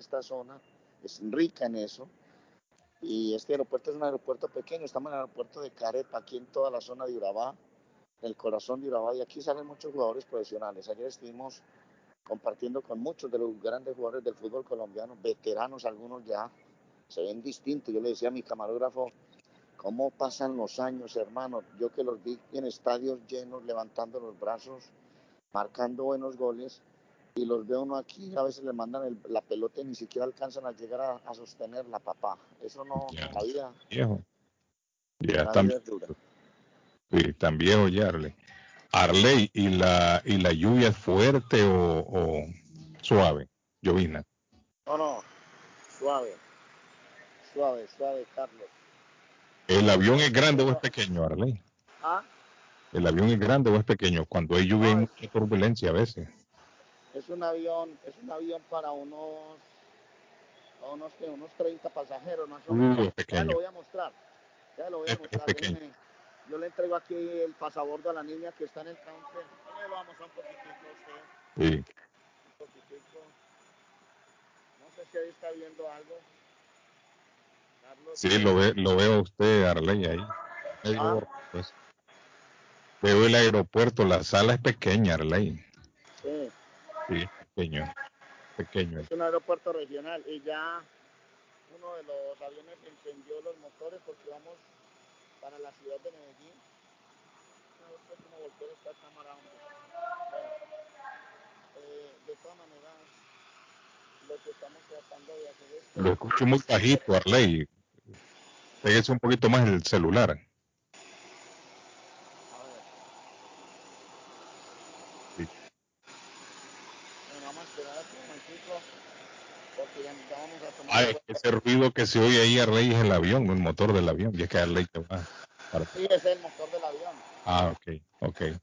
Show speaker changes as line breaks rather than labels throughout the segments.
esta zona, es rica en eso. Y este aeropuerto es un aeropuerto pequeño, estamos en el aeropuerto de Carepa, aquí en toda la zona de Urabá, el corazón de Urabá, y aquí salen muchos jugadores profesionales. Ayer estuvimos compartiendo con muchos de los grandes jugadores del fútbol colombiano, veteranos algunos ya, se ven distintos. Yo le decía a mi camarógrafo, ¿cómo pasan los años, hermano? Yo que los vi en estadios llenos, levantando los brazos, marcando buenos goles, y los veo uno aquí, a veces le mandan la pelota y ni siquiera alcanzan a llegar a, sostener la papá. Eso no, la vida.
Viejo. Ya, también. Sí, tan viejo ya, Arley. Arley, ¿y la, ¿y la lluvia es fuerte o, o suave? Llovina.
No, no, suave. Suave, suave, Carlos.
¿El avión es grande o es pequeño, Arley?
¿Ah?
¿El avión es grande o es pequeño? Cuando hay lluvia hay mucha turbulencia a veces.
Es un avión, es un avión para unos, unos, unos 30 pasajeros más o menos.
Uh, ya
lo voy a mostrar. Ya lo voy a mostrar. yo le entrego aquí el pasabordo a la niña que está en el counter. vamos a un poquitico usted.
Sí.
Un poquitico. No sé si ahí está viendo algo.
Sí, lo, ve, lo veo usted, Arley, ahí. Ah. Pues. Veo el aeropuerto, la sala es pequeña, Arley.
Sí.
Sí, pequeño. Pequeño.
Es un aeropuerto regional y ya uno de los aviones encendió los motores porque vamos para la ciudad de Medellín. No sé cómo volteó esta cámara. Bueno, eh, de todas maneras, lo que estamos tratando de hacer es...
Lo escucho muy bajito, Arley. Pégase un poquito más el celular.
Sí. Bueno, vamos a esperar un momentito porque ya vamos a tomar.
Ah, ese ruido que se oye ahí a Rey es el avión, el motor del avión. Y es que a Rey te va.
Para... Sí, es el motor del avión.
Ah, ok, ok.
Es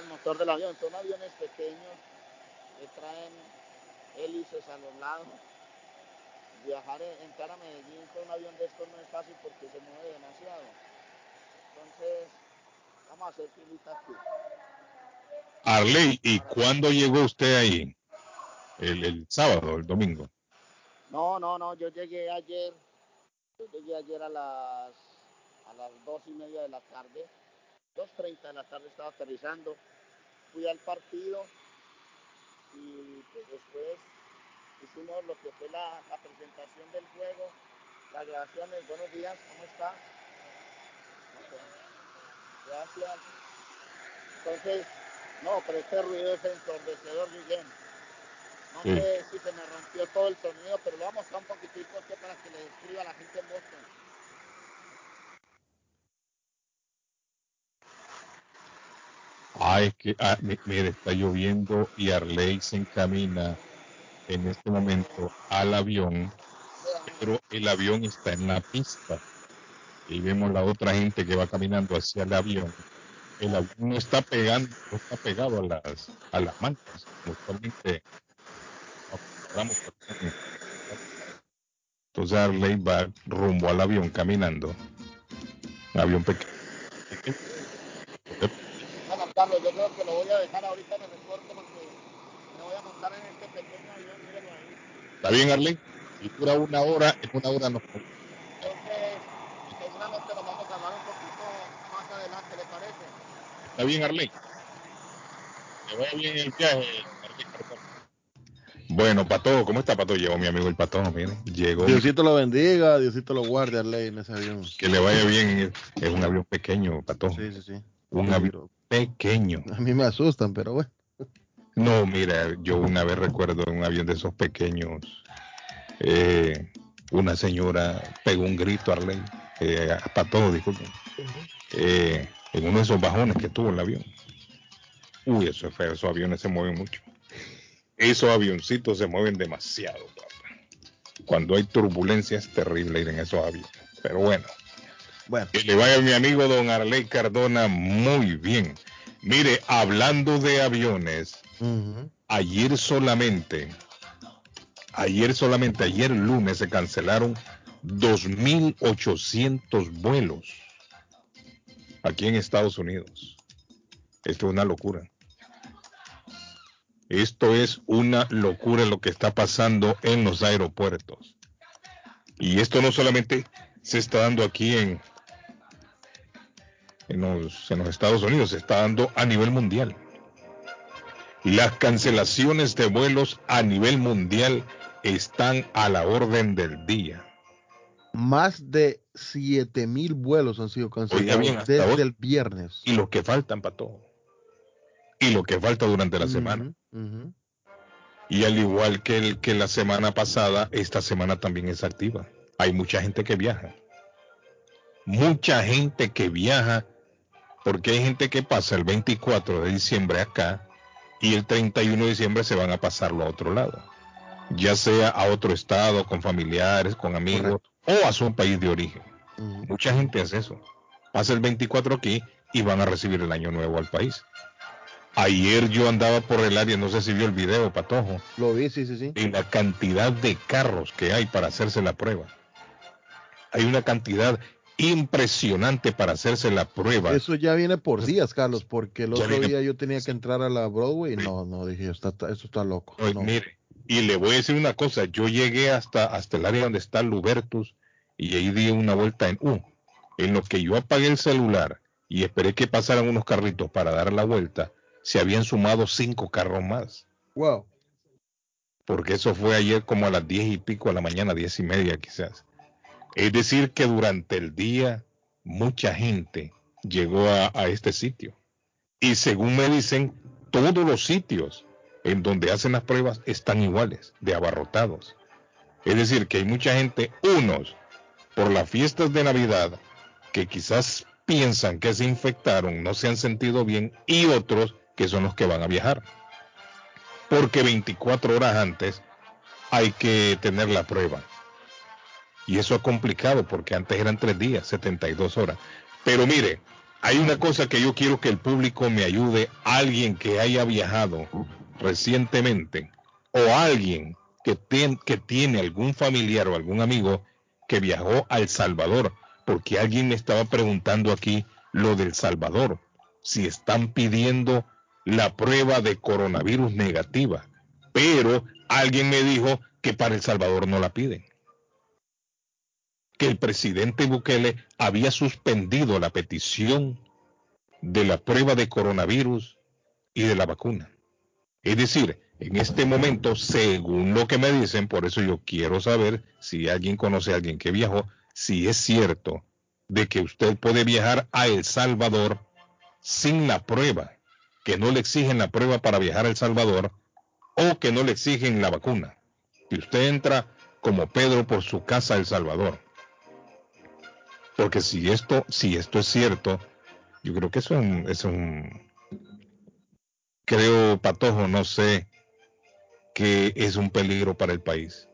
el motor del avión. Son aviones pequeños que traen hélices a los lados viajar, entrar a Medellín con un avión de estos no es fácil porque se mueve demasiado. Entonces, vamos a hacer filita aquí.
Arley, ¿y cuándo llegó usted ahí? El, el, sábado, el domingo.
No, no, no, yo llegué ayer, yo llegué ayer a las a las dos y media de la tarde, 2.30 de la tarde estaba aterrizando, fui al partido y pues después hicimos lo que fue la, presentación del juego, las grabaciones. Buenos días, ¿cómo está? Gracias. Entonces, no, pero este ruido es ensordecedor, Guillén. No sé si se me rompió todo el sonido, pero lo vamos a mostrar un poquitico para que le describa a la gente en Boston.
Ay, que, ah, mire, está lloviendo y Arley se encamina en este momento al avión, pero el avión está en la pista. Y vemos la otra gente que va caminando hacia el avión. El avión no está pegando, no está pegado a las, a las mantas, entonces Arley va rumbo al avión caminando. Un avión pequeño.
Bueno, Carlos, yo creo que lo voy a dejar ahorita en el porque me voy a montar en este pequeño avión, ahí.
¿Está bien, Arley? Si dura una hora, en una hora no.
Entonces, seguramente lo vamos a hablar un poquito más adelante, ¿le parece?
¿Está bien, Arley? Que vaya bien el viaje, Arley Bueno, Pato, ¿cómo está Pato? Llegó mi amigo el Pato, mire, llegó.
Diosito lo bendiga, Diosito lo guarde, Arley, en ese avión.
Que le vaya bien, es un avión pequeño, Pato.
Sí, sí, sí.
Un avión pequeño.
A mí me asustan, pero bueno.
No, mira, yo una vez recuerdo en un avión de esos pequeños, eh, una señora pegó un grito a Arley, eh, para todo, disculpen, eh, en uno de esos bajones que tuvo el avión. Uy, eso es feo, esos aviones se mueven mucho. Esos avioncitos se mueven demasiado, Cuando hay turbulencia es terrible ir en esos aviones. Pero bueno. Bueno. Que le vaya a mi amigo don Arley Cardona muy bien. Mire, hablando de aviones, ayer solamente, ayer solamente, ayer lunes se cancelaron 2.800 vuelos aquí en Estados Unidos. Esto es una locura. Esto es una locura lo que está pasando en los aeropuertos. Y esto no solamente se está dando aquí en, en, los, en los Estados Unidos, se está dando a nivel mundial. Las cancelaciones de vuelos a nivel mundial están a la orden del día.
Más de 7000 vuelos han sido cancelados desde el viernes.
Y los que faltan para todo. Y lo que falta durante la semana. Y al igual que, el, que la semana pasada, esta semana también es activa. Hay mucha gente que viaja. Mucha gente que viaja, porque hay gente que pasa el 24 de diciembre acá y el 31 de diciembre se van a pasarlo a otro lado. Ya sea a otro estado, con familiares, con amigos, o a su país de origen. Mucha gente hace eso. Pasa el 24 aquí y van a recibir el año nuevo al país. Ayer yo andaba por el área, no sé si vio el video, Patojo.
Lo vi, sí, sí, sí.
Y la cantidad de carros que hay para hacerse la prueba. Hay una cantidad impresionante para hacerse la prueba.
Eso ya viene por días, Carlos, porque el otro día yo tenía que entrar a la Broadway y no, no, dije, está, esto está loco.
Mire, y le voy a decir una cosa, yo llegué hasta, hasta el área donde está Lubertus y ahí di una vuelta en U. En lo que yo apagué el celular y esperé que pasaran unos carritos para dar la vuelta, se habían sumado cinco carros más.
Wow.
Porque eso fue ayer como a las diez y pico de la mañana, diez y media quizás. Es decir, que durante el día mucha gente llegó a, a este sitio. Y según me dicen, todos los sitios en donde hacen las pruebas están iguales, de abarrotados. Es decir, que hay mucha gente, unos por las fiestas de Navidad, que quizás piensan que se infectaron, no se han sentido bien, y otros que son los que van a viajar. Porque 24 horas antes hay que tener la prueba. Y eso es complicado porque antes eran tres días, 72 horas. Pero mire, hay una cosa que yo quiero que el público me ayude, alguien que haya viajado recientemente o alguien que, que tiene algún familiar o algún amigo que viajó a El Salvador, porque alguien me estaba preguntando aquí lo del Salvador, si están pidiendo la prueba de coronavirus negativa, pero alguien me dijo que para El Salvador no la piden. Que el presidente Bukele había suspendido la petición de la prueba de coronavirus y de la vacuna. Es decir, en este momento, según lo que me dicen, por eso yo quiero saber si alguien conoce a alguien que viajó, si es cierto de que usted puede viajar a El Salvador sin la prueba que no le exigen la prueba para viajar a El Salvador o que no le exigen la vacuna. Y usted entra como Pedro por su casa a El Salvador. Porque si esto, si esto es cierto, yo creo que es un, es un, creo, Patojo, no sé, que es un peligro para el país.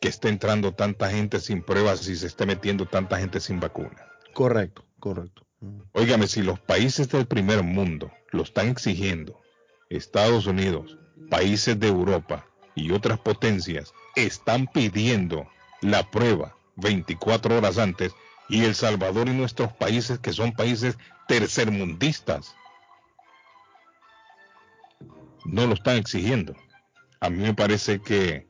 Que esté entrando tanta gente sin pruebas y se esté metiendo tanta gente sin vacuna.
Correcto, correcto.
Óigame, si los países del primer mundo lo están exigiendo, Estados Unidos, países de Europa y otras potencias están pidiendo la prueba 24 horas antes y El Salvador y nuestros países que son países tercermundistas no lo están exigiendo. A mí me parece que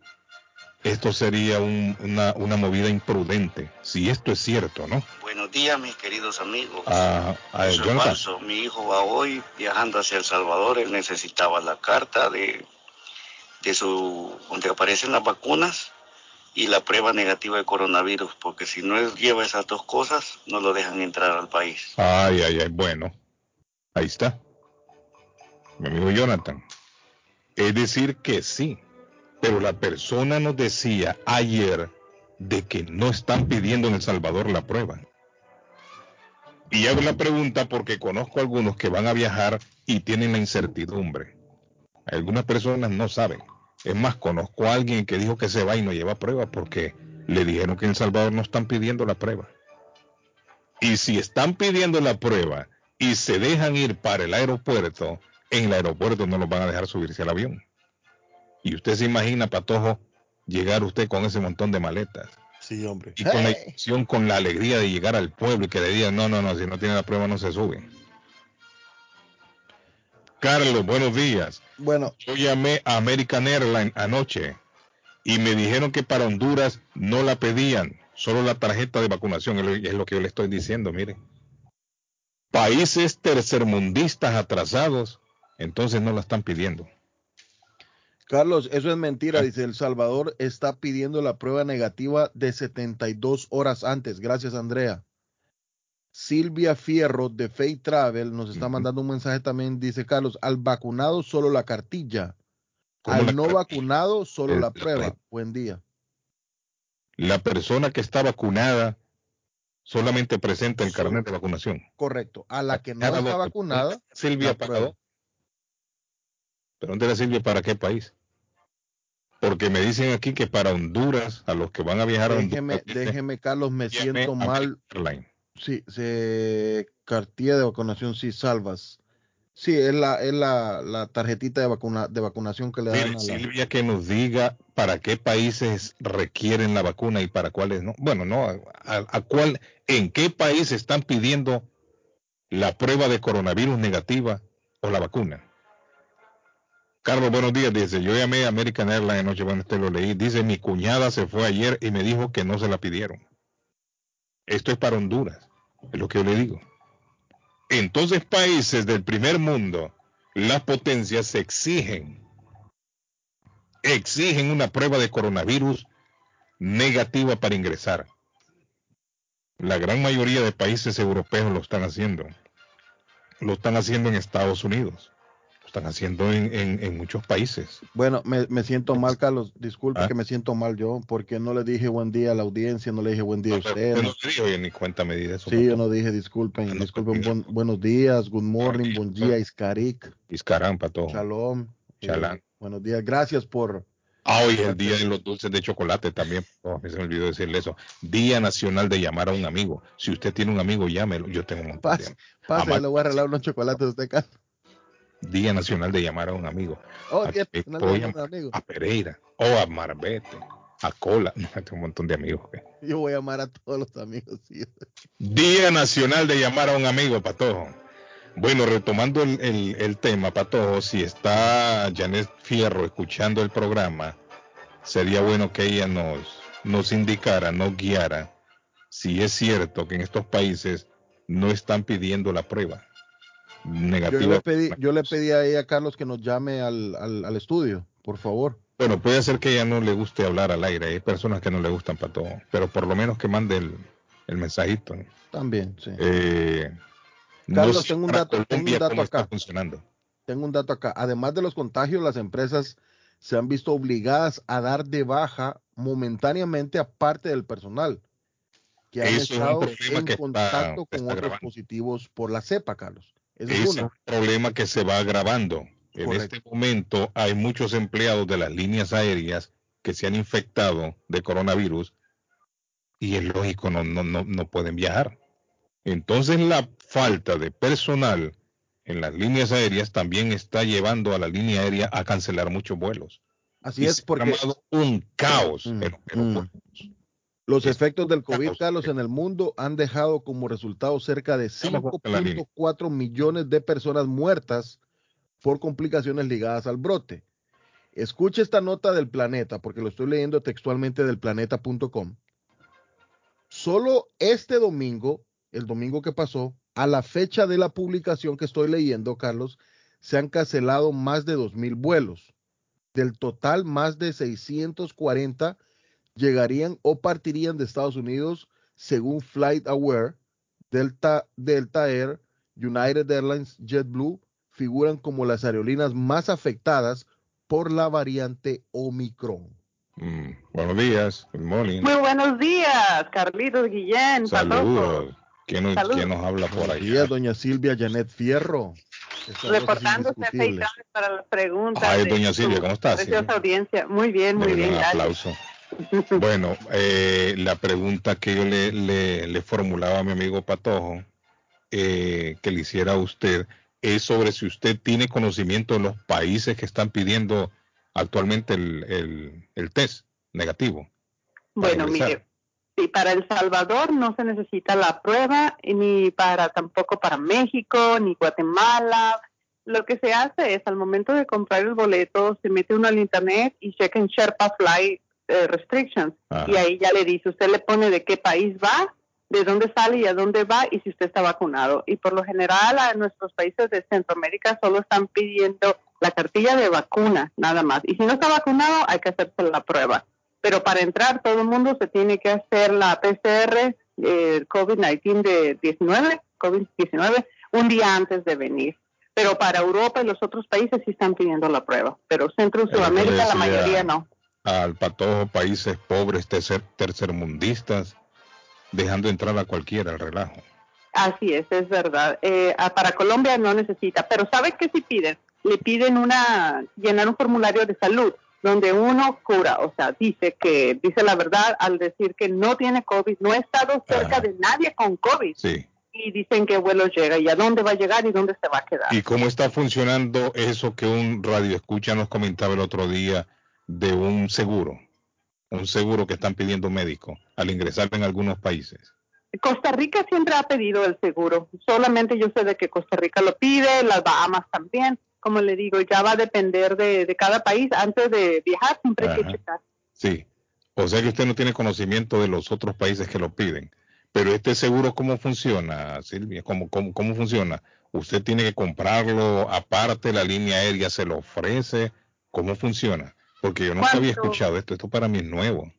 esto sería una, una, movida imprudente, si esto es cierto, ¿no?
Buenos días, mis queridos amigos.
Ah, ah,
falso. Mi hijo va hoy viajando hacia El Salvador. Él necesitaba la carta de, de su donde aparecen las vacunas y la prueba negativa de coronavirus, porque si no lleva esas dos cosas, no lo dejan entrar al país.
Ay, ay, ay, bueno. Ahí está. Mi amigo Jonathan. Es decir, que sí, pero la persona nos decía ayer de que no están pidiendo en El Salvador la prueba. Y hago la pregunta porque conozco a algunos que van a viajar y tienen la incertidumbre. Algunas personas no saben. Es más, conozco a alguien que dijo que se va y no lleva prueba porque le dijeron que en El Salvador no están pidiendo la prueba. Y si están pidiendo la prueba y se dejan ir para el aeropuerto, en el aeropuerto no los van a dejar subirse al avión. Y usted se imagina, Patojo, llegar usted con ese montón de maletas.
Sí, hombre.
Y con la con la alegría de llegar al pueblo y que le digan, no, no, no, si no tiene la prueba no se sube. Carlos, buenos días.
Bueno.
Yo llamé a American Airlines anoche y me dijeron que para Honduras no la pedían, solo la tarjeta de vacunación, es lo que yo le estoy diciendo, mire. Países tercermundistas atrasados, entonces no la están pidiendo.
Carlos, eso es mentira, dice El Salvador está pidiendo la prueba negativa de 72 horas antes. Gracias, Andrea. Silvia Fierro de Faith Travel nos está mandando un mensaje también. Dice Carlos, al vacunado solo la cartilla. Al no vacunado solo la prueba. Buen día.
La persona que está vacunada solamente presenta el carnet de vacunación.
Correcto. A la que no está vacunada.
Silvia pagó. ¿Pero Silvia para qué país? Porque me dicen aquí que para Honduras, a los que van a viajar
a Honduras. Déjeme, Carlos, me siento mal. Sí, se cartilla de vacunación, sí, salvas. Sí, es la, es la, la tarjetita de, vacuna, de vacunación que le dan a la...
Silvia, que nos diga para qué países requieren la vacuna y para cuáles no. Bueno, no, a, cuál, en qué país están pidiendo la prueba de coronavirus negativa o la vacuna. Carlos, buenos días. Dice, yo llamé a American Airlines anoche, bueno, este lo leí. Dice, mi cuñada se fue ayer y me dijo que no se la pidieron. Esto es para Honduras, es lo que yo le digo. Entonces países del primer mundo, las potencias exigen, exigen una prueba de coronavirus negativa para ingresar. La gran mayoría de países europeos lo están haciendo. Lo están haciendo en Estados Unidos están haciendo en, muchos países.
Bueno, me, siento mal, Carlos. Disculpe ah. que me siento mal yo, porque no le dije buen día a la audiencia, no le dije buen día a usted.
No, no ni cuenta me di eso.
Sí, yo no dije disculpen. disculpen, buenos días, good morning, buen día, Iskarik.
Iskarán para todos.
Shalom.
Shalom.
Eh, buenos días, gracias por...
Ah, hoy es el día de los dulces de chocolate también. Oh, se me olvidó decirle eso. Día Nacional de llamar a un amigo. Si usted tiene un amigo, llámelo. Yo tengo un
Pase, pase le voy a regalar unos chocolates a usted, Carlos.
Día Nacional de llamar a un amigo.
Oh, a,
a, Pereira, o a Marbete, a Cola. tengo un montón de amigos.
Yo voy a llamar a todos los amigos.
Día Nacional de llamar a un amigo, Patojo. Bueno, retomando el, el, tema, Patojo, si está Janet Fierro escuchando el programa, sería bueno que ella nos, nos indicara, nos guiara, si es cierto que en estos países no están pidiendo la prueba.
Yo le, pedí, yo le pedí a ella, Carlos, que nos llame al, al, estudio, por favor.
Bueno, puede ser que ella no le guste hablar al aire. Hay personas que no le gustan para todo. Pero por lo menos que mande el, el mensajito.
También, sí.
Eh,
Carlos, tengo, un dato, tengo un dato acá.
Funcionando.
Tengo un dato acá. Además de los contagios, las empresas se han visto obligadas a dar de baja momentáneamente a parte del personal que han estado en contacto con otros positivos por la cepa, Carlos
es, un problema que se va agravando. En este momento hay muchos empleados de las líneas aéreas que se han infectado de coronavirus y es lógico, no, no, no, no pueden viajar. Entonces la falta de personal en las líneas aéreas también está llevando a la línea aérea a cancelar muchos vuelos.
Así es, porque
un caos
mm, mm. Los efectos del COVID, Carlos, en el mundo han dejado como resultado cerca de 5.4 millones de personas muertas por complicaciones ligadas al brote. Escuche esta nota del planeta, porque lo estoy leyendo textualmente del planeta.com. Solo este domingo, el domingo que pasó, a la fecha de la publicación que estoy leyendo, Carlos, se han cancelado más de 2.000 vuelos. Del total, más de 640 llegarían o partirían de Estados Unidos según FlightAware, Delta, Delta Air, United Airlines, JetBlue figuran como las aerolíneas más afectadas por la variante Omicron.
Mm, buenos días, good morning.
Muy buenos días, Carlitos Guillén.
Saludos. ¿Quién nos, nos, habla por ahí?
Buenos doña Silvia Janet Fierro.
Reportándose para las preguntas. Ay,
doña Silvia, ¿cómo estás?
Preciosa audiencia. Muy bien, muy bien.
Un aplauso. Bueno, eh, la pregunta que yo le, le, formulaba a mi amigo Patojo, eh, que le hiciera a usted, es sobre si usted tiene conocimiento de los países que están pidiendo actualmente el, el, test negativo.
Bueno, mire, y para El Salvador no se necesita la prueba, ni para tampoco para México, ni Guatemala, lo que se hace es al momento de comprar el boleto, se mete uno al internet y checa en Sherpa Flight eh, Restrictions. Y ahí ya le dice, usted le pone de qué país va, de dónde sale y a dónde va y si usted está vacunado. Y por lo general a nuestros países de Centroamérica solo están pidiendo la cartilla de vacuna, nada más. Y si no está vacunado, hay que hacerse la prueba. Pero para entrar, todo el mundo se tiene que hacer la PCR eh, COVID-19 de 19, COVID-19 un día antes de venir pero para Europa y los otros países sí están pidiendo la prueba, pero Centro y Sudamérica la mayoría no.
Al patojo países pobres, tercer, tercermundistas, dejando entrar a cualquiera al relajo.
Así es, es verdad. Eh, para Colombia no necesita, pero ¿sabe qué si piden? Le piden una llenar un formulario de salud donde uno cura, o sea, dice que dice la verdad al decir que no tiene COVID, no ha estado cerca de nadie con COVID.
Sí
y dicen qué vuelo llega y a dónde va a llegar y dónde se va a quedar.
¿Y cómo está funcionando eso que un radio escucha nos comentaba el otro día de un seguro? Un seguro que están pidiendo médicos al ingresar en algunos países.
Costa Rica siempre ha pedido el seguro. Solamente yo sé de que Costa Rica lo pide, las Bahamas también. Como le digo, ya va a depender de, cada país. Antes de viajar siempre hay que checar.
Sí. O sea que usted no tiene conocimiento de los otros países que lo piden. Pero este seguro, ¿cómo funciona, Silvia? ¿Cómo, cómo, cómo funciona? ¿Usted tiene que comprarlo aparte, la línea aérea se lo ofrece? ¿Cómo funciona? Porque yo no había escuchado esto, esto para mí es nuevo.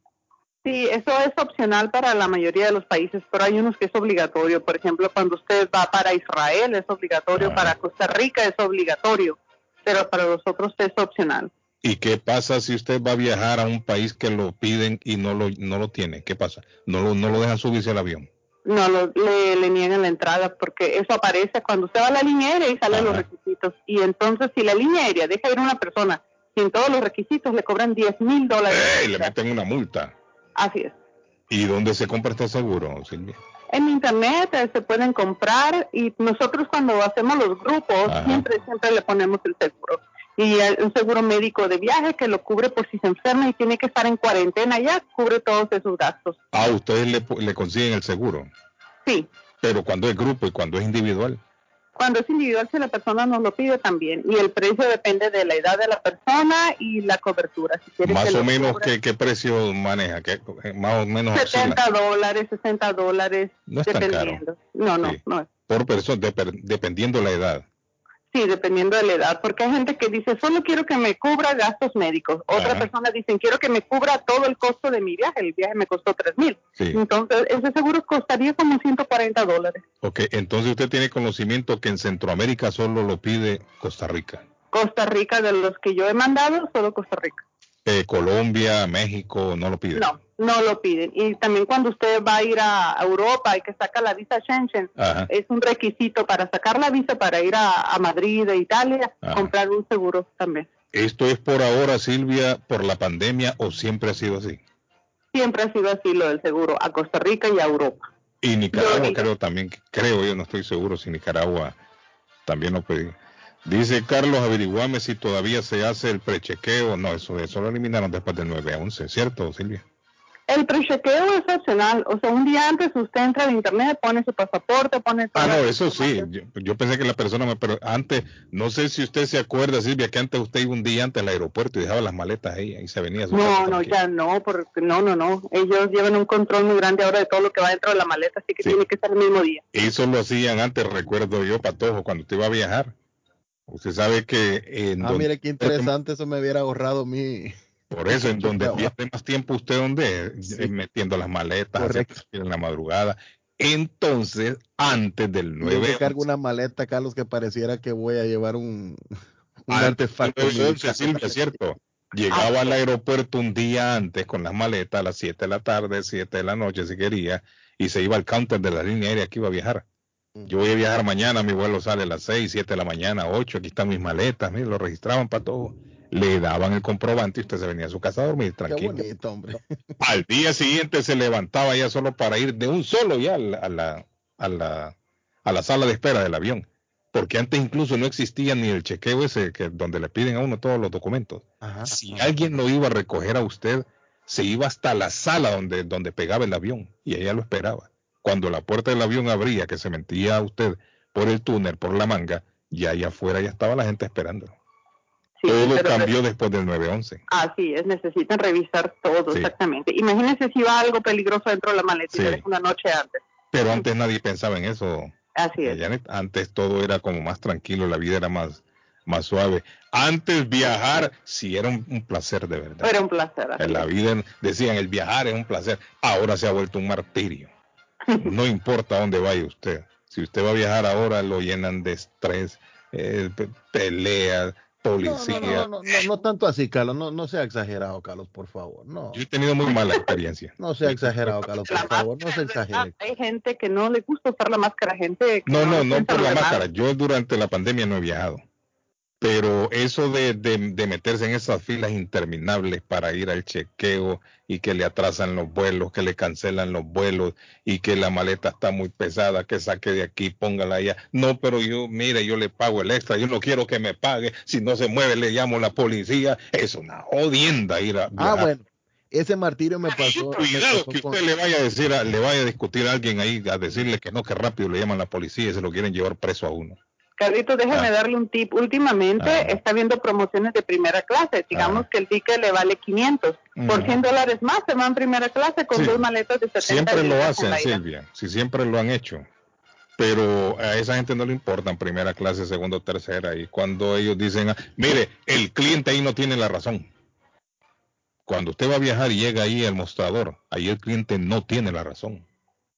Sí, eso es opcional para la mayoría de los países, pero hay unos que es obligatorio. Por ejemplo, cuando usted va para Israel es obligatorio, para Costa Rica es obligatorio, pero para los otros es opcional.
¿Y qué pasa si usted va a viajar a un país que lo piden y no lo, no lo tiene? ¿Qué pasa? ¿No lo, no lo dejan subirse al avión?
No, le, le, niegan la entrada porque eso aparece cuando usted va a la línea aérea y salen los requisitos. Y entonces si la línea aérea deja ir a una persona sin todos los requisitos, le cobran 10 mil dólares.
¡Ey! Le meten una multa.
Así es.
¿Y dónde se compra este seguro, Silvia?
En internet eh, se pueden comprar y nosotros cuando hacemos los grupos siempre siempre le ponemos el seguro y un seguro médico de viaje que lo cubre por si se enferma y tiene que estar en cuarentena ya, cubre todos esos gastos.
Ah, ustedes le, le consiguen el seguro.
Sí.
Pero cuando es grupo y cuando es individual.
Cuando es individual, si la persona nos lo pide también. Y el precio depende de la edad de la persona y la cobertura.
Si más o menos, ¿qué, ¿qué, precio maneja? ¿Qué, más o menos
70 dólares, 60 dólares.
No es tan caro.
No, no, no.
Por persona, dependiendo la edad.
Sí, dependiendo de la edad, porque hay gente que dice, solo quiero que me cubra gastos médicos. Otra persona dice, quiero que me cubra todo el costo de mi viaje. El viaje me costó tres mil. Entonces, ese seguro costaría como 140 dólares.
Ok, entonces usted tiene conocimiento que en Centroamérica solo lo pide Costa Rica.
Costa Rica, de los que yo he mandado, solo Costa Rica.
Eh, Colombia, México, no lo piden.
No, no lo piden. Y también cuando usted va a ir a Europa y que saca la visa Schengen, es un requisito para sacar la visa para ir a, Madrid, e Italia, comprar un seguro también.
¿Esto es por ahora, Silvia, por la pandemia o siempre ha sido así?
Siempre ha sido así lo del seguro, a Costa Rica y a Europa.
Y Nicaragua creo también, creo yo, no estoy seguro si Nicaragua también lo pedí. Dice Carlos, averiguame si todavía se hace el prechequeo. No, eso, eso lo eliminaron después del 9 a 11, ¿cierto, Silvia?
El prechequeo es opcional. O sea, un día antes usted entra a internet, pone su pasaporte, pone...
Ah, no, eso sí. Yo, pensé que la persona me... Pero antes, no sé si usted se acuerda, Silvia, que antes usted iba un día antes al aeropuerto y dejaba las maletas ahí y se venía a
su No, no, ya no, porque no, no, no. Ellos llevan un control muy grande ahora de todo lo que va dentro de la maleta, así que tiene que estar el mismo día.
Eso lo hacían antes, recuerdo yo, Patojo, cuando usted iba a viajar. Usted sabe que...
En ah, mire qué interesante, eso me hubiera ahorrado mi...
Por eso, en donde pierde más tiempo usted, donde eh, metiendo las maletas en la madrugada. Entonces, antes del 9
Yo cargo una maleta, Carlos, que pareciera que voy a llevar un, un artefacto.
Silvia, cierto. Llegaba al aeropuerto un día antes con las maletas a las 7 de la tarde, 7 de la noche si quería, y se iba al counter de la línea aérea que iba a viajar. Yo voy a viajar mañana, mi vuelo sale a las 6, 7 de la mañana, 8, aquí están mis maletas, mire, lo registraban para todo. Le daban el comprobante y usted se venía a su casa a dormir tranquilo.
Qué bonito, hombre.
Al día siguiente se levantaba ya solo para ir de un solo ya a la, a la, a la, a la sala de espera del avión. Porque antes incluso no existía ni el chequeo ese que, donde le piden a uno todos los documentos. si alguien lo iba a recoger a usted, se iba hasta la sala donde, donde pegaba el avión y ella lo esperaba cuando la puerta del avión abría, que se metía a usted por el túnel, por la manga, y allá afuera ya estaba la gente esperando. todo cambió después del 9-11.
Así es, necesitan revisar todo, exactamente. Imagínense si va algo peligroso dentro de la maleta una noche antes.
Pero antes nadie pensaba en eso.
Así es.
Antes todo era como más tranquilo, la vida era más, más suave. Antes viajar sí era un, placer de verdad.
Era un placer.
En la vida decían el viajar es un placer. Ahora se ha vuelto un martirio. No importa dónde vaya usted. Si usted va a viajar ahora lo llenan de estrés, eh, peleas, policía.
No, no, no, no, tanto así, Carlos. No, no sea exagerado, Carlos, por favor. No.
Yo he tenido muy mala experiencia.
no sea exagerado, Carlos, por favor. No se exagere.
Hay gente que no le gusta usar la máscara, gente.
no, no, no por la máscara. Yo durante la pandemia no he viajado. Pero eso de, de, meterse en esas filas interminables para ir al chequeo y que le atrasan los vuelos, que le cancelan los vuelos y que la maleta está muy pesada, que saque de aquí, póngala allá. No, pero yo, mire, yo le pago el extra, yo no quiero que me pague. Si no se mueve, le llamo a la policía. Es una odienda ir a.
Ah, bueno. Ese martirio me pasó.
Cuidado que usted le vaya a decir, le vaya a discutir a alguien ahí, a decirle que no, que rápido le llaman a la policía y se lo quieren llevar preso a uno.
Carlito, déjeme ah. darle un tip. Últimamente ah. está viendo promociones de primera clase. Digamos ah. que el ticket le vale 500. Por 100 dólares más se va en primera clase con dos maletas de 70
Siempre lo hacen, Silvia. Sí, siempre lo han hecho. Pero a esa gente no le importa en primera clase, segunda o tercera. Y cuando ellos dicen, mire, el cliente ahí no tiene la razón. Cuando usted va a viajar y llega ahí al mostrador, ahí el cliente no tiene la razón.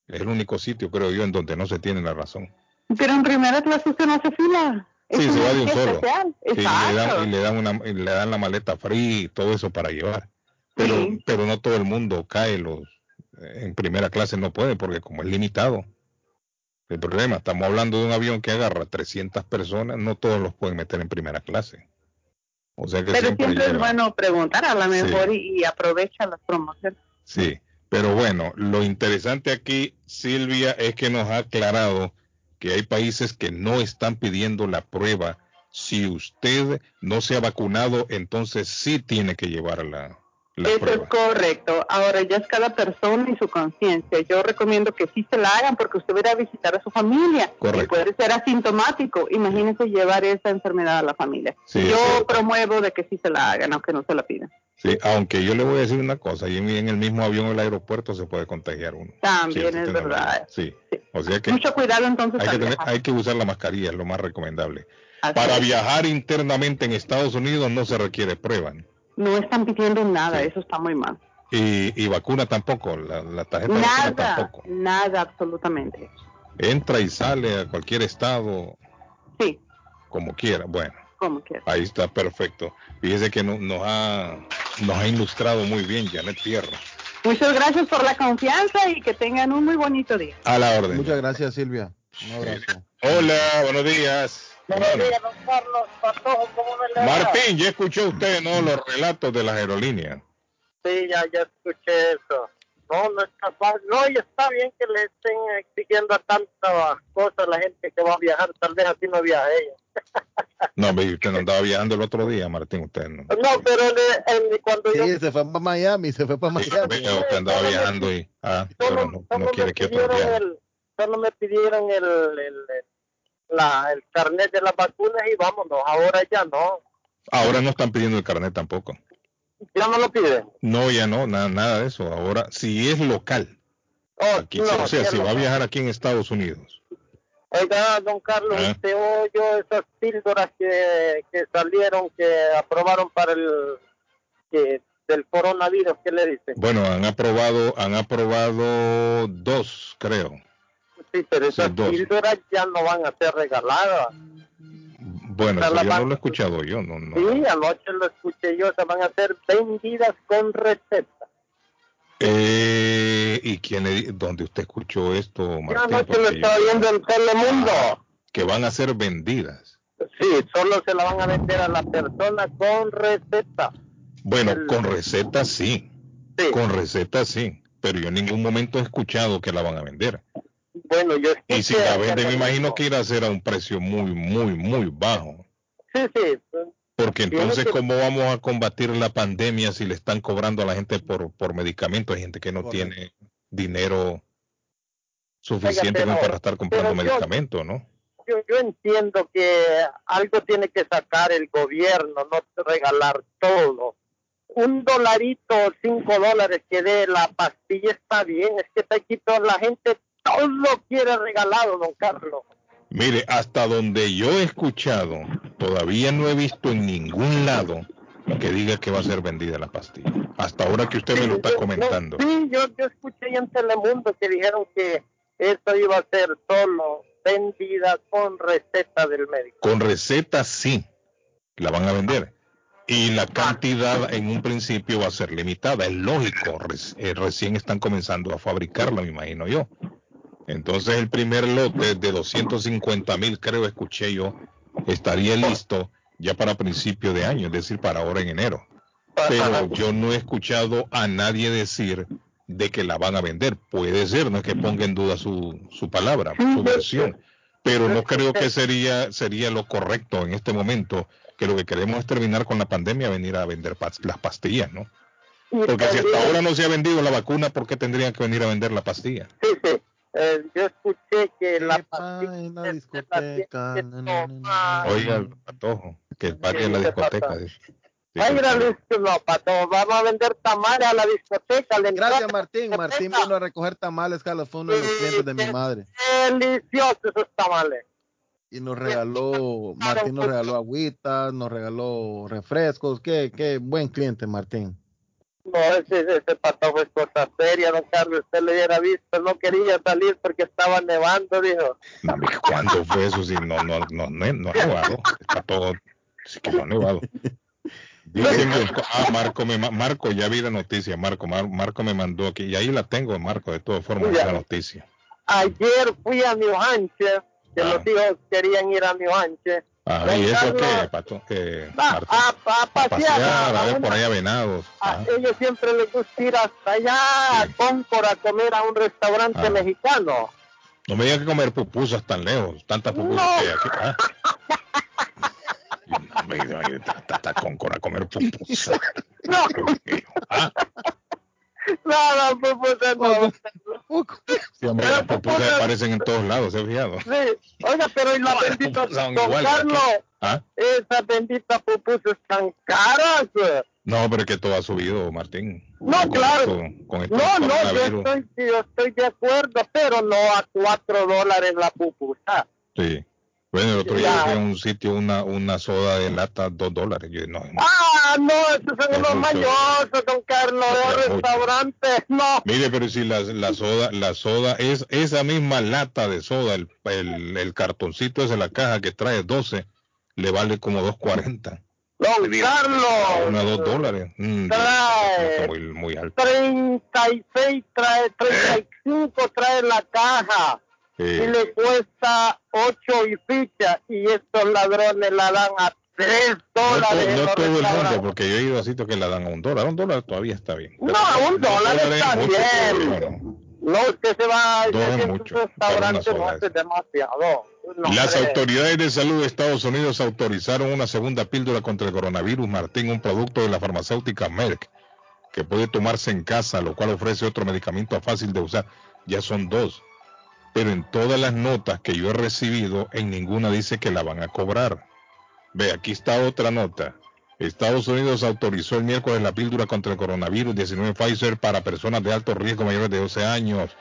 Es el único sitio, creo yo, en donde no se tiene la razón.
Pero en primera clase usted no hace fila.
Sí, se va de un solo. y, le dan, le dan, una, le dan la maleta free y todo eso para llevar. Pero, pero no todo el mundo cae los en primera clase no puede porque como es limitado. El problema, estamos hablando de un avión que agarra 300 personas, no todos los pueden meter en primera clase.
O sea que pero siempre, es bueno preguntar a la mejor y, y aprovecha las promociones.
Sí, pero bueno, lo interesante aquí, Silvia, es que nos ha aclarado que hay países que no están pidiendo la prueba. Si usted no se ha vacunado, entonces sí tiene que llevar la,
eso es correcto. Ahora ya es cada persona y su conciencia. Yo recomiendo que sí se la hagan porque usted va a visitar a su familia.
Correcto. Y
puede ser asintomático. Imagínese llevar esa enfermedad a la familia. yo promuevo de que sí se la hagan, aunque no se la pidan.
Sí, aunque yo le voy a decir una cosa, y en, el mismo avión o el aeropuerto se puede contagiar uno.
También es verdad.
Sí. O sea que
Mucho cuidado entonces.
Hay que, hay que usar la mascarilla, es lo más recomendable. Para viajar internamente en Estados Unidos no se requiere prueba.
No están pidiendo nada, eso está muy mal.
Y, vacuna tampoco, la, tarjeta
nada,
tampoco.
Nada, absolutamente.
Entra y sale a cualquier estado.
Sí.
Como quiera, bueno.
Como quiera.
Ahí está perfecto. Fíjese que nos, ha, nos ha ilustrado muy bien Janet Tierra.
Muchas gracias por la confianza y que tengan un muy bonito día.
A la orden.
Muchas gracias, Silvia. Un abrazo.
Hola, buenos días. Martín, ya escuchó usted, ¿no? Los relatos de las aerolíneas.
Sí, ya, ya escuché eso. No, no está fácil. No, y está bien que le estén exigiendo a tantas cosas a la gente que va a viajar. Tal vez así no viaja ella.
no, usted no andaba viajando el otro día, Martín, usted no.
No, pero cuando
sí, se fue para Miami, se fue para Miami.
Sí, usted andaba viajando y ah, no, no quiere que otro viaje.
solo me pidieron el, el la, el carnet de las vacunas y vámonos. Ahora ya no.
Ahora no están pidiendo el carnet tampoco.
¿Ya no lo piden?
No, ya no, nada, nada de eso. Ahora, si es local. Oh, o sea, si va a viajar aquí en Estados Unidos.
Oiga, don Carlos, ¿Eh? usted oyó esas píldoras que, que salieron, que aprobaron para el que, del coronavirus, ¿qué le dicen?
Bueno, han aprobado, han aprobado dos, creo.
Sí, pero esas píldoras ya no van a ser regaladas.
Bueno, eso yo no lo he escuchado yo. No, no.
Sí, anoche lo escuché yo, se van a ser vendidas con receta.
Eh, ¿Y quién dónde usted escuchó esto,
Martín? Yo anoche lo estaba viendo en Telemundo. Ah,
que van a ser vendidas.
Sí, solo se la van a vender a la persona con receta.
Bueno, con receta sí. sí. Con receta sí. Pero yo en ningún momento he escuchado que la van a vender.
Bueno, yo
Y si la venden, me imagino que irá a ser a un precio muy, muy, muy bajo.
Sí, sí.
Porque entonces, ¿cómo vamos a combatir la pandemia si le están cobrando a la gente por, por medicamentos? Hay gente que no tiene dinero suficiente para estar comprando medicamentos, ¿no?
yo, yo entiendo que algo tiene que sacar el gobierno, no regalar todo. Un dolarito, cinco dólares que dé la pastilla está bien, es que está aquí toda la gente todo quiere regalado, don Carlos.
Mire, hasta donde yo he escuchado, todavía no he visto en ningún lado que diga que va a ser vendida la pastilla. Hasta ahora que usted me lo está comentando.
sí, yo, yo escuché en Telemundo que dijeron que esto iba a ser solo vendida con receta del médico.
Con receta sí, la van a vender. Y la cantidad en un principio va a ser limitada, es lógico, eh, recién están comenzando a fabricarla, me imagino yo. Entonces el primer lote de 250 mil, creo escuché yo, estaría listo ya para principio de año, es decir, para ahora en enero. Pero yo no he escuchado a nadie decir de que la van a vender. Puede ser, no es que ponga en duda su, su palabra, su versión. Pero no creo que sería, sería lo correcto en este momento, que lo que queremos es terminar con la pandemia, venir a vender las pastillas, ¿no? Porque si hasta ahora no se ha vendido la vacuna, ¿por qué tendrían que venir a vender la pastilla?
Sí, sí. Eh, yo escuché que la
en la discoteca.
Oiga, patojo, que el parque en la discoteca.
Ay, no, pato, vamos a vender tamales a la discoteca.
Gracias, Martín. Martín vino a recoger tamales, Carlos, fue uno de los clientes de mi madre.
Deliciosos esos tamales.
Y nos regaló, Martín nos regaló agüitas, nos regaló refrescos. Qué, qué buen cliente, Martín.
No, ese, ese patojo es cosa seria, don Carlos. Usted le hubiera visto, no quería salir porque estaba nevando, dijo.
No, ¿cuándo fue eso? Si no, no, no, no, no ha nevado. El patojo, sí que no ha nevado. Dicen, ah, Marco, me, Marco, ya vi la noticia, Marco, Marco me mandó aquí, y ahí la tengo, Marco, de todas formas, la noticia.
Ayer fui a New Hampshire, que los ah. hijos querían ir a New Hampshire,
Ah, ¿y eso qué, Pato?
Que, va, a, a, pasear,
a, ver por allá venados.
A ellos siempre les gusta ir hasta allá a Concord a comer a un restaurante ah. mexicano.
No me digas que comer pupusas tan lejos, tantas pupusas que hay aquí. ¿ah? no me digas hasta Concord a comer pupusas.
No. ¿Ah? Nada, pupusas no.
Sí, hombre, las pupusas aparecen en todos lados, ¿se fijado?
Sí. Oiga, pero y la bendita, don Carlos, ¿Ah? esas benditas pupusas tan caras.
No, pero es que todo ha subido, Martín.
No, claro. Con no, no, yo estoy, yo estoy de acuerdo, pero no a cuatro dólares la pupusa.
Sí. Bueno, el otro día fui a un sitio, una, una soda de lata, dos dólares. no,
ah, no, esos son los mayosos, don Carlos, de restaurantes, no.
Mire, pero si la, la soda, la soda es esa misma lata de soda, el, el, el cartoncito es de la caja que trae 12, le vale como 2.40.
Don Carlos.
Una, dos dólares.
Mm, trae. Muy, muy alto. 36, trae 35, trae la caja y le cuesta 8 y ficha y estos ladrones la dan a 3 dólares.
No, todo el mundo, porque yo he ido a sitios que la dan a un dólar. Un dólar todavía está bien.
No, un dólar está bien. No, usted se va a un restaurante, no hace demasiado.
Las autoridades de salud de Estados Unidos autorizaron una segunda píldora contra el coronavirus, Martín, un producto de la farmacéutica Merck, que puede tomarse en casa, lo cual ofrece otro medicamento fácil de usar. Ya son dos pero en todas las notas que yo he recibido, en ninguna dice que la van a cobrar. Ve, aquí está otra nota. Estados Unidos autorizó el miércoles la píldora contra el coronavirus 19 Pfizer para personas de alto riesgo mayores de 12 años.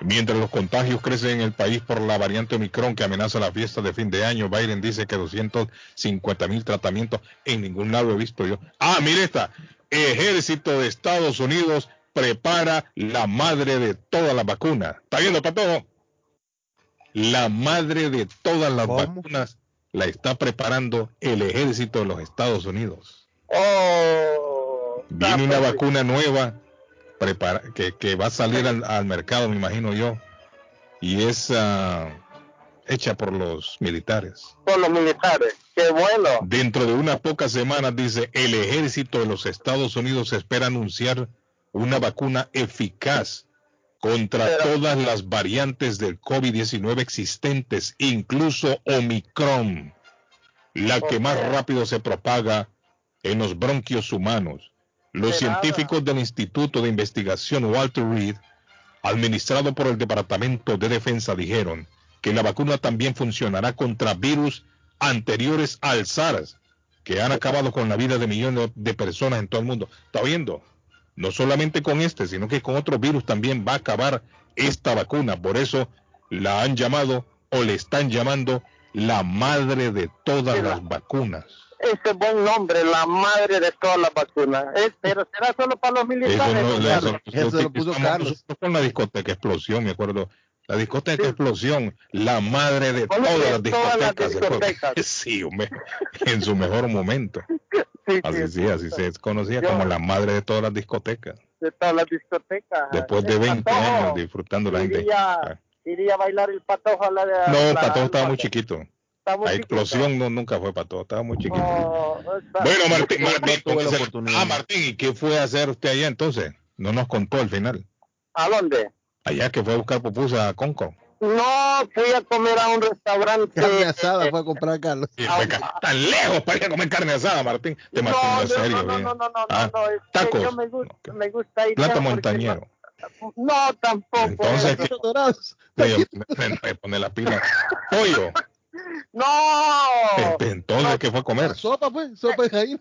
Mientras los contagios crecen en el país por la variante Omicron que amenaza la fiesta de fin de año, Biden dice que 250 mil tratamientos en ningún lado he visto yo. Ah, mire esta. Ejército de Estados Unidos prepara la madre de todas las vacunas. ¿Está viendo, todo? La madre de todas las vacunas la está preparando el ejército de los Estados Unidos.
Oh,
Viene una vacuna nueva que, va a salir al, mercado, me imagino yo, y es ah, hecha por los militares.
Por los militares, qué bueno.
Dentro de unas pocas semanas, dice, el ejército de los Estados Unidos espera anunciar una vacuna eficaz contra todas las variantes del COVID-19 existentes, incluso Omicron, la que más rápido se propaga en los bronquios humanos. Los científicos del Instituto de Investigación Walter Reed, administrado por el Departamento de Defensa, dijeron que la vacuna también funcionará contra virus anteriores al SARS, que han acabado con la vida de millones de personas en todo el mundo. ¿Está viendo? No solamente con este, sino que con otro virus también va a acabar esta vacuna. Por eso la han llamado o le están llamando la madre de todas las vacunas.
Ese buen nombre, la madre de todas las vacunas. pero será solo para los militares.
Eso, lo puso Carlos. con la discoteca explosión, me acuerdo. La discoteca explosión, la madre de todas las discotecas. Sí, hombre, en su mejor momento. así sí, así se conocía como la madre de todas las discotecas.
De todas las discotecas.
Después de 20 años disfrutando la gente.
Iría a bailar el patojo a la de...
No, el patojo estaba muy chiquito. La explosión no, nunca fue para todo, estaba muy chiquito. bueno, Martín, Martín, ah, Martín, ¿y qué fue a hacer usted allá entonces? No nos contó al final.
¿A dónde?
Allá que fue a buscar pupusa a Concord.
No, fui a comer a un restaurante.
Carne asada fue a comprar Carlos.
tan lejos para ir a comer carne asada, Martín. No, no, serio,
no, no, no, no, ah, no, tacos. Yo me, gusta, me gusta ir
Plato montañero.
No, tampoco.
Entonces, ¿qué? me, pone la pila. Pollo.
No.
Entonces, ¿qué fue a comer?
Sopa, pues, sopa de jaina.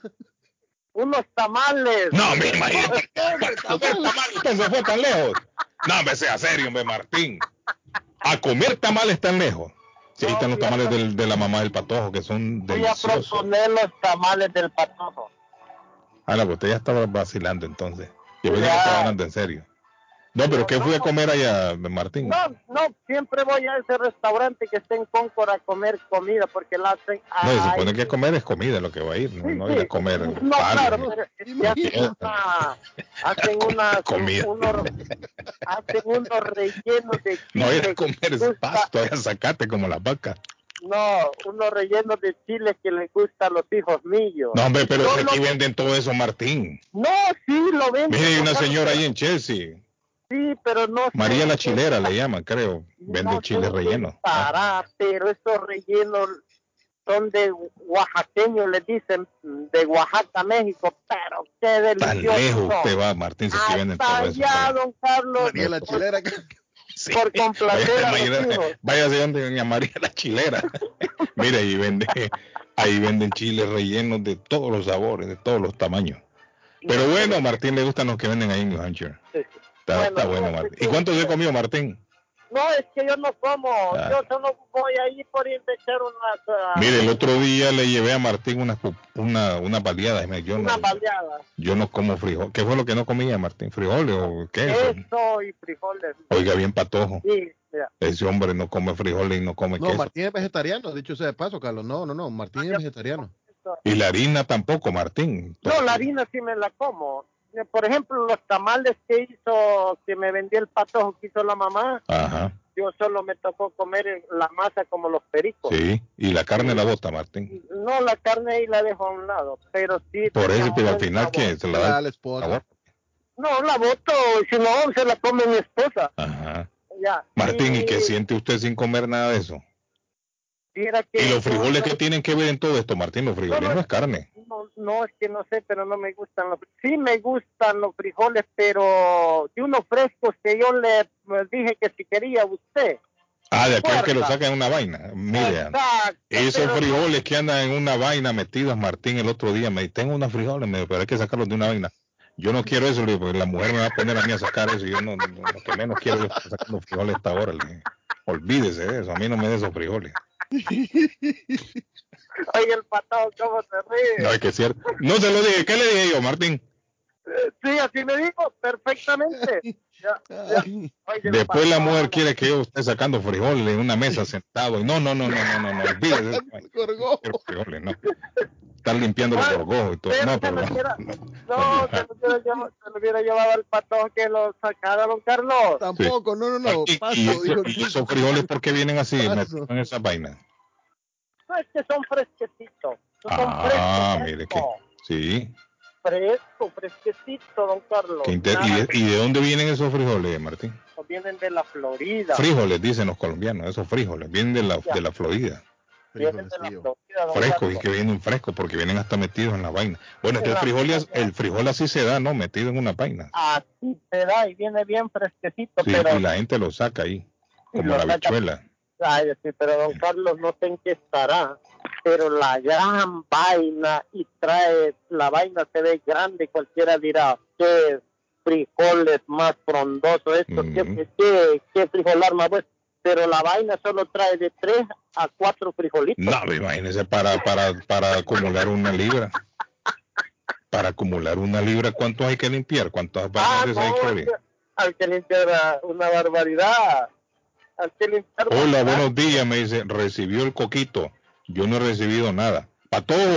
Unos tamales.
No, me imagino. Entonces fue tan lejos. No, me sea serio, hombre, Martín. A comer tamales tan lejos. Sí, ahí están los tamales del, de la mamá del patojo, que son deliciosos.
Voy a proponer los tamales del patojo.
Ah, la botella estaba vacilando entonces. Yo pensé que estaba hablando en serio. No, pero ¿qué fui a comer allá, Martín?
No, no, siempre voy a ese restaurante que está en Concord a comer comida porque la hacen.
No, se supone que comer es comida lo que va a ir, no, no ir a comer. No, claro, pero
hacen, una, hacen una, comida. Unos, hacen unos rellenos de
chile. No ir a comer es pasto, a sacate como la vaca.
No, unos rellenos de chile que les gusta a los hijos míos.
No, hombre, pero aquí venden todo eso, Martín.
No, sí, lo venden.
Mire, hay una señora ahí en Chelsea
Sí, pero no.
María la Chilera le llaman, creo. Vende chile relleno.
Para, pero esos rellenos son de oaxaqueños, le dicen, de Oaxaca, México, pero qué delicioso.
Tan lejos usted va, Martín, se que venden todo eso.
allá, don Carlos.
María la Chilera.
Sí. Por complacer a
Vaya de donde doña María la Chilera. Mira, ahí vende, ahí venden chiles rellenos de todos los sabores, de todos los tamaños. Pero bueno, a Martín le gustan los que venden ahí en New Hampshire. Está bueno, Martín. ¿Y cuánto se comió, Martín?
No, es que yo no como. Ah. Yo solo voy ahí por ir a echar unas. Uh...
Mire, el otro día le llevé a Martín una, una, una baleada.
Yo una no,
Yo no como frijol. ¿Qué fue lo que no comía, Martín? ¿Frijoles o qué?
Eso y frijoles.
Oiga, bien patojo. Sí, Ese hombre no come frijoles y no come
no,
queso.
Martín es vegetariano, dicho sea de paso, Carlos. No, no, no. Martín es vegetariano.
Y la harina tampoco, Martín.
No, la harina sí me la como por ejemplo, los tamales que hizo, que me vendió el patojo que hizo la mamá, yo solo me tocó comer la masa como los pericos.
Sí, y la carne la bota, Martín.
No, la carne ahí la dejo a un lado, pero sí.
Por eso, pero al final, ¿quién se la da?
la esposa.
No, la voto, si no, se la come mi esposa.
Ajá. Ya. Martín, ¿y qué siente usted sin comer nada de eso? ¿Y los frijoles que tienen que ver en todo esto, Martín? Los frijoles no, es carne.
No, es que no sé, pero no me gustan los Sí me gustan los frijoles, pero de unos frescos que yo le dije que si quería usted.
Ah, de aquel que lo saca en una vaina. Mire, esos frijoles que andan en una vaina metidos, Martín, el otro día me dijo, tengo unos frijoles, me pero hay que sacarlos de una vaina. Yo no quiero eso, porque la mujer me va a poner a mí a sacar eso. Y yo no, lo que menos quiero es sacar los frijoles hasta ahora. Olvídese de eso, a mí no me de esos frijoles.
Oye, el patado, ¿cómo se ríe?
No, es que es cierto. No se lo dije. ¿Qué le dije yo, Martín?
Sí, así me dijo, perfectamente.
Después la mujer quiere que yo esté sacando frijoles en una mesa sentado. Y no, no, no, no, no, no, no, olvídese. frijoles, no. Están limpiando los gorgojos y todo. No, pero no.
No, se lo hubiera llevado al pato que lo sacara, don Carlos.
Tampoco, no, no, no.
Paso, y, esos frijoles, ¿por qué vienen así, en esa vaina?
No, es que son fresquecitos. Son
ah, mire que. Sí.
Fresco, fresquecito, don Carlos.
¿Y de, dónde vienen esos frijoles, Martín?
Vienen de la Florida.
Frijoles, dicen los colombianos, esos frijoles. Vienen de la, de la Florida.
Vienen de la Florida.
Frescos, y que vienen frescos porque vienen hasta metidos en la vaina. Bueno, el frijol, el frijol así se da, ¿no? Metido en una vaina.
Así se da y viene bien fresquecito.
Sí, pero... y la gente lo saca ahí, como la bichuela.
Ay, sí, pero don Carlos no sé en qué estará, pero la gran vaina y trae, la vaina se ve grande, cualquiera dirá, qué frijoles más frondoso, esto, mm. qué, qué, qué frijolar más bueno pero la vaina solo trae de 3 a 4 frijolitos.
No, imagínese para, para, para acumular una libra. Para acumular una libra, ¿cuántos hay que limpiar? ¿Cuántas vainas
ah, hay que limpiar? Hay que limpiar una barbaridad.
Hola, buenos días, me dice, recibió el coquito. Yo no he recibido nada.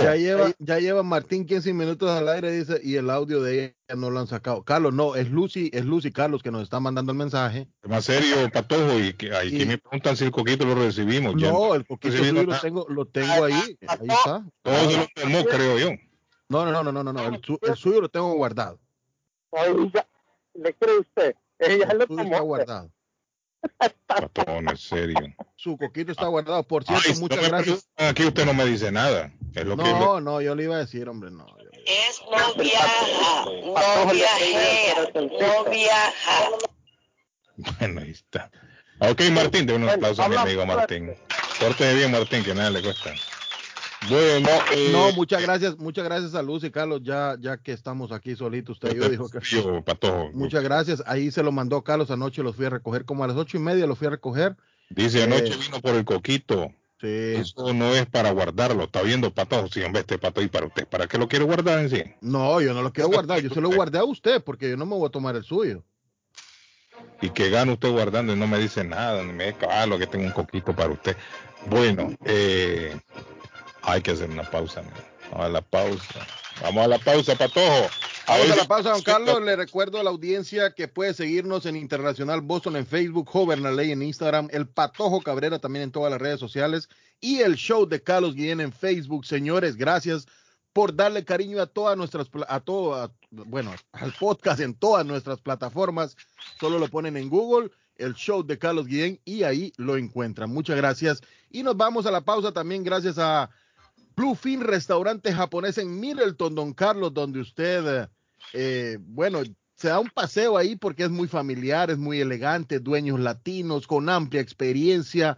Ya lleva, ya lleva Martín 15 minutos al aire, dice, y el audio de ella no lo han sacado. Carlos, no, es Lucy, es Lucy Carlos que nos está mandando el mensaje.
Más serio, Patojo, y que ahí me preguntan si el coquito lo recibimos.
No, el coquito lo tengo, lo tengo ahí, ahí está.
Todo se lo tomó, creo yo.
No, no, no, no, no, no, el, suyo lo tengo guardado.
¿le cree usted? Ella lo tomó. Está
guardado.
Patón, en serio.
Su coquito está guardado. Por cierto, muchas gracias.
Aquí usted no me dice nada.
no, no, yo le iba a decir, hombre, no.
Es no viaja, no viaja, no viaja.
Bueno, ahí está. Ok, Martín, de un aplauso a mi amigo Martín. Pórtese bien, Martín, que nada le cuesta.
Bueno, eh, no, muchas gracias, muchas gracias a Luz y Carlos, ya, ya que estamos aquí solitos, usted yo dijo que muchas gracias, ahí se lo mandó Carlos anoche, los fui a recoger como a las ocho y media, los fui a recoger.
Dice anoche eh, vino por el coquito. Sí. Eso no es para guardarlo, está viendo pato, si en vez de pato y para usted, ¿para qué lo quiere guardar en sí?
No, yo no lo quiero guardar, yo se lo guardé a usted porque yo no me voy a tomar el suyo.
Y que gana usted guardando y no me dice nada, ni me dice, ah, lo que tengo un coquito para usted. Bueno, eh, hay que hacer una pausa. Vamos a la pausa. Vamos a la pausa, Patojo.
Vamos a la pausa, don Carlos. Le recuerdo a la audiencia que puede seguirnos en Internacional Boston en Facebook, Joven la Ley en Instagram, el Patojo Cabrera también en todas las redes sociales y el show de Carlos Guillén en Facebook. Señores, gracias por darle cariño a todas nuestras, a todo, bueno, al podcast en todas nuestras plataformas. Solo lo ponen en Google el show de Carlos Guillén y ahí lo encuentran. Muchas gracias. Y nos vamos a la pausa también gracias a Bluefin Restaurante Japonés en Middleton, Don Carlos, donde usted, eh, bueno, se da un paseo ahí porque es muy familiar, es muy elegante, dueños latinos con amplia experiencia.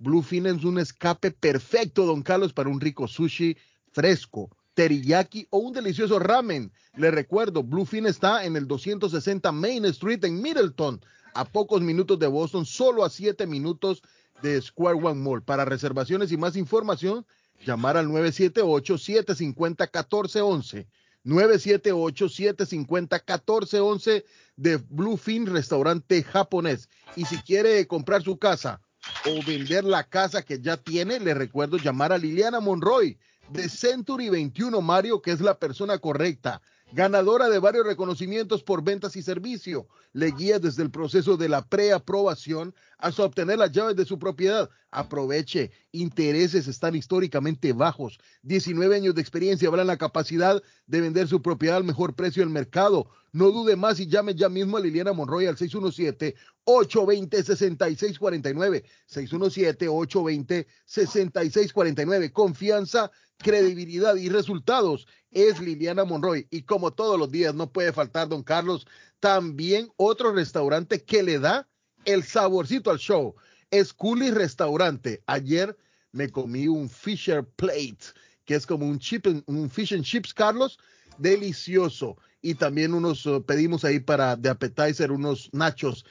Bluefin es un escape perfecto, Don Carlos, para un rico sushi fresco, teriyaki o un delicioso ramen. Le recuerdo, Bluefin está en el 260 Main Street en Middleton, a pocos minutos de Boston, solo a siete minutos de Square One Mall. Para reservaciones y más información, llamar al 978-750-1411. 978-750-1411 de Bluefin Restaurante Japonés. Y si quiere comprar su casa o vender la casa que ya tiene, le recuerdo llamar a Liliana Monroy de Century 21 Mario, que es la persona correcta ganadora de varios reconocimientos por ventas y servicio. Le guía desde el proceso de la preaprobación hasta obtener las llaves de su propiedad. Aproveche, intereses están históricamente bajos. 19 años de experiencia habrá la capacidad de vender su propiedad al mejor precio del mercado. No dude más y llame ya mismo a Liliana Monroy al 617-820-6649. 617-820-6649. Confianza, credibilidad y resultados es Liliana Monroy. Y como todos los días no puede faltar, don Carlos, también otro restaurante que le da el saborcito al show. Es Coolie Restaurante. Ayer me comí un Fisher Plate, que es como un, chip, un fish and chips, Carlos, delicioso. Y también unos uh, pedimos ahí para de appetizer unos nachos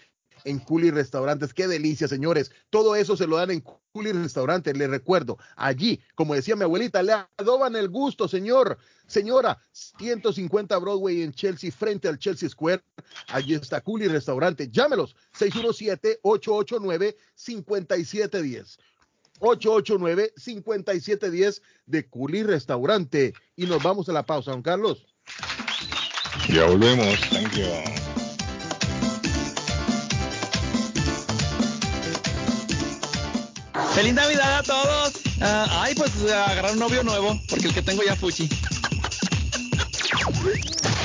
en Coolie Restaurantes. Qué delicia, señores. Todo eso se lo dan en Coolie Restaurantes. Le recuerdo, allí, como decía mi abuelita, le adoban el gusto, señor. Señora, 150 Broadway en Chelsea, frente al Chelsea Square. Allí está Coolie Restaurante. Llámelos, 617-889-5710. 889-5710 de Coolie Restaurante. Y nos vamos a la pausa, don Carlos.
Ya volvemos. Thank you.
Feliz Navidad a todos. Uh, ay, pues agarrar un novio nuevo, porque el que tengo ya fuchi.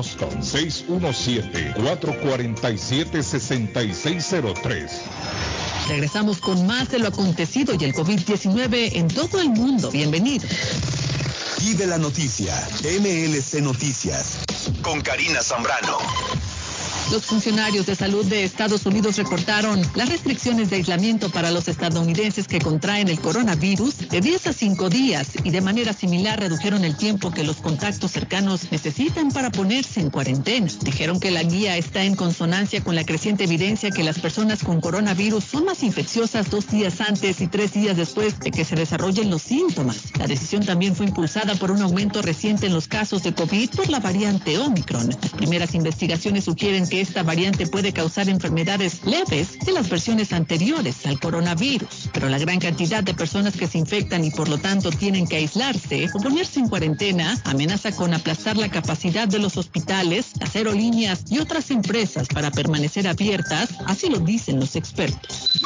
Boston, 617-447-6603.
Regresamos con más de lo acontecido y el COVID-19 en todo el mundo. Bienvenido.
Y de la noticia, MLC Noticias, con Karina Zambrano.
Los funcionarios de salud de Estados Unidos reportaron las restricciones de aislamiento para los estadounidenses que contraen el coronavirus de 10 a 5 días y de manera similar redujeron el tiempo que los contactos cercanos necesitan para ponerse en cuarentena. Dijeron que la guía está en consonancia con la creciente evidencia que las personas con coronavirus son más infecciosas dos días antes y tres días después de que se desarrollen los síntomas. La decisión también fue impulsada por un aumento reciente en los casos de COVID por la variante Omicron. Las primeras investigaciones sugieren que esta variante puede causar enfermedades leves en las versiones anteriores al coronavirus, pero la gran cantidad de personas que se infectan y por lo tanto tienen que aislarse o ponerse en cuarentena amenaza con aplastar la capacidad de los hospitales, las aerolíneas y otras empresas para permanecer abiertas, así lo dicen los expertos.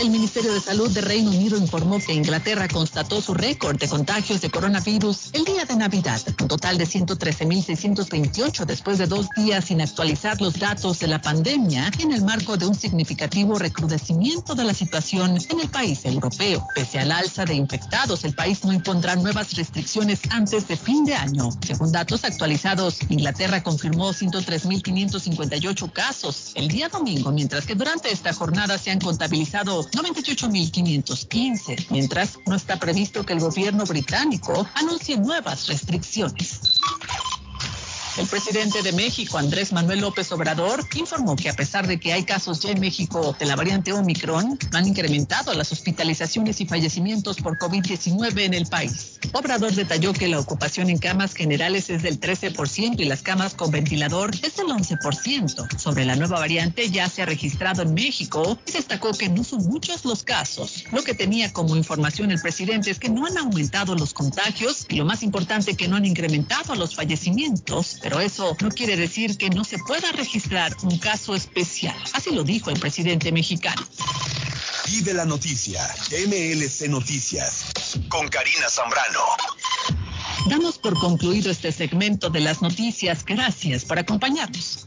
El Ministerio de Salud de Reino Unido informó que Inglaterra constató su récord de contagios de coronavirus el día de Navidad, un total de 113.628 después de dos días sin actualizar los datos de la pandemia en el marco de un significativo recrudecimiento de la situación en el país europeo. Pese al alza de infectados, el país no impondrá nuevas restricciones antes de fin de año. Según datos actualizados, Inglaterra confirmó 103.558 casos el día domingo, mientras que durante esta jornada se han contabilizado 98.515, mientras no está previsto que el gobierno británico anuncie nuevas restricciones. El presidente de México, Andrés Manuel López Obrador, informó que a pesar de que hay casos ya en México de la variante Omicron, han incrementado las hospitalizaciones y fallecimientos por COVID-19 en el país. Obrador detalló que la ocupación en camas generales es del 13% y las camas con ventilador es del 11%. Sobre la nueva variante ya se ha registrado en México y destacó que no son muchos los casos. Lo que tenía como información el presidente es que no han aumentado los contagios y lo más importante que no han incrementado los fallecimientos pero eso no quiere decir que no se pueda registrar un caso especial. Así lo dijo el presidente mexicano.
Y de la noticia, MLC Noticias, con Karina Zambrano.
Damos por concluido este segmento de las noticias. Gracias por acompañarnos.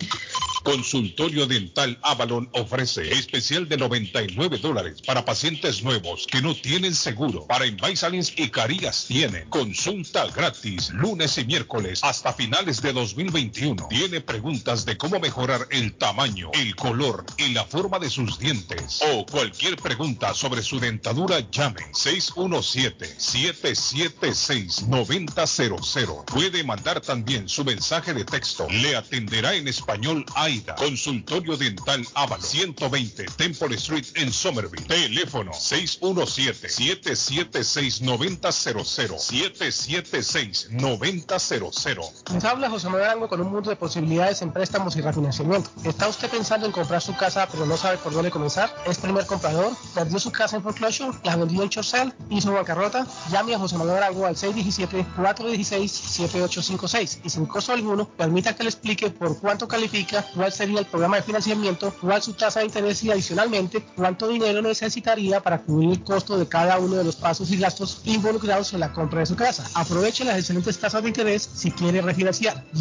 Consultorio Dental Avalon ofrece especial de 99 dólares para pacientes nuevos que no tienen seguro. Para Invisalins y Carías tiene consulta gratis lunes y miércoles hasta finales de 2021. Tiene preguntas de cómo mejorar el tamaño, el color y la forma de sus dientes. O cualquier pregunta sobre su dentadura, llame 617-776-9000. Puede mandar también su mensaje de texto. Le atenderá en español AIDA. Consultorio Dental Avalon 120 Temple Street en Somerville. Teléfono 617-776-9000. 776-9000.
Les habla José Manuel Arango con un mundo de posibilidades en préstamos y refinanciamiento. ¿Está usted pensando en comprar su casa pero no sabe por dónde comenzar? ¿Es primer comprador? ¿Perdió su casa en foreclosure? ¿La vendió en Chorcel? ¿Hizo bancarrota? Llame a José Manuel Arango al 617-416-7856 y sin costo alguno permita que le explique por cuánto califica, cuál sería el programa de financiamiento, cuál su tasa de interés y adicionalmente cuánto dinero necesitaría para cubrir el costo de cada uno de los pasos y gastos involucrados en la compra de su casa. Aproveche las excelentes tasas de interés si quiere refinanciar.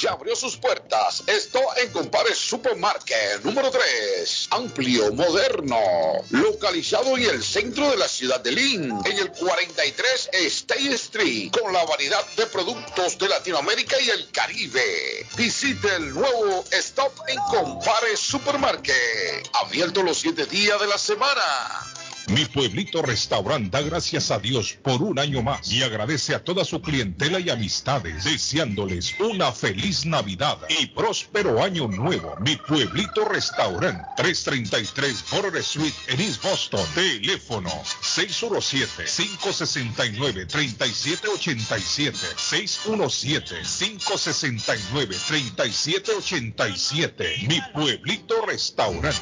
ya abrió sus puertas. Esto en Compare Supermarket número 3. Amplio, moderno. Localizado en el centro de la ciudad de Lynn. En el 43 State Street. Con la variedad de productos de Latinoamérica y el Caribe. Visite el nuevo Stop en Compare Supermarket. Abierto los 7 días de la semana.
Mi pueblito restaurante da gracias a Dios por un año más y agradece a toda su clientela y amistades, deseándoles una feliz Navidad y próspero año nuevo. Mi pueblito restaurante, 333 Border Street en East Boston. Teléfono 617-569-3787. 617-569-3787. Mi pueblito restaurante.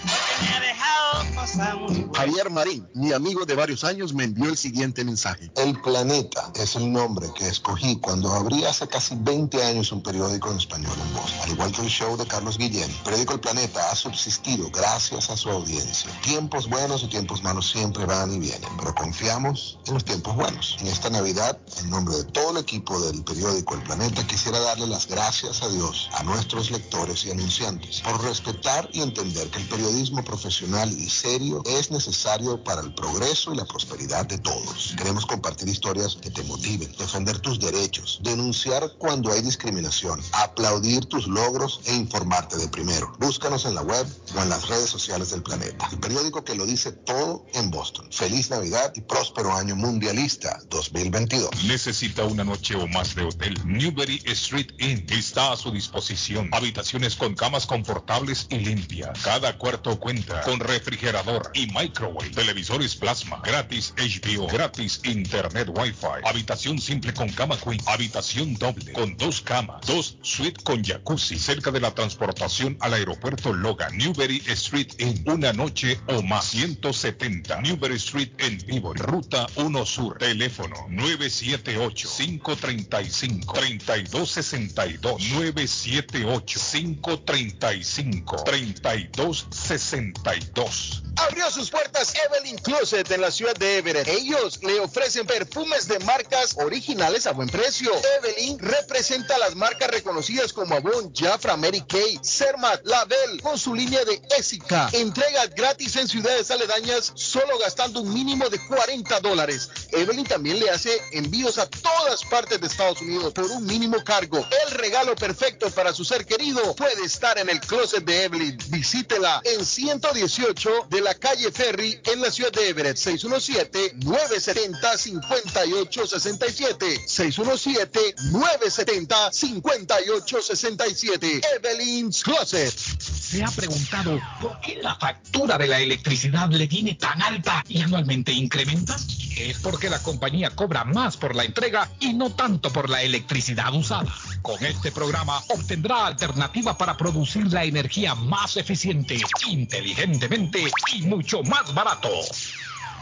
Javier Marín, mi amigo de varios años, me envió el siguiente mensaje.
El Planeta es el nombre que escogí cuando abrí hace casi 20 años un periódico en español en voz. Al igual que el show de Carlos Guillén, el periódico El Planeta ha subsistido gracias a su audiencia. Tiempos buenos y tiempos malos siempre van y vienen, pero confiamos en los tiempos buenos. En esta Navidad, en nombre de todo el equipo del periódico El Planeta, quisiera darle las gracias a Dios, a nuestros lectores y anunciantes, por respetar y entender que el periodismo profesional y serio es necesario para progreso y la prosperidad de todos. Queremos compartir historias que te motiven, defender tus derechos, denunciar cuando hay discriminación, aplaudir tus logros e informarte de primero. Búscanos en la web o en las redes sociales del planeta. El periódico que lo dice todo en Boston. Feliz Navidad y próspero año mundialista 2022.
¿Necesita una noche o más de hotel? Newberry Street Inn está a su disposición. Habitaciones con camas confortables y limpias. Cada cuarto cuenta con refrigerador y microwave, televisores plasma, gratis HBO, gratis internet wifi, habitación simple con cama queen, habitación doble con dos camas, dos suite con jacuzzi cerca de la transportación al aeropuerto Logan, Newberry Street Inn, una noche o más. 170 Newberry Street en vivo, ruta 1 Sur, teléfono 978 535 3262 978 535 3262
Abrió sus puertas Evelyn Closet en la ciudad de Everett. Ellos le ofrecen perfumes de marcas originales a buen precio. Evelyn representa las marcas reconocidas como Avon, Jafra, Mary Kay, Cermat, Label, con su línea de Essica. Entrega gratis en ciudades aledañas solo gastando un mínimo de 40 dólares. Evelyn también le hace envíos a todas partes de Estados Unidos por un mínimo cargo. El regalo perfecto para su ser querido puede estar en el closet de Evelyn. Visítela en 118 de la calle Ferry en la ciudad de Everett. 617-970-5867. 617-970-5867. Evelyn's Closet.
¿Se ha preguntado por qué la factura de la electricidad le viene tan alta y anualmente incrementa? Es porque la compañía cobra más por la entrega y no tanto por la electricidad usada. Con este programa obtendrá alternativa para producir la energía más eficiente, inteligentemente y mucho más barato.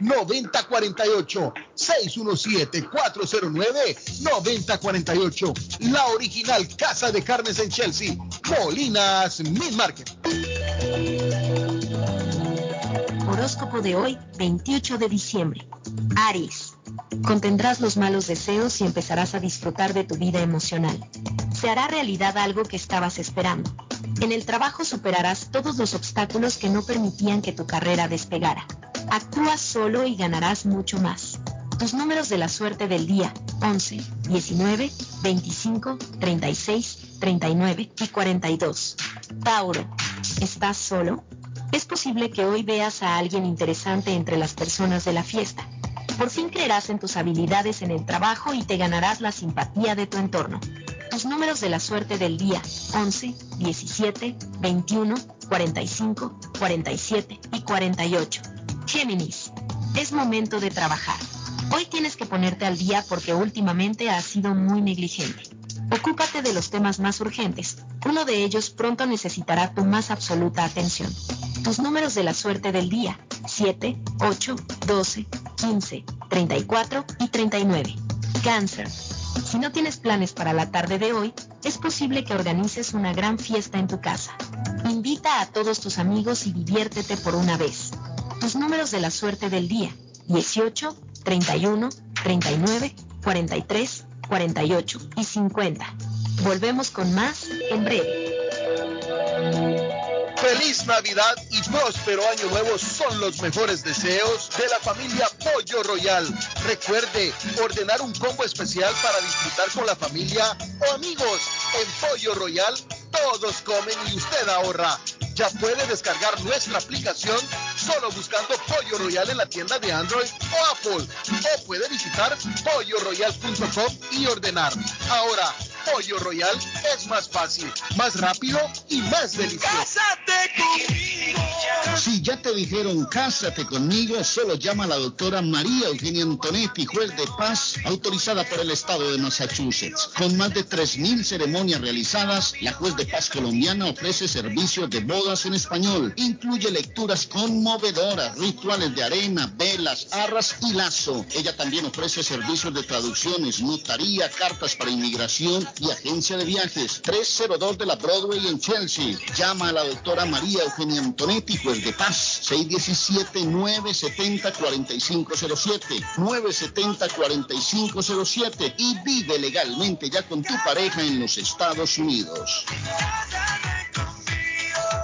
617-409-9048. 617-409-9048. La original Casa de Carnes en Chelsea, Molinas Meat Market.
Horóscopo de hoy, 28 de diciembre. Aries. Contendrás los malos deseos y empezarás a disfrutar de tu vida emocional. Se hará realidad algo que estabas esperando. En el trabajo superarás todos los obstáculos que no permitían que tu carrera despegara. Actúa solo y ganarás mucho más. Tus números de la suerte del día 11, 19, 25, 36, 39 y 42. Tauro, ¿estás solo? Es posible que hoy veas a alguien interesante entre las personas de la fiesta. Por fin creerás en tus habilidades en el trabajo y te ganarás la simpatía de tu entorno. Tus números de la suerte del día 11, 17, 21, 45, 47 y 48. Géminis, es momento de trabajar. Hoy tienes que ponerte al día porque últimamente has sido muy negligente. Ocúpate de los temas más urgentes. Uno de ellos pronto necesitará tu más absoluta atención. Tus números de la suerte del día. 7, 8, 12, 15, 34 y 39. Cáncer. Si no tienes planes para la tarde de hoy, es posible que organices una gran fiesta en tu casa. Invita a todos tus amigos y diviértete por una vez. Tus números de la suerte del día. 18, 31, 39, 43, 48 y 50. Volvemos con más en breve.
Feliz Navidad y próspero año nuevo son los mejores deseos de la familia Pollo Royal. Recuerde ordenar un combo especial para disfrutar con la familia o amigos. En Pollo Royal todos comen y usted ahorra. Ya puede descargar nuestra aplicación solo buscando Pollo Royal en la tienda de Android o Apple. O puede visitar polloroyal.com y ordenar. Ahora, Pollo Royal es más fácil, más rápido y más delicioso.
¡Cásate conmigo!
Si ya te dijeron cásate conmigo, solo llama a la doctora María Eugenia Antonetti, juez de paz, autorizada por el estado de Massachusetts. Con más de 3.000 ceremonias realizadas, la juez de paz colombiana ofrece servicios de bodas en español. Incluye lecturas conmovedoras, rituales de arena, velas, arras y lazo. Ella también ofrece servicios de traducciones, notaría, cartas para inmigración y agencia de viajes. 302 de la Broadway en Chelsea. Llama a la doctora María Eugenia Antonetti, juez de paz. 617-970-4507. 970-4507. Y vive legalmente ya con tu pareja en los Estados Unidos.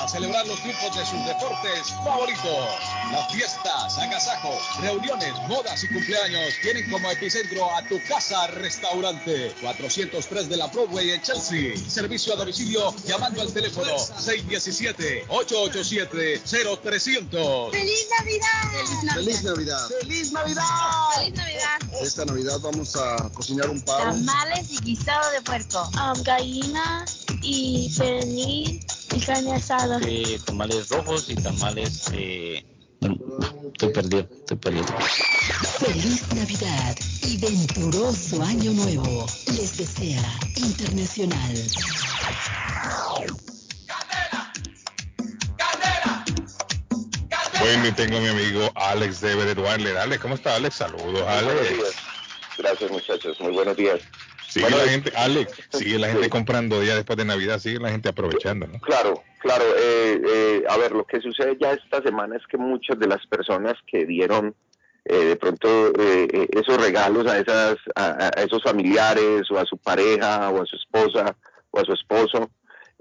para celebrar los triunfos de sus deportes favoritos. Las fiestas, agasajos, reuniones, bodas y cumpleaños tienen como epicentro a tu casa restaurante. 403 de la Broadway en Chelsea. Servicio a domicilio llamando al teléfono 617-887-0300.
¡Feliz Navidad!
¡Feliz Navidad!
¡Feliz Navidad! ¡Feliz Navidad!
Esta Navidad vamos a cocinar un pavo.
Tamales y guisado de puerco.
Um, gallina y pernil y carne asada.
Eh, tamales rojos y tamales... Eh... Estoy perdido, estoy perdido.
Feliz Navidad y venturoso Año Nuevo. Les desea Internacional.
Bueno, y tengo a mi amigo Alex de Wandler. Alex, ¿cómo está Alex? Saludos, Alex.
Gracias, muchachos. Muy buenos días.
Sigue
Bueno,
la gente, Alex, sigue la gente comprando días después de Navidad, sigue la gente aprovechando, ¿no?
Claro, claro. eh, eh, a ver, lo que sucede ya esta semana es que muchas de las personas que dieron eh, de pronto eh, eh, esos regalos a, esas, a, a esos familiares o a su pareja o a su esposa o a su esposo,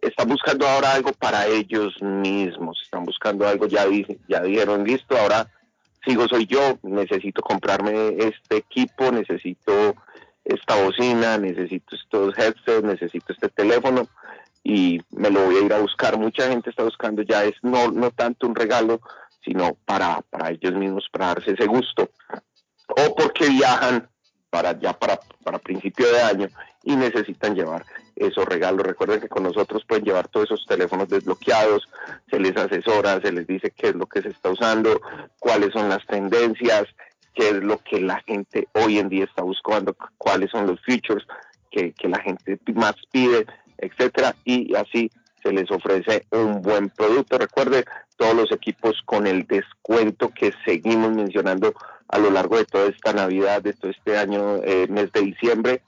están buscando ahora algo para ellos mismos, están buscando algo, ya, ya dijeron, listo, ahora sigo soy yo, necesito comprarme este equipo, necesito esta bocina, necesito estos headsets, necesito este teléfono y me lo voy a ir a buscar. Mucha gente está buscando ya es no, no tanto un regalo, sino para, para ellos mismos, para darse ese gusto. O porque viajan para ya para, para principio de año y necesitan llevar esos regalos. Recuerden que con nosotros pueden llevar todos esos teléfonos desbloqueados, se les asesora, se les dice qué es lo que se está usando, cuáles son las tendencias, qué es lo que la gente hoy en día está buscando, cuáles son los features que, que la gente más pide, etcétera, y así se les ofrece un buen producto. Recuerde, todos los equipos con el descuento que seguimos mencionando a lo largo de toda esta Navidad, de todo este año, eh, mes de diciembre,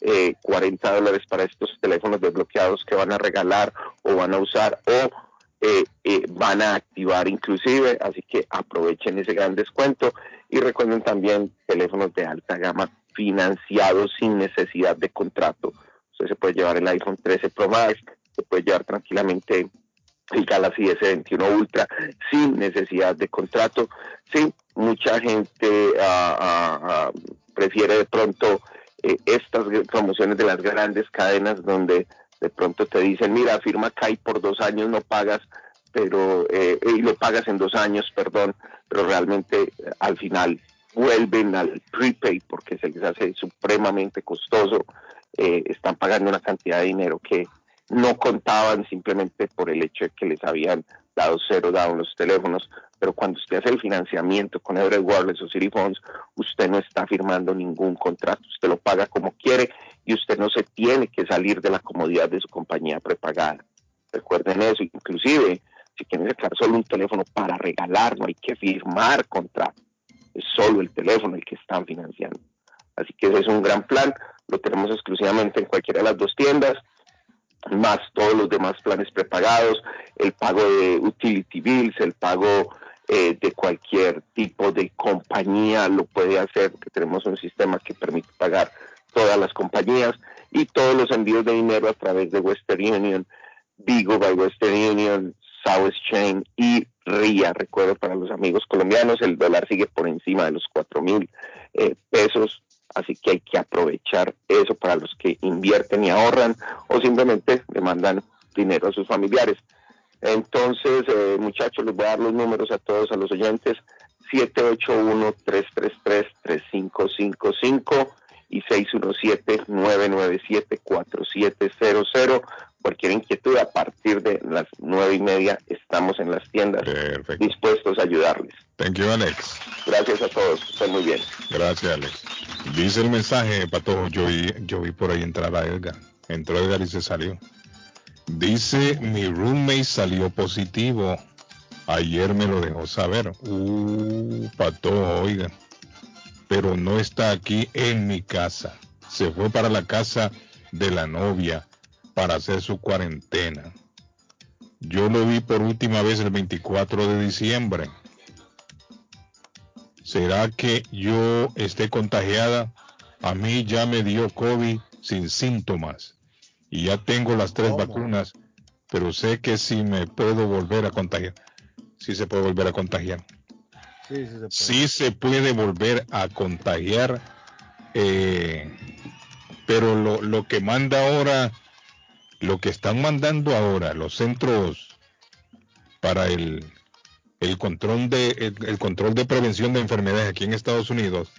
eh, 40 dólares para estos teléfonos desbloqueados que van a regalar o van a usar o eh, eh, van a activar inclusive, así que aprovechen ese gran descuento y recuerden también teléfonos de alta gama financiados sin necesidad de contrato. Usted se puede llevar el iPhone 13 Pro Max, se puede llevar tranquilamente el Galaxy S21 Ultra sin necesidad de contrato. Sí, mucha gente ah, ah, ah, prefiere de pronto eh, estas promociones de las grandes cadenas donde de pronto te dicen, mira, firma y por dos años no pagas pero eh, y lo pagas en dos años, perdón, pero realmente eh, al final vuelven al prepaid porque se les hace supremamente costoso, eh, están pagando una cantidad de dinero que no contaban simplemente por el hecho de que les habían dado cero down los teléfonos, pero cuando usted hace el financiamiento con Everett Wireless o City Phones, usted no está firmando ningún contrato, usted lo paga como quiere y usted no se tiene que salir de la comodidad de su compañía prepagada. Recuerden eso, inclusive si quieren sacar solo un teléfono para regalar, no hay que firmar contrato, es solo el teléfono el que están financiando. Así que ese es un gran plan, lo tenemos exclusivamente en cualquiera de las dos tiendas más todos los demás planes prepagados, el pago de utility bills, el pago eh, de cualquier tipo de compañía lo puede hacer, porque tenemos un sistema que permite pagar todas las compañías y todos los envíos de dinero a través de Western Union, Vigo by Western Union, South Chain y RIA. Recuerdo para los amigos colombianos, el dólar sigue por encima de los cuatro mil eh, pesos Así que hay que aprovechar eso para los que invierten y ahorran o simplemente le mandan dinero a sus familiares. Entonces, eh, muchachos, les voy a dar los números a todos, a los oyentes. 781-333-3555 y 617-997-4700. Cualquier inquietud a partir de las nueve y media estamos en las tiendas dispuestos a ayudarles.
Thank you, Alex.
Gracias a todos, estén muy bien.
Gracias, Alex. Dice el mensaje, Pato, yo vi, yo vi por ahí entrar a Edgar. Entró Edgar y se salió. Dice, mi roommate salió positivo. Ayer me lo dejó saber. Uh, Pato, oiga. Pero no está aquí en mi casa. Se fue para la casa de la novia para hacer su cuarentena. Yo lo vi por última vez el 24 de diciembre. ¿Será que yo esté contagiada? A mí ya me dio COVID sin síntomas y ya tengo las tres vacunas, pero sé que si me puedo volver a contagiar. Sí se puede volver a contagiar. Sí, sí se puede, sí se puede volver a contagiar. Eh, pero lo, lo que manda ahora lo que están mandando ahora los centros para el, el control de el, control de prevención de enfermedades aquí en Estados Unidos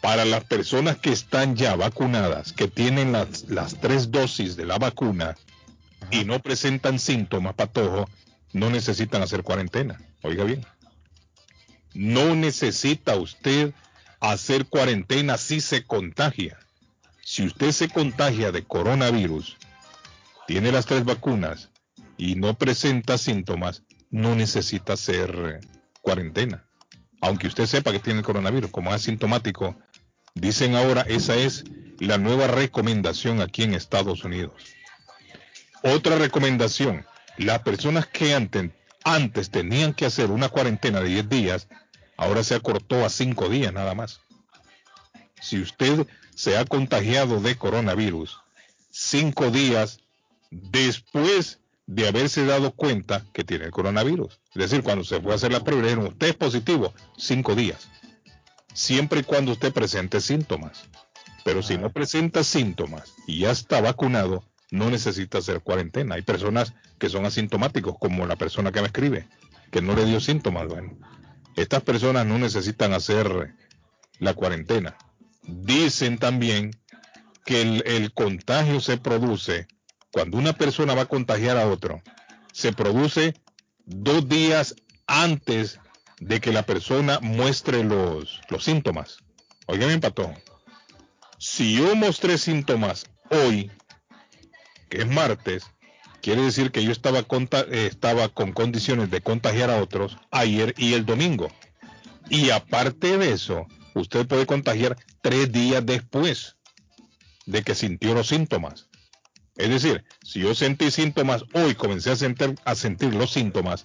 para las personas que están ya vacunadas, que tienen las, las tres dosis de la vacuna y no presentan síntomas, patojo, no necesitan hacer cuarentena. Oiga bien, no necesita usted hacer cuarentena si se contagia. Si usted se contagia de coronavirus, tiene las tres vacunas y no presenta síntomas, no necesita hacer cuarentena. Aunque usted sepa que tiene el coronavirus como asintomático, dicen ahora esa es la nueva recomendación aquí en Estados Unidos. Otra recomendación, las personas que antes, antes tenían que hacer una cuarentena de 10 días, ahora se acortó a 5 días nada más. Si usted se ha contagiado de coronavirus, 5 días después de haberse dado cuenta que tiene el coronavirus. Es decir, cuando se fue a hacer la prueba, usted es positivo, cinco días. Siempre y cuando usted presente síntomas. Pero si no presenta síntomas y ya está vacunado, no necesita hacer cuarentena. Hay personas que son asintomáticos, como la persona que me escribe, que no le dio síntomas. Bueno, estas personas no necesitan hacer la cuarentena. Dicen también que el, contagio se produce cuando una persona va a contagiar a otro, se produce dos días antes de que la persona muestre los, síntomas. Oigan, empató. Si yo mostré síntomas hoy, que es martes, quiere decir que yo estaba, eh, estaba con condiciones de contagiar a otros ayer y el domingo. Y aparte de eso, usted puede contagiar tres días después de que sintió los síntomas. Es decir, si yo sentí síntomas hoy, comencé a sentir, a sentir los síntomas,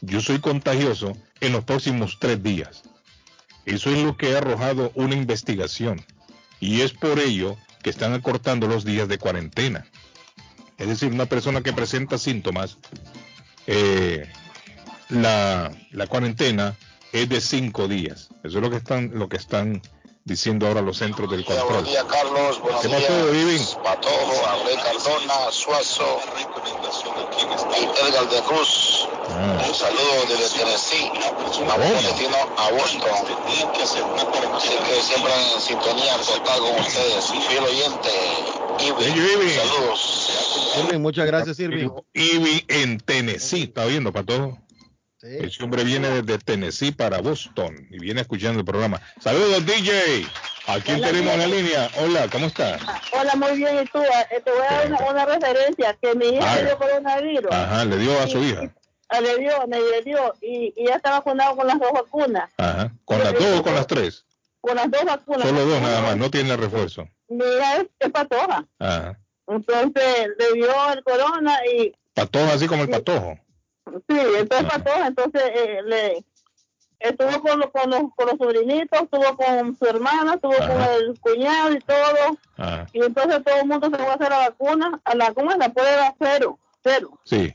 yo soy contagioso en los próximos tres días. Eso es lo que ha arrojado una investigación. Y es por ello que están acortando los días de cuarentena. Es decir, una persona que presenta síntomas, eh, la, la, cuarentena es de cinco días. Eso es lo que están, lo que están diciendo ahora los centros del control.
Buenos días, Carlos. Buenos
¿Qué
días. Patojo, Abre Cardona, Suazo, Edgar de Cruz.
Ah.
Un saludo desde Tennessee, vamos destino a Boston. Así que siempre en sintonía con ustedes. Fiel oyente, Ivy. Saludos.
Irving, muchas gracias, Irving.
Ivy en Tennessee, ¿está viendo, Pato? Ese hombre viene desde Tennessee para Boston y viene escuchando el programa. Saludos, DJ. ¿A quién
Hola,
tenemos en la línea? Hola, ¿cómo está?
Hola, muy bien. ¿Y tú? Eh, te voy a dar una, una referencia. Que mi hija
Ah.
le dio coronavirus.
Ajá, le dio a su
Y-
hija.
Ah, Le dio, me le dio. Y, y ya está vacunado con las dos vacunas.
Ajá. ¿Con las dos o con las tres?
Con las dos vacunas.
Solo dos nada más, no tiene refuerzo.
Mi hija es, es patoja.
Ajá.
Entonces le dio el corona y
Patojo así como el patojo.
sí, entonces patoja. Entonces eh, le estuvo con, los- con, los, con los sobrinitos, estuvo con su hermana, estuvo con el cuñado y todo.
Ajá.
Y entonces todo el mundo se fue a hacer la vacuna. A la vacuna la prueba cero, cero.
Sí.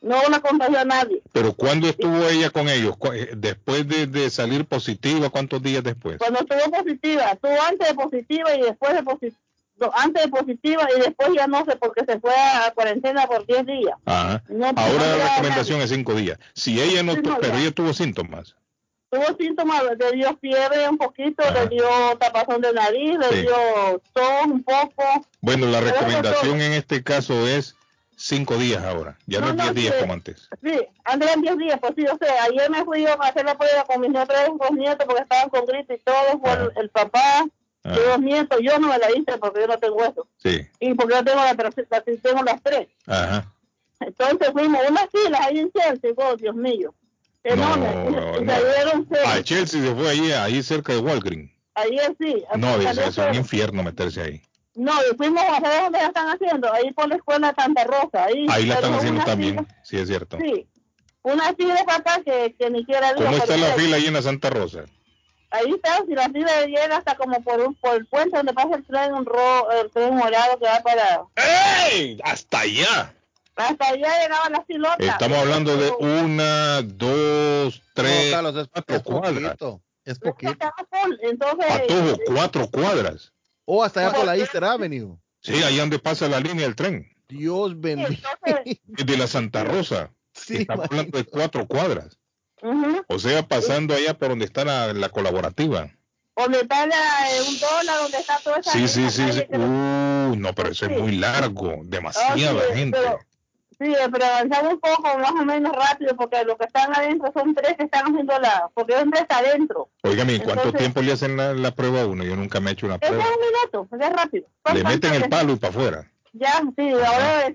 No la contagió a nadie.
Pero ¿cuándo estuvo ella con ellos? Eh, Después de, de salir positiva, ¿cuántos días después?
Cuando estuvo positiva, estuvo antes de positiva y después de positiva. Antes de positiva y después ya no sé porque se fue a cuarentena por 10 días.
Ajá.
No, no
Ahora la
le da
recomendación es cinco días. Si ella no,
Sí, no,
pero
ya.
ella tuvo síntomas.
Tuvo síntomas, le dio fiebre un poquito, le dio tapazón de nariz, le
Sí.
dio tos un poco.
Bueno, la recomendación en este caso es cinco días ahora. Ya no,
No,
es
no,
diez días
sí.
como antes.
Sí, antes eran 10 días, pues sí, o sea, ayer me fui yo a hacer la prueba con mis dos nietos porque estaban con gripe y todo, fue el, el papá de dos nietos, yo no me la hice porque yo no tengo eso.
Sí.
Y porque yo tengo, la, la- tengo las tres.
Ajá.
Entonces fuimos unas filas ahí en Chelsea, oh, Dios mío. Enorme.
No, no.
salieron seis.
A Chelsea se fue allí, ahí cerca de Walgreen.
Ayer sí.
No, es un infierno meterse ahí.
No, y fuimos a ver dónde la están haciendo, ahí por la escuela Santa Rosa. Ahí,
Ahí la están haciendo también,
fila-
sí es cierto.
Sí, una fila para acá que, que ni siquiera digo,
¿Cómo está la fila ahí en la Santa Rosa?
Ahí está, si la fila llega hasta como por, un, por el puente donde pasa el tren, un ro, el tren morado que va para...
¡Ey! ¡Hasta allá!
Hasta allá llegaban las pilotas.
Estamos hablando de una, dos, tres,
No, Carlos, es,
cuatro
es
cuadras.
poquito. Es poquito.
Entonces,
Patojo, cuatro cuadras.
O hasta allá por la Easter Avenue.
Sí, ahí donde pasa la línea del tren.
Dios bendiga.
De la Santa Rosa. Estamos hablando de cuatro cuadras. O sea, pasando allá por donde está la, la colaborativa.
donde está la, un dólar, donde está toda esa
Sí, sí, sí. sí. Uh, no, pero eso es muy largo. Demasiada
sí,
gente.
Pero, sí, pero avanzamos un poco más o menos rápido porque los que están adentro son tres que están haciendo la... porque tres está adentro.
Óigame, ¿y ¿cuánto
Entonces-
tiempo le hacen la, la prueba a uno? Yo nunca me he hecho una
Eso es
prueba.
un minuto, es rápido.
Le meten el palo y para afuera.
Ya, sí, ahora,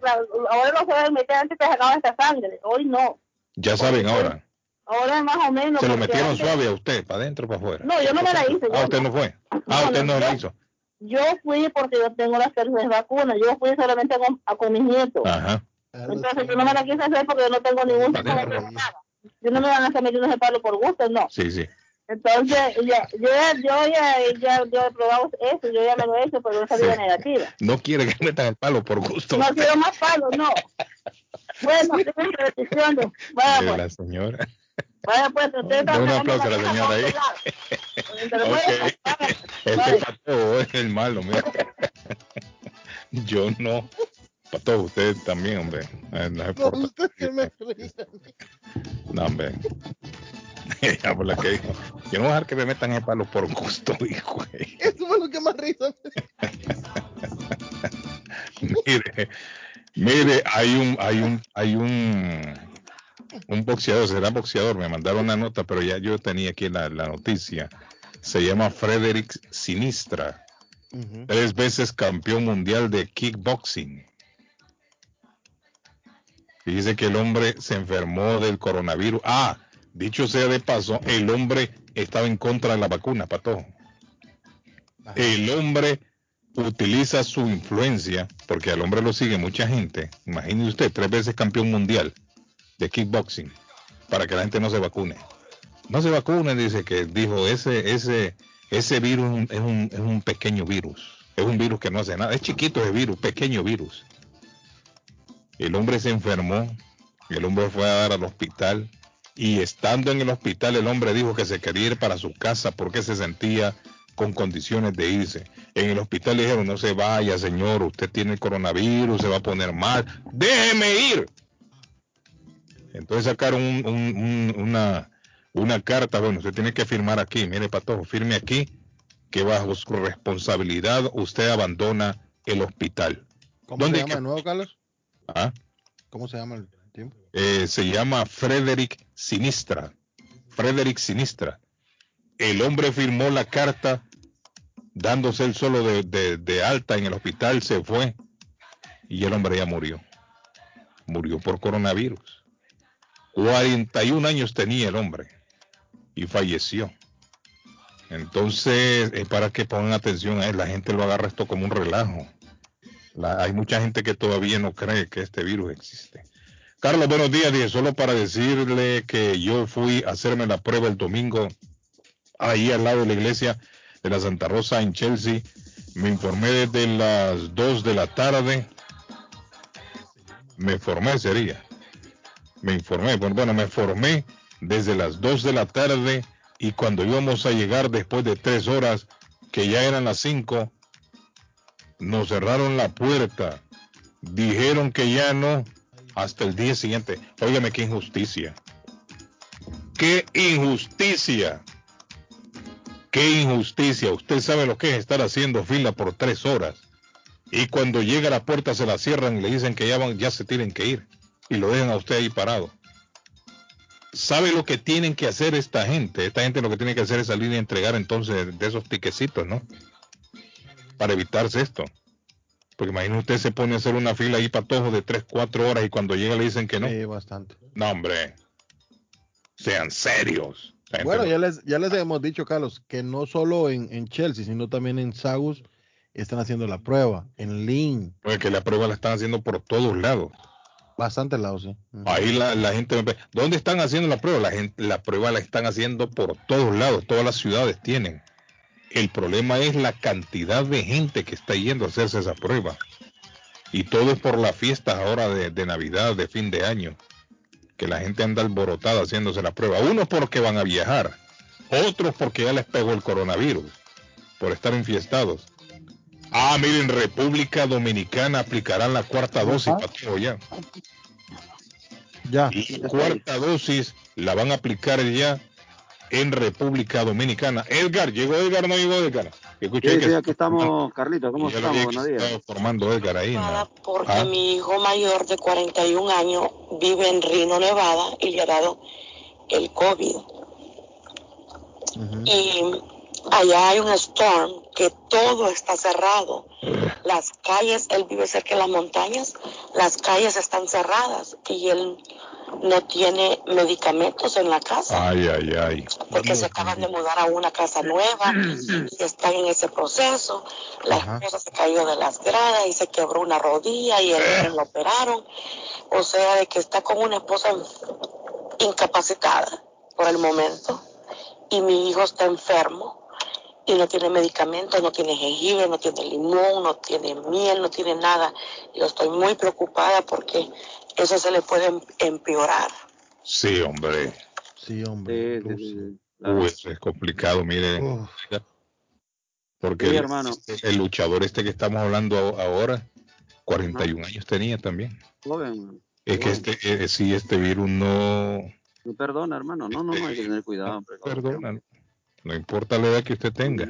ahora no se debe meter antes que sacaba esta sangre. Hoy no.
Ya saben ahora.
Ahora más o menos.
Se lo metieron
antes-
suave a usted, para adentro, para afuera.
No, yo no me la hice.
Ah, usted no fue. Ah,
No,
usted
no, yo-
hizo.
Yo fui porque yo tengo las terceras vacunas. Yo fui solamente con, a- con mis nietos.
Ajá.
Entonces yo no me la quise hacer porque yo no tengo ningún tipo de enfermedad. Yo no me van a hacer meter ese palo por gusto, no.
Sí, sí.
Entonces, ya, yo, ya- yo ya, ya, yo he probado eso, yo ya me lo he hecho, pero no salía
Sí.
negativa.
No quiere que metan el palo por gusto.
No quiero más palos, no. Bueno, tengo repeticiones. Vaya pues,
la señora.
vaya pues, usted está
un aplauso a la señora ahí. Ok. Este es el malo, mira. Yo no. Pato, usted también, hombre. Eh, No, se porta.
usted que me ríe.
No, hombre. Ya por la que dijo. Yo no voy a dejar que me metan el palo por gusto, dijo.
Eso fue lo que más risa
mire, mire, hay un, hay un, hay un, un boxeador, será boxeador, me mandaron una nota, pero ya yo tenía aquí la, la noticia. Se llama Frederick Sinistra, tres veces campeón mundial de kickboxing. Y dice que el hombre se enfermó del coronavirus. Ah, dicho sea de paso, el hombre estaba en contra de la vacuna, pato. El hombre utiliza su influencia, porque al hombre lo sigue mucha gente. Imagínese usted, tres veces campeón mundial de kickboxing, para que la gente no se vacune. No se vacune, dice que dijo, ese, ese, ese virus es un, es un pequeño virus. Es un virus que no hace nada. Es chiquito ese virus, pequeño virus. El hombre se enfermó, el hombre fue a dar al hospital y estando en el hospital el hombre dijo que se quería ir para su casa porque se sentía con condiciones de irse. En el hospital le dijeron, no se vaya señor, usted tiene el coronavirus, se va a poner mal, déjeme ir. Entonces sacaron una, una carta, bueno, usted tiene que firmar aquí, mire Patojo, firme aquí que bajo su responsabilidad usted abandona el hospital.
¿Cómo se llama de nuevo, Carlos?
¿Ah?
¿Cómo se llama el tiempo?
Eh, se llama Frederick Sinistra. Frederick Sinistra. El hombre firmó la carta dándose el solo de, de alta en el hospital, se fue y el hombre ya murió. Murió por coronavirus. 41 años tenía el hombre y falleció. Entonces, es para que pongan atención a él, la gente lo agarra esto como un relajo. Hay mucha gente que todavía no cree que este virus existe. Carlos, buenos días, dije, solo para decirle que yo fui a hacerme la prueba el domingo ahí al lado de la iglesia de la Santa Rosa en Chelsea. Me informé desde las 2 de la tarde. Me formé, sería. Me informé, bueno, me formé desde las 2 de la tarde y cuando íbamos a llegar después de tres horas, que ya eran las cinco, nos cerraron la puerta, dijeron que ya no, hasta el día siguiente. Óigame qué injusticia. Qué injusticia. Qué injusticia. Usted sabe lo que es estar haciendo fila por tres horas. Y cuando llega a la puerta se la cierran y le dicen que ya, van, ya se tienen que ir. Y lo dejan a usted ahí parado sabe lo que tienen que hacer esta gente. Esta gente lo que tiene que hacer es salir y entregar entonces de esos tiquecitos, ¿no? Para evitarse esto. Porque imagínese usted se pone a hacer una fila ahí para todos de 3, 4 horas y cuando llega le dicen que no.
Sí, bastante.
No, hombre. Sean serios.
Bueno, ya les, ya les hemos dicho, Carlos, que no solo en, en Chelsea, sino también en Sagus están haciendo la prueba. En Lynn.
Pues que la prueba la están haciendo por todos lados.
Bastante lado, sí.
Ahí la, la, gente ¿Dónde están haciendo la prueba? La, gente, la prueba la están haciendo por todos lados, todas las ciudades tienen. El problema es la cantidad de gente que está yendo a hacerse esa prueba. Y todo es por las fiestas ahora de, de Navidad, de fin de año. Que la gente anda alborotada haciéndose la prueba. Unos porque van a viajar, otros porque ya les pegó el coronavirus, por estar infiestados. Ah, miren, República Dominicana aplicarán la cuarta dosis para todo ya.
Ya.
Y cuarta dosis la van a aplicar ya en República Dominicana. Edgar, ¿llegó Edgar no llegó Edgar?
Escuché sí, que sí, aquí estamos, Carlito, ¿cómo estamos? Buenos días.
formando Edgar ahí. ¿no?
Porque ¿Ah? mi hijo mayor de 41 años vive en Reno, Nevada, y le ha dado el COVID. Uh -huh. Y allá hay un storm que todo está cerrado. Las calles, él vive cerca de las montañas, las calles están cerradas y él no tiene medicamentos en la casa.
Ay, ay, ay.
Porque se acaban de mudar a una casa nueva y están en ese proceso. La Ajá. esposa se cayó de las gradas y se quebró una rodilla y él lo operaron. O sea, de que está con una esposa incapacitada por el momento y mi hijo está enfermo y no tiene medicamentos, no tiene jengibre, no tiene limón, no tiene miel, no tiene nada. Yo estoy muy preocupada porque eso se le puede empeorar.
Sí, hombre.
Sí, hombre.
Sí, sí, sí.
Uy, es complicado, mire. Porque
sí, hermano.
El, el, luchador este que estamos hablando ahora, 41 no. años tenía también.
Joven,
es que este, eh, si este virus no...
No perdona, hermano. No, no, no, hay que tener cuidado. Hombre.
Perdona. No importa la edad que usted tenga.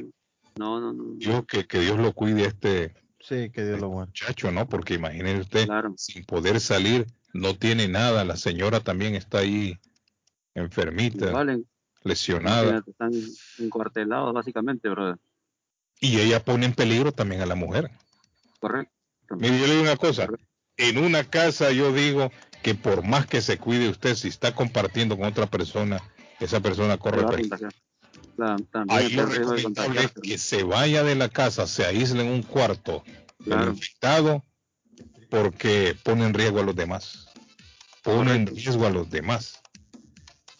No, no, no.
Dios, que, que Dios lo cuide a este,
sí, que Dios
este
lo guarde.
muchacho, ¿no? Porque imagínese usted, claro. sin poder salir, no tiene nada. La señora también está ahí enfermita,
vale.
lesionada.
Están encuartelados, básicamente, brother.
Y ella pone en peligro también a la mujer.
Correcto.
Mire, yo le digo una cosa. En una casa yo digo que por más que se cuide usted, si está compartiendo con otra persona, esa persona corre peligro. Ahí lo recomendable es que se vaya de la casa, se aísle en un cuarto
claro.
infectado, porque pone en riesgo a los demás. Pone en riesgo a los demás.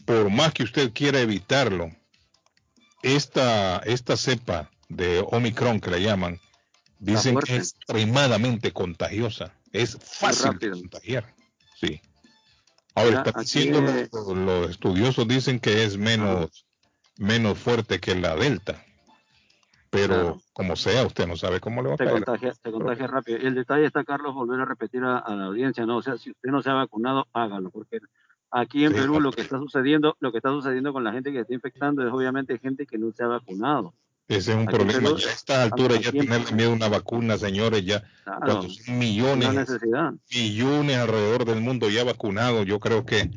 Por más que usted quiera evitarlo, esta, esta cepa de Omicron que la llaman, dicen que es extremadamente contagiosa. Es fácil de contagiar. Sí. Ahora, está diciendo, los, los, estudiosos dicen que es menos menos fuerte que la delta. Pero claro. como sea, usted no sabe cómo le va a caer.
Contagia, rápido. Y el detalle está, Carlos, volver a repetir a, a, la audiencia, ¿no? O sea, si usted no se ha vacunado, hágalo, porque Aquí en Perú lo que está sucediendo, lo que está sucediendo con la gente que está infectando es obviamente gente que no se ha vacunado.
Ese es un problema. ya a esta altura ya tener miedo a una vacuna, señores, ya cuando son millones, millones alrededor del mundo ya vacunados, yo creo que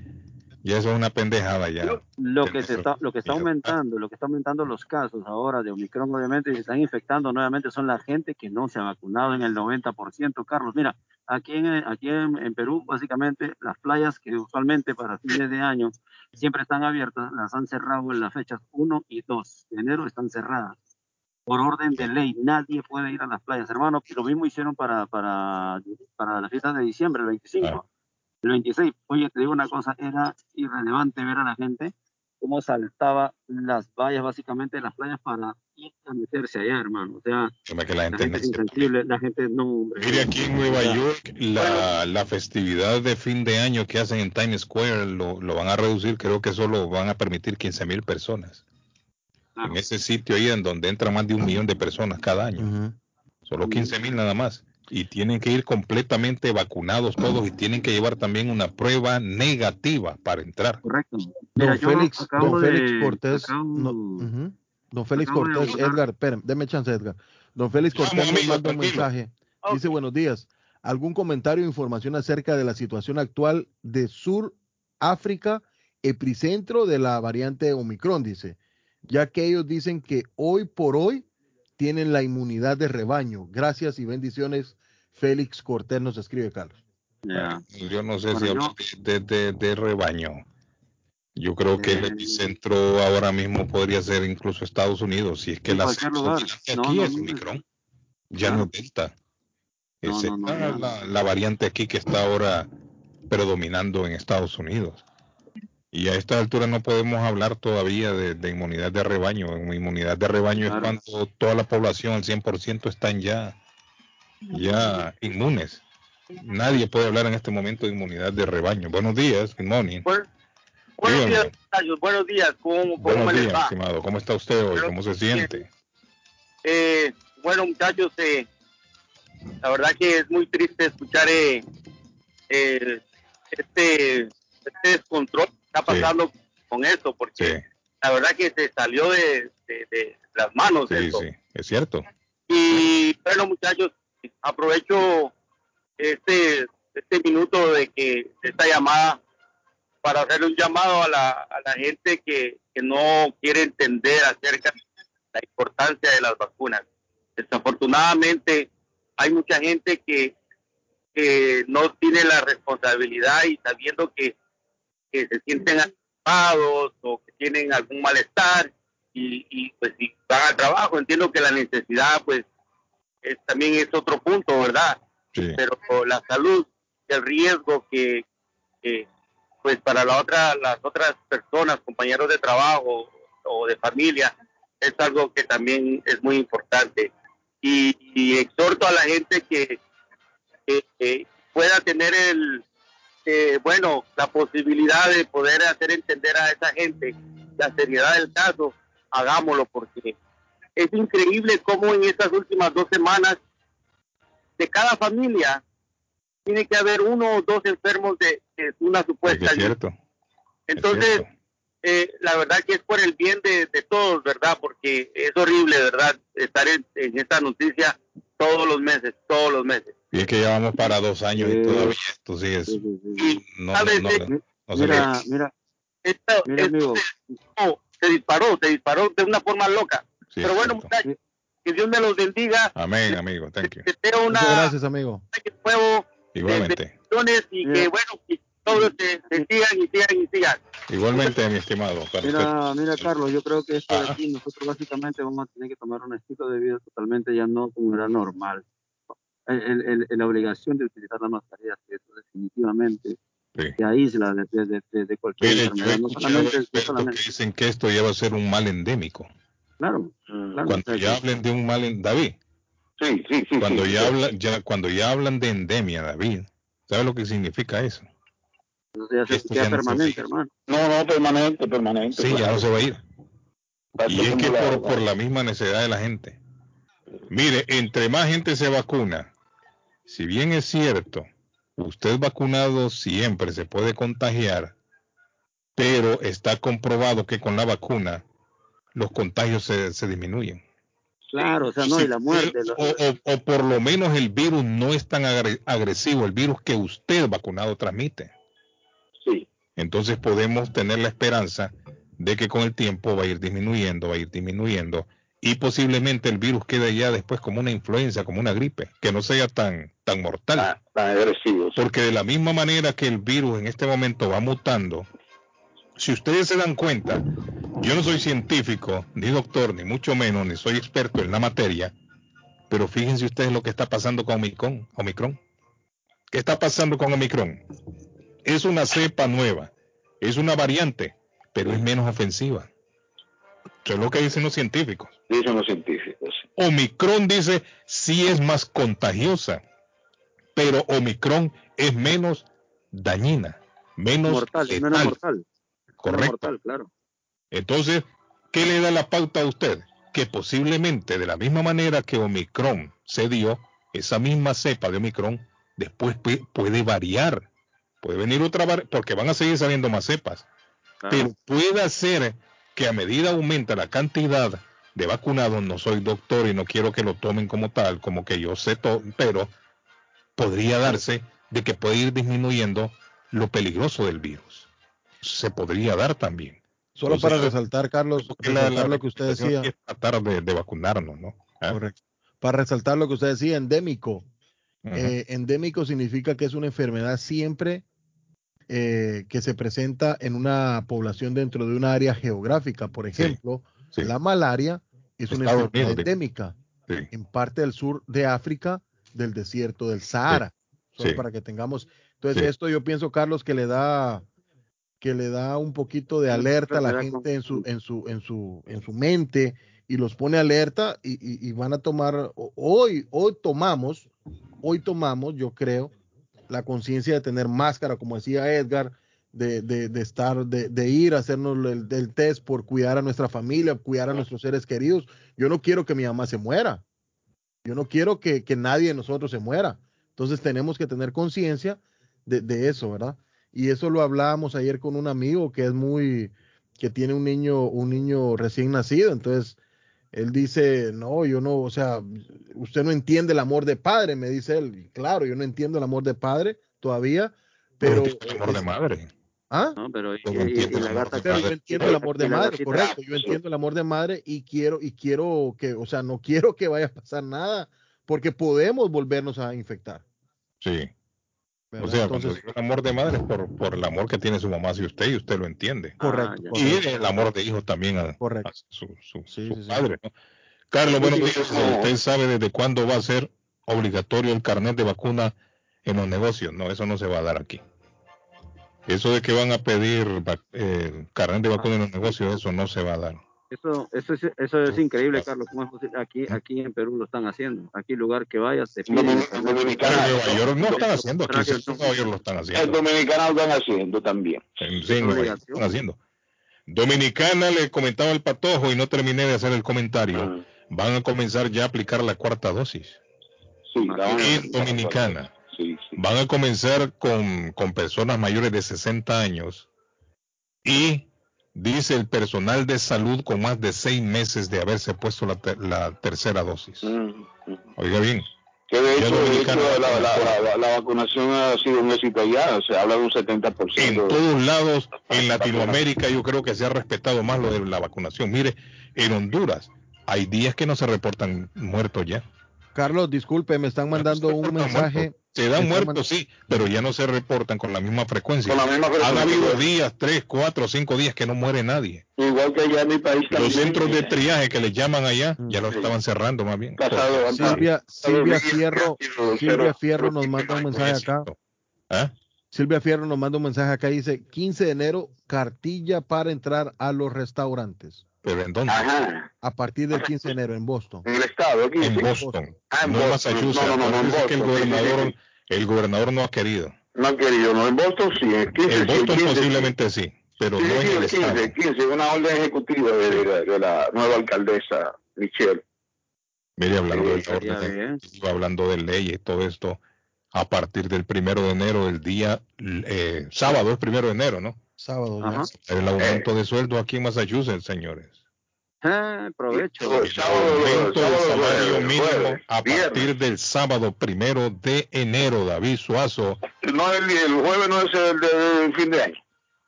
ya eso es una pendejada ya.
Lo que se está, lo que está aumentando, lo que está aumentando los casos ahora de Omicron, obviamente, y se están infectando nuevamente son la gente que no se ha vacunado en el 90%, Carlos. Mira, aquí en, aquí en, Perú, básicamente, las playas que usualmente para fines de año siempre están abiertas, las han cerrado en las fechas 1 y 2 de enero, están cerradas por orden de ley. Nadie puede ir a las playas, hermano. Lo mismo hicieron para, para, para la fiesta de diciembre, el 25. Ah. El 26, oye, te digo una cosa, era irrelevante ver a la gente cómo saltaba las vallas básicamente de las playas para ir a meterse allá, hermano. O sea,
que la, gente,
es insensible, la gente no...
Mire, aquí en Nueva York, la, la, festividad de fin de año que hacen en Times Square lo, lo van a reducir, creo que solo van a permitir 15 mil personas. En ese sitio ahí en donde entra más de un millón de personas cada año. Solo 15 mil nada más. Y tienen que ir completamente vacunados todos y tienen que llevar también una prueba negativa para entrar.
Correcto.
don, Félix, don Félix Cortés, don Félix Cortés, Edgar, esperen, déme chance, Edgar. Don Félix Cortés nos manda un mensaje. Dice, buenos días. ¿Algún comentario o información acerca de la situación actual de Sur África, epicentro de la variante Omicron? Dice ya que ellos dicen que hoy por hoy tienen la inmunidad de rebaño. Gracias y bendiciones. Félix Cortés nos escribe, Carlos.
Yo no sé si de, rebaño. Yo creo que el epicentro ahora mismo podría ser incluso Estados Unidos, si es que la aquí es Omicron, ya no, Delta. Es la, la variante aquí que está ahora predominando en Estados Unidos. Y a esta altura no podemos hablar todavía de, inmunidad de rebaño. Inmunidad de rebaño es cuando toda la población, al 100%, están ya, ya inmunes. Nadie puede hablar en este momento de inmunidad de rebaño. Buenos días, good morning.
buenos días, buenos días. ¿Cómo,
buenos días, estimado. ¿Cómo está usted hoy? ¿Cómo se siente?
Eh, bueno, muchachos, eh, la verdad que es muy triste escuchar eh, este, este descontrol está pasando con esto, porque la verdad que se salió de, las manos.
Sí, sí, es cierto.
Y bueno, muchachos, aprovecho este, este minuto de que esta llamada para hacerle un llamado a la, a la gente que, que no quiere entender acerca de la importancia de las vacunas. Desafortunadamente, hay mucha gente que, que no tiene la responsabilidad y sabiendo que que se sienten atrapados o que tienen algún malestar y, y, pues si van al trabajo, entiendo que la necesidad pues es, también es otro punto, ¿verdad? Pero la salud, el riesgo que, pues para la otra, las otras personas, compañeros de trabajo o de familia, es algo que también es muy importante. Y, exhorto a la gente que, que pueda tener el, eh, bueno, la posibilidad de poder hacer entender a esa gente la seriedad del caso, hagámoslo porque es increíble cómo en estas últimas dos semanas de cada familia tiene que haber uno o dos enfermos de, una supuesta.
Es cierto.
Entonces, eh, la verdad que es por el bien de, todos, ¿verdad? Porque es horrible, ¿verdad? Estar en esta noticia todos los meses, todos los meses.
Y es que ya vamos para dos años y todavía tú sigues.
no, mira, mira, esto, se, disparó, se disparó de una forma loca. Pero bueno, muchachos, que Dios me los bendiga.
Amén, amigo. Thank you.
Muchas
gracias, amigo.
Igualmente.
Y que bueno, que todos se, sigan y sigan y sigan.
Igualmente, mi estimado.
Mira, mira, Carlos, yo creo que esto de aquí, nosotros básicamente vamos a tener que tomar un estilo de vida totalmente ya no como era normal el, la obligación de utilizar la mascarilla, que eso definitivamente sí. te aísla de, de, de, cualquier enfermedad. No
solamente, Que dicen que esto ya va a ser un mal endémico.
Claro.
cuando ya hablen de un mal, David.
Sí, sí, sí.
Cuando, ya, Hablan, ya, cuando ya hablan de endemia, David, ¿sabes lo que significa eso?
Esto ya permanente, hermano.
No, no, permanente, permanente.
Sí, ya no se va a ir. Y es que por, por la misma necesidad de la gente. Mire, entre más gente se vacuna, si bien es cierto, usted vacunado siempre se puede contagiar, pero está comprobado que con la vacuna los contagios se, disminuyen.
Claro, o sea, no, y la muerte.
O, por lo menos el virus no es tan agresivo, el virus que usted vacunado transmite.
Sí.
Entonces podemos tener la esperanza de que con el tiempo va a ir disminuyendo, va a ir disminuyendo y posiblemente el virus quede ya después como una influencia, como una gripe, que no sea tan, tan mortal.
Ah, tan agresivo.
Porque de la misma manera que el virus en este momento va mutando, si ustedes se dan cuenta, yo no soy científico, ni doctor, ni mucho menos, ni soy experto en la materia, pero fíjense ustedes lo que está pasando con Omicron. Omicron. ¿Qué está pasando con Omicron? Es una cepa nueva, es una variante, pero es menos ofensiva. Eso es lo que dicen los científicos.
Dicen los científicos.
Omicron dice sí es más contagiosa, pero Omicron es menos dañina, menos
mortal, menos mortal.
Correcto. Mortal, claro. Entonces, ¿qué le da la pauta a usted? Que posiblemente de la misma manera que Omicron se dio, esa misma cepa de Omicron después puede variar. Puede venir otra, porque van a seguir saliendo más cepas. Pero puede ser que a medida aumenta la cantidad de vacunados, no soy doctor y no quiero que lo tomen como tal, como que yo sé todo, pero podría darse de que puede ir disminuyendo lo peligroso del virus. Se podría dar también.
Solo para resaltar, Carlos, resaltar lo que usted decía.
Es tratar de, vacunarnos, ¿no?
¿Ah? Correcto. Para resaltar lo que usted decía, endémico. Eh, endémico significa que es una enfermedad siempre eh, que se presenta en una población dentro de un área geográfica. Por ejemplo, la malaria es una enfermedad endémica en parte del sur de África, del desierto del Sahara. Solo para que tengamos. Entonces, esto yo pienso, Carlos, que le da que le da un poquito de alerta a la gente en su, en su, en su, en su mente y los pone alerta y, y van a tomar, hoy, hoy tomamos, hoy tomamos, yo creo, la conciencia de tener máscara, como decía Edgar, de, de, estar, de, de, ir a hacernos el, test por cuidar a nuestra familia, cuidar a nuestros seres queridos. Yo no quiero que mi mamá se muera. Yo no quiero que, que nadie de nosotros se muera. Entonces tenemos que tener conciencia de, de, eso, ¿verdad? Y eso lo hablábamos ayer con un amigo que es muy, que tiene un niño, un niño recién nacido. Entonces, él dice, no, yo no, o sea, usted no entiende el amor de padre, me dice él. claro, yo no entiendo el amor de padre todavía, pero...
el amor de madre.
¿Ah?
No, pero,
yo entiendo el amor de madre, correcto, yo entiendo el amor de madre y quiero, y quiero que, o sea, no quiero que vaya a pasar nada, porque podemos volvernos a infectar.
Sí. O sea, Entonces, cuando el amor de madre es por, por el amor que tiene su mamá hacia usted y usted lo entiende.
Correcto.
y el amor de hijo también a, su, su, padre. ¿no? Carlos, bueno, ¿usted sabe desde cuándo va a ser obligatorio el carnet de vacuna en los negocios? No, eso no se va a dar aquí. Eso de que van a pedir eh, carnet de vacuna en los negocios, eso no se va a dar.
Eso, eso, es, eso es increíble, Carlos. Aquí, aquí en Perú lo están haciendo. Aquí, lugar que vayas, te piden.
En Nueva York no están haciendo. Aquí en Nueva York lo están haciendo.
En Dominicana lo están haciendo también.
Sí, lo están haciendo. Dominicana le comentaba el patojo y no terminé de hacer el comentario. Ah. Van a comenzar ya a aplicar la cuarta dosis.
Sí,
en Dominicana.
Sí,
Van a comenzar con, con personas mayores de 60 años y dice el personal de salud con más de seis meses de haberse puesto la, tercera dosis. Mm. Oiga bien.
Que de hecho, la, vacunación ha sido un éxito allá, se habla de un 70%.
En todos lados, en Latinoamérica, yo creo que se ha respetado más lo de la vacunación. Mire, en Honduras hay días que no se reportan muertos ya.
Carlos, disculpe, me están mandando un mensaje.
Se dan muertos, sí, pero ya no se reportan con la misma frecuencia.
Con la misma frecuencia.
Han habido días, tres, cuatro, cinco días que no muere nadie.
Igual que allá en mi país
Los centros de triaje que les llaman allá, ya los estaban cerrando más bien.
Silvia, Silvia Fierro, Silvia Fierro nos manda un mensaje acá.
¿Ah?
Silvia Fierro nos manda un mensaje acá y dice, 15 de enero, cartilla para entrar a los restaurantes.
¿Pero en dónde?
A partir del 15 de enero en Boston.
En el estado, aquí.
En Boston. Ah, en no Massachusetts. No, no, no, en Boston. Que el gobernador, el gobernador no ha querido.
No ha querido, no. En Boston sí. En,
15, en Boston posiblemente sí, pero no en el 15, estado.
15, una orden ejecutiva de, de, de, la nueva alcaldesa Michelle.
Mire, hablando, de orden, hablando de leyes, todo esto, a partir del primero de enero, el día, eh, sábado es primero de enero, ¿no?
Sábado,
El aumento de sueldo aquí en Massachusetts, señores.
Ah, provecho.
El aumento del salario mínimo a partir del sábado primero de enero, David Suazo.
No, el, el jueves no es el de fin de año.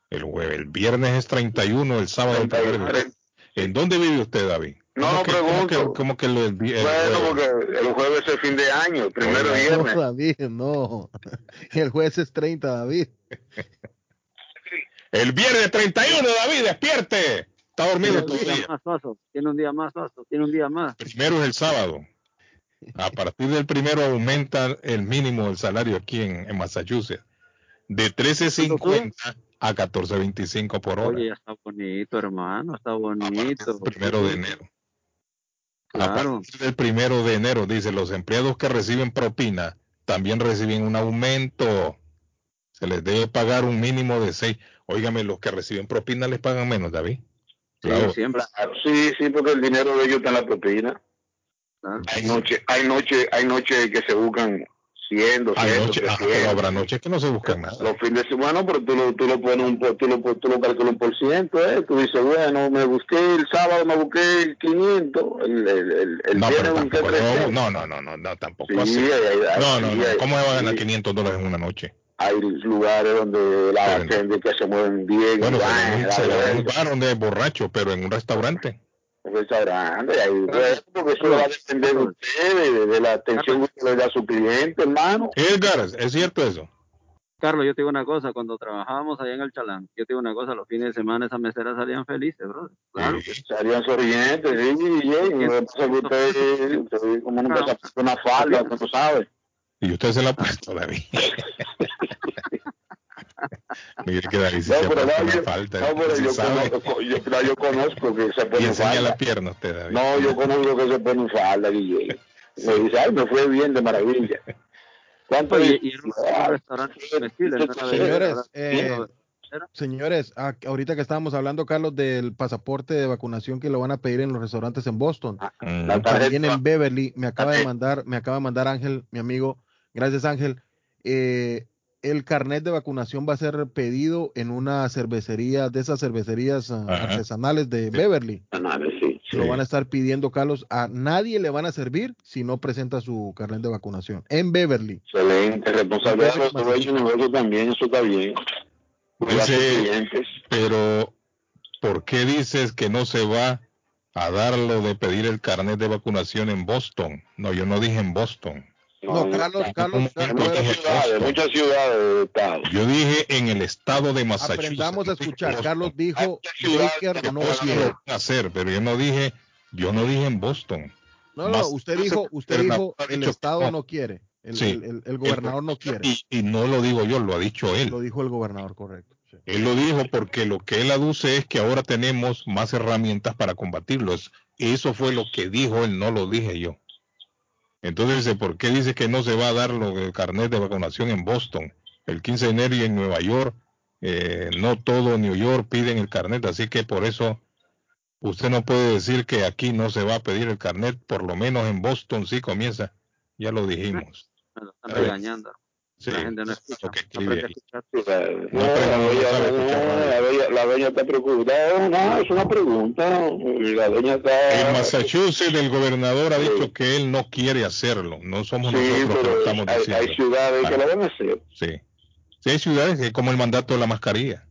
El jueves, el viernes es 31, el sábado 31. ¿En dónde vive usted, David?
No, no pregunto.
¿Cómo que, lo, el,
Bueno, porque el jueves es fin de año, primero viernes.
No, David, no. El jueves es 30, David.
El viernes 31, David, despierte. Está dormido
todavía. Tiene un día más, Paso. Tiene un día más.
Primero es el sábado. A partir del primero aumenta el mínimo del salario aquí en, en Massachusetts. De 13.50 a 14.25 por hora.
Oye, está bonito, hermano, está bonito.
Primero de enero. Claro. A partir del primero de enero, dice, los empleados que reciben propina también reciben un aumento. Se les debe pagar un mínimo de seis. Óigame, los que reciben propina les pagan menos, David.
Claro. Sí, siempre. sí, sí, porque el dinero de ellos está en la propina. Hay noche, hay noche, hay noche que se buscan 100, 200,
pero habrá noches que no se buscan nada.
Los fines de semana, pero tú lo, tú lo pones un, tú lo, tú lo calculas un por ciento, ¿eh? Tú dices, bueno, me busqué el sábado, me busqué 500, el, el, el
no, viernes busqué 300. No, no, no, no, no, tampoco sí, así. Hay, hay, no, no, no, ¿cómo se va a ganar 500 dólares en una noche?
Hay lugares donde la gente que se mueven bien.
Bueno, se en un bar donde es borracho, pero en un restaurante
restaurante, ahí, pues, porque eso va a depender de usted, de, la atención que le da a su cliente, hermano.
Edgar, ¿es cierto eso?
Carlos, yo te digo una cosa, cuando trabajábamos allá en el Chalán, yo te digo una cosa, los fines de semana esas meseras salían felices, bro. Claro.
Sí, salían sonrientes, sí, sí, sí, usted, como nunca se ha una falda, tú sabes.
Y usted se la ha puesto, David. Mire que David
no, pero no, yo, falta. No, pero yo, conozco, yo, yo, conozco que se pone
y enseña falda. la pierna usted, David.
No, yo conozco que se pone falda, Guille. Sí. Me dice, ay, me fue bien de maravilla.
¿Cuánto y, y un restaurante
Señores, eh, señores, ahorita que estábamos hablando, Carlos, del pasaporte de vacunación que lo van a pedir en los restaurantes en Boston, mm. también en Beverly, me acaba de mandar, me acaba de mandar Ángel, mi amigo, gracias Ángel, eh, el carnet de vacunación va a ser pedido en una cervecería, de esas cervecerías ah, artesanales de Beverly.
Sí,
Lo van a estar pidiendo, Carlos. A nadie le van a servir si no presenta su carnet de vacunación. En Beverly.
Excelente. Responsabilidad de los dueños también, eso está bien.
pero, ¿por qué dices que no se va a dar lo de pedir el carnet de vacunación en Boston? No, yo no dije en Boston.
No, Carlos, Carlos,
muchas ciudades, muchas ciudades
Yo dije en el estado de Massachusetts.
Aprendamos a escuchar. Carlos dijo
Baker no quiere hacer, pero yo no dije, yo no dije en Boston.
No, no, usted dijo, usted dijo el estado no quiere. El, sí, el, el, gobernador no quiere.
Y, y, no lo digo yo, lo ha dicho él.
Lo dijo el gobernador, correcto.
Sí. Él lo dijo porque lo que él aduce es que ahora tenemos más herramientas para combatirlos. Eso fue lo que dijo él, no lo dije yo. Entonces, ¿por qué dice que no se va a dar lo del carnet de vacunación en Boston? El 15 de enero y en Nueva York, eh, no todo New York piden el carnet, así que por eso usted no puede decir que aquí no se va a pedir el carnet, por lo menos en Boston sí comienza, ya lo dijimos.
Me lo están regañando. Sí, la gente no escucha.
La dueña está preocupada. No, es una pregunta. La dueña está.
En Massachusetts, el gobernador ha dicho que él no quiere hacerlo. No somos nosotros que lo estamos
hay,
diciendo.
Hay ciudades que lo van a hacer.
Sí. Sí, hay ciudades que, como el mandato de la mascarilla.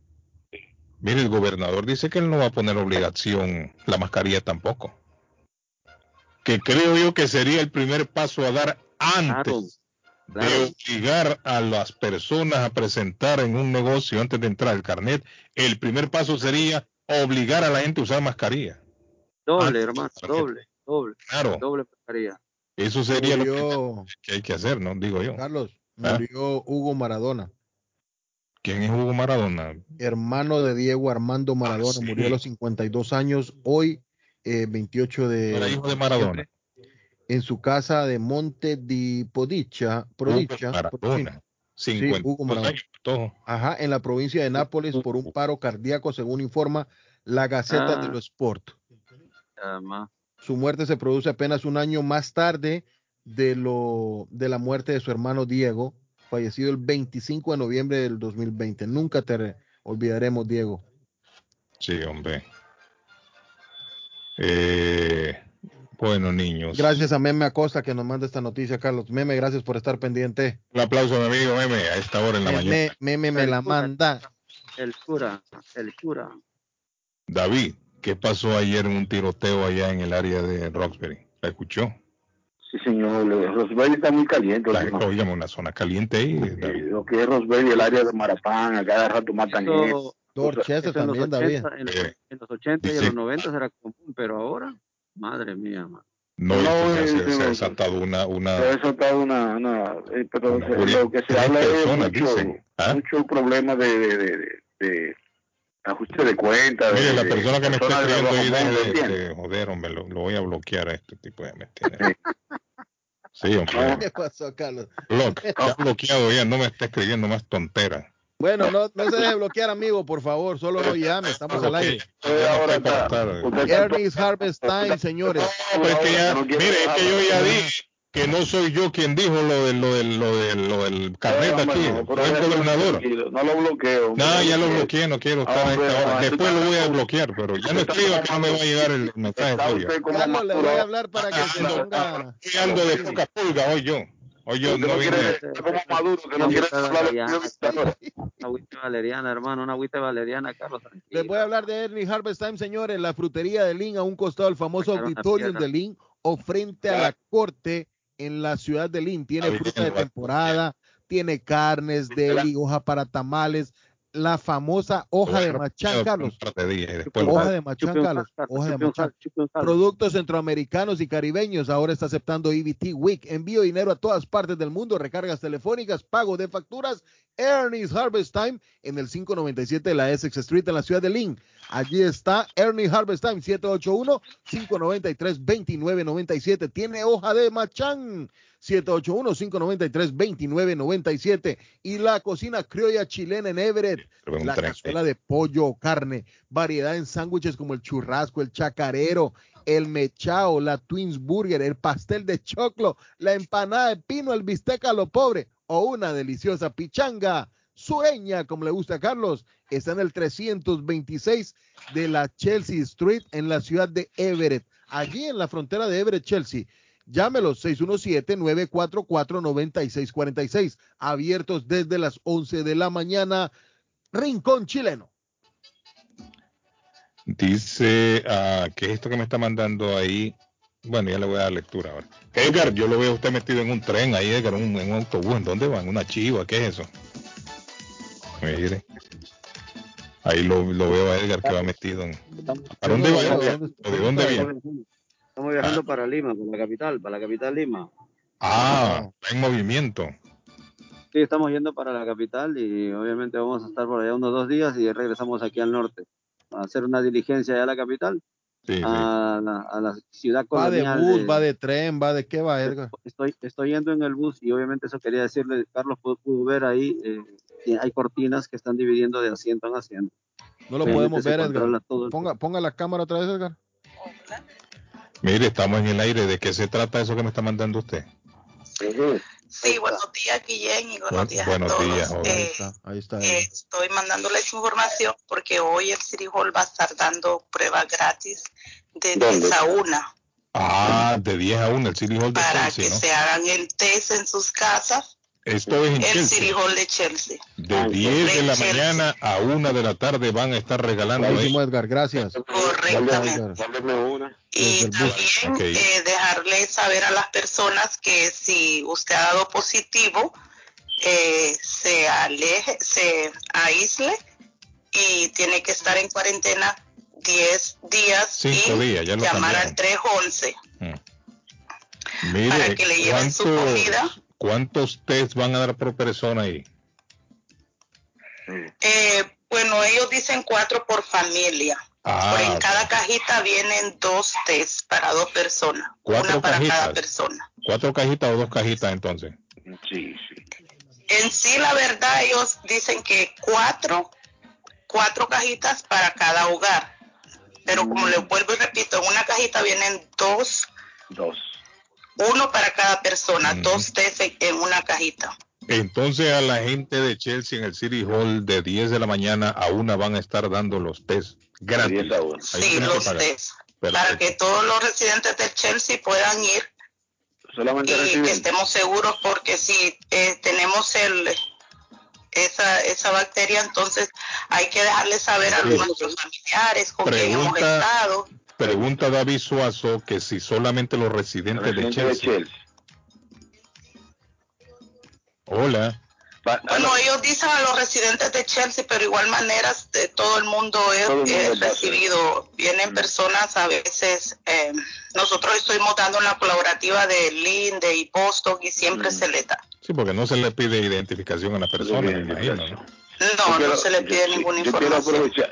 Mire, el gobernador dice que él no va a poner obligación la mascarilla tampoco. Que creo yo que sería el primer paso a dar antes de obligar a las personas a presentar en un negocio antes de entrar el carnet, el primer paso sería obligar a la gente a usar mascarilla.
Doble, hermano, doble, doble.
Claro.
Doble mascarilla.
Eso sería lo que, hay que hacer, ¿no? Digo yo.
Carlos, ¿Ah? murió Hugo Maradona.
¿Quién es Hugo Maradona?
Hermano de Diego Armando ah, Maradona, murió a los 52 años, hoy, eh, 28 de...
Era hijo de Maradona
en su casa de Monte di Podicha, Prodicha,
sí, Hugo
Ajá, en la provincia de Nápoles por un paro cardíaco, según informa la Gaceta de ah. los Sport. Su muerte se produce apenas un año más tarde de, lo, de la muerte de su hermano Diego, fallecido el 25 de noviembre del 2020. Nunca olvidaremos, Diego.
Sí, hombre. Eh, bueno, niños.
Gracias a Meme Acosta que nos manda esta noticia, Carlos. Meme, gracias por estar pendiente.
Un aplauso, mi amigo Meme, a esta hora en la mañana.
Meme me la manda.
El cura, el cura.
David, ¿qué pasó ayer en un tiroteo allá en el área de Roxbury? ¿La escuchó?
Sí, señor. Roxbury está muy caliente.
La, oígame, una zona caliente ahí.
David. Lo que es Roxbury, el área de Marapán, a cada rato matan
Eso,
Dorchester también, David.
En, eh, en, los 80 y en los 90 era común, pero ahora, madre mía, man.
No, no se, se, se, ha desatado una, una...
Se ha desatado una, una eh, pero una, lo que se habla es mucho, ¿Ah? mucho problema de, de, de, de, ajuste de cuentas.
Mire, la persona que me está escribiendo ahí de, de, de, joder, hombre, lo, lo, voy a bloquear a este tipo de mentiras. Sí, hombre.
¿Qué pasó, Carlos?
Block, ya bloqueado ya, no me está escribiendo más tonteras.
Bueno, no, no se deje bloquear, amigo, por favor, solo no llame, estamos al aire.
Ahora
Ernest Harvest Time, señores.
No, es que ya, mire, es que yo ya dije que no soy yo quien dijo lo del, lo del, lo del, lo del carnet aquí, no, el gobernador.
No lo bloqueo.
No, ya lo bloqueé, no quiero estar a esta hora. Después lo voy a bloquear, pero ya no escriba que no me va a llegar el mensaje.
Carlos, le voy a hablar para que se ponga...
Estoy ando de poca pulga hoy yo. Yo no,
no como Maduro, que no quiere hablar
Una agüita valeriana, hermano, una agüita valeriana, Carlos.
Les voy a hablar de Ernie Harvest Time, señores. La frutería de Lynn, a un costado del famoso auditorio de Lynn, o frente a la corte en la ciudad de Lynn. Tiene fruta de temporada, tiene carnes, deli, hoja para tamales, la famosa hoja de machán, Carlos. Hoja de machán, Carlos. Hoja de machán. Productos centroamericanos y caribeños. Ahora está aceptando EBT Week. Envío dinero a todas partes del mundo. Recargas telefónicas, pago de facturas. Ernie's Harvest Time en el 597 de la Essex Street en la ciudad de Lynn. Allí está Ernie Harvest Time 781-593-2997. Tiene hoja de machán. 781-593-2997 y la cocina criolla chilena en Everett, la cazuela de pollo o carne, variedad en sándwiches como el churrasco, el chacarero, el mechao, la Twins Burger, el pastel de choclo, la empanada de pino, el bistec a lo pobre o una deliciosa pichanga sureña, como le gusta a Carlos, está en el 326 de la Chelsea Street en la ciudad de Everett, allí en la frontera de Everett, Chelsea. Llámelos 617-944-9646. Abiertos desde las 11 de la mañana. Rincón chileno.
Dice uh, que esto que me está mandando ahí. Bueno, ya le voy a dar lectura ahora. Edgar, yo lo veo usted metido en un tren ahí, Edgar, en un, en un autobús. ¿En dónde van? ¿Una chiva? ¿Qué es eso? Mire. Ahí lo, lo veo a Edgar que va metido. En... ¿A dónde va? ¿De dónde viene?
Estamos viajando ah. para Lima, para la capital, para la capital Lima.
Ah, está en movimiento.
Sí, estamos yendo para la capital y obviamente vamos a estar por allá unos dos días y regresamos aquí al norte a hacer una diligencia allá a la capital.
Sí,
a. La, a, La, ciudad
colonial. Va de bus, de, va de tren, va de qué va, Edgar.
Estoy, estoy yendo en el bus y obviamente eso quería decirle, Carlos pudo, pudo ver ahí, eh, hay cortinas que están dividiendo de asiento en asiento.
No lo podemos ver, Edgar. Ponga, ponga la cámara otra vez, Edgar.
Mire, estamos en el aire. ¿De qué se trata eso que me está mandando usted?
Sí, buenos días, Guillén, y buenos días
buenos
a todos.
Días,
eh,
ahí está, ahí está.
Eh, estoy mandándoles información porque hoy el City Hall va a estar dando pruebas gratis de 10 a 1.
Ah, de 10 a 1, el City Hall de
Para que
¿no?
se hagan el test en sus casas.
Esto es en
el
Chelsea.
City Hall de Chelsea.
De 10 de la mañana a 1 de la tarde van a estar regalando.
Buenísimo, Edgar, gracias.
Correctamente. Y también
Okay.
eh, dejarle saber a las personas que si usted ha dado positivo, eh, se aleje, se aísle y tiene que estar en cuarentena 10 días
Cinco
y
días, ya lo
llamar
cambiaron.
al 311
Mire,
para que le lleven su
¿cuántos-
comida.
¿Cuántos test van a dar por persona ahí?
Eh, bueno, ellos dicen cuatro por familia.
Ah,
Pero en cada cajita vienen dos test para dos personas.
Cuatro
una para
cajitas.
cada persona.
¿Cuatro cajitas o dos cajitas entonces?
Sí, sí.
En sí, la verdad, ellos dicen que cuatro, cuatro cajitas para cada hogar. Pero como les vuelvo y repito, en una cajita vienen dos,
Dos.
Uno para cada persona, dos test en- en una cajita.
Entonces a la gente de Chelsea en el City Hall de 10 de la mañana a una van a estar dando los test gratis.
Sí, los test. Para que todos los residentes de Chelsea puedan ir
Solamente
y que estemos seguros porque si eh, tenemos el esa, esa bacteria, entonces hay que dejarle saber a nuestros familiares con quien hemos estado.
Pregunta David Suazo que si solamente los residentes, de Chelsea. Hola.
Bueno, ellos dicen a los residentes de Chelsea, pero igual manera de todo el mundo es, recibido. Vienen personas a veces, eh, nosotros estuvimos dando la colaborativa de Linde y Boston y siempre se le da.
Sí, porque no se le pide identificación a la persona, me imagino, ¿no?
No, no se le pide ninguna información.
yo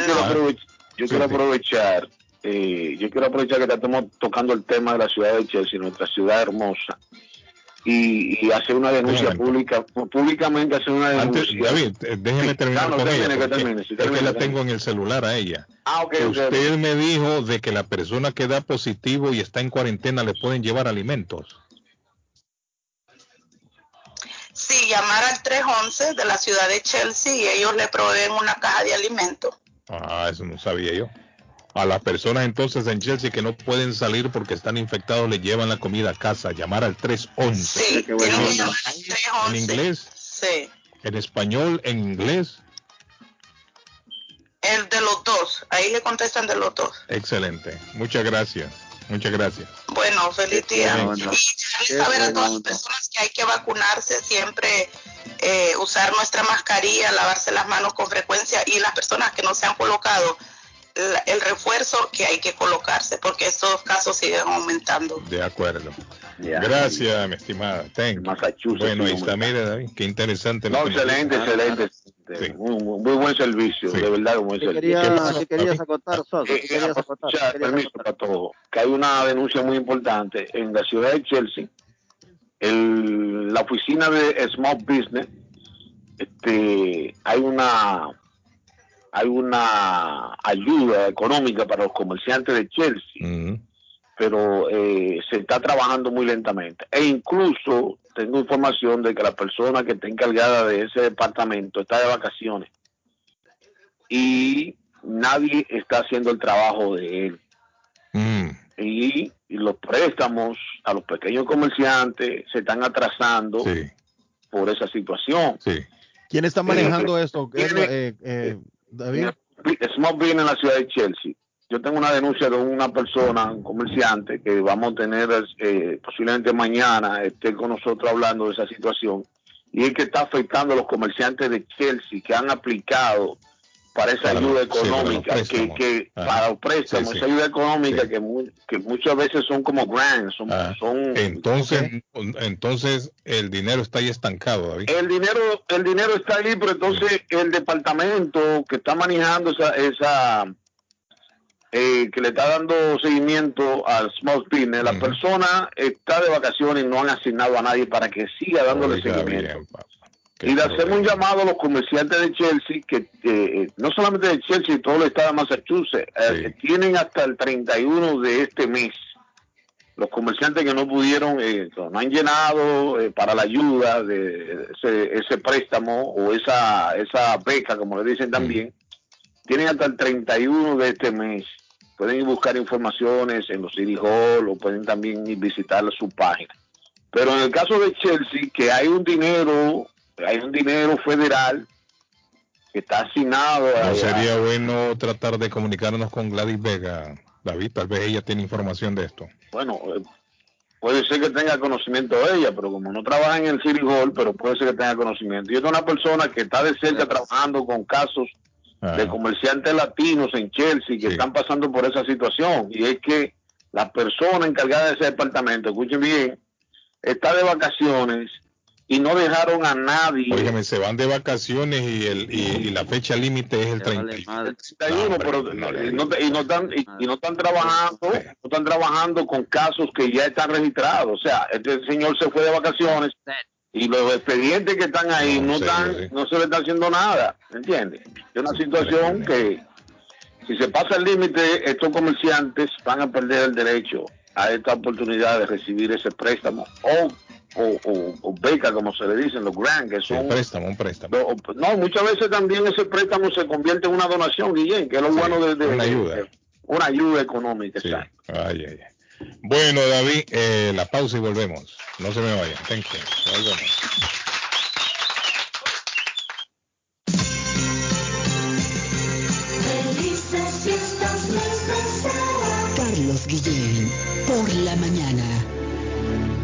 quiero aprovechar, yo quiero aprovechar, eh, yo quiero aprovechar que estamos tocando el tema de la ciudad de Chelsea, nuestra ciudad hermosa y, y hacer una denuncia pública, públicamente hacer una denuncia.
David, eh, déjeme terminar con ella. es que la tengo en el celular a ella.
Ah,
Usted me dijo de que la persona que da positivo y está en cuarentena le pueden llevar alimentos.
Sí, llamar al 311 de la ciudad de Chelsea y ellos le proveen una caja de alimentos.
Ah, eso no sabía yo. A las personas entonces en Chelsea que no pueden salir porque están infectados le llevan la comida a casa. Llamar al 311.
Sí,
¿En inglés?
Sí.
¿En español? ¿En inglés?
El de los dos. Ahí le contestan de los dos.
Excelente. Muchas gracias. Muchas gracias.
Bueno, feliz día. Y saber a todas las personas que hay que vacunarse siempre. Eh, usar nuestra mascarilla, lavarse las manos con frecuencia y las personas que no se han colocado el refuerzo que hay que colocarse porque estos casos siguen aumentando.
De acuerdo. Gracias, mi estimada. Bueno, ahí está, mire, David, qué interesante.
No, excelente, excelente. Muy, buen servicio, de verdad, buen
servicio. Quería, querías acotar,
Permiso para todo. Que hay una denuncia muy importante en la ciudad de Chelsea. El, la oficina de Small Business, este, hay una hay una ayuda económica para los comerciantes de Chelsea, pero eh, se está trabajando muy lentamente. E incluso tengo información de que la persona que está encargada de ese departamento está de vacaciones y nadie está haciendo el trabajo de él.
Mm.
Y, los préstamos a los pequeños comerciantes se están atrasando por esa situación.
¿Quién está manejando esto? Eh, eh, David.
Small Business en la ciudad de Chelsea. Yo tengo una denuncia de una persona, un comerciante, que vamos a tener eh, posiblemente mañana, esté con nosotros hablando de esa situación, y es que está afectando a los comerciantes de Chelsea que han aplicado para esa ayuda económica, que, para los préstamos, esa ayuda económica que, que muchas veces son como grants, son,
ah. entonces, entonces el dinero está ahí estancado, David.
El dinero, el dinero está ahí, pero entonces el departamento que está manejando esa, esa eh, que le está dando seguimiento al small business, la persona está de vacaciones y no han asignado a nadie para que siga dándole seguimiento y le hacemos un llamado a los comerciantes de Chelsea, que eh, no solamente de Chelsea, todo el estado de Massachusetts, eh, tienen hasta el 31 de este mes. Los comerciantes que no pudieron, eh, no han llenado para la ayuda de ese, préstamo o esa, esa beca, como le dicen también, tienen hasta el 31 de este mes. Pueden ir buscar informaciones en los City Hall o pueden también ir visitar su página. Pero en el caso de Chelsea, que hay un dinero hay un dinero federal que está asignado.
¿No sería bueno tratar de comunicarnos con Gladys Vega, David? Tal vez ella tiene información de esto.
Bueno, eh, puede ser que tenga conocimiento de ella, pero como no trabaja en el City Hall, pero puede ser que tenga conocimiento. Y es una persona que está de cerca trabajando con casos de comerciantes latinos en Chelsea que están pasando por esa situación. Y es que la persona encargada de ese departamento, escuchen bien, está de vacaciones y no dejaron a nadie.
Óigame, se van de vacaciones y, el, y, la fecha límite es el 31,
pero y, no, están, y, no están trabajando, no están trabajando con casos que ya están registrados. O sea, este señor se fue de vacaciones y los expedientes que están ahí no, están, no se le está haciendo nada, ¿entiendes? Es una situación que si se pasa el límite, estos comerciantes van a perder el derecho a esta oportunidad de recibir ese préstamo o o, beca, como se le dicen, los grants, que son...
un préstamo, un préstamo.
no, muchas veces también ese préstamo se convierte en una donación, Guillén, que es lo bueno de,
Una ayuda.
una ayuda económica,
Ay, ay, Bueno, David, eh, la pausa y volvemos. No se me vayan. Thank you. Volvemos.
Guillén, por la mañana.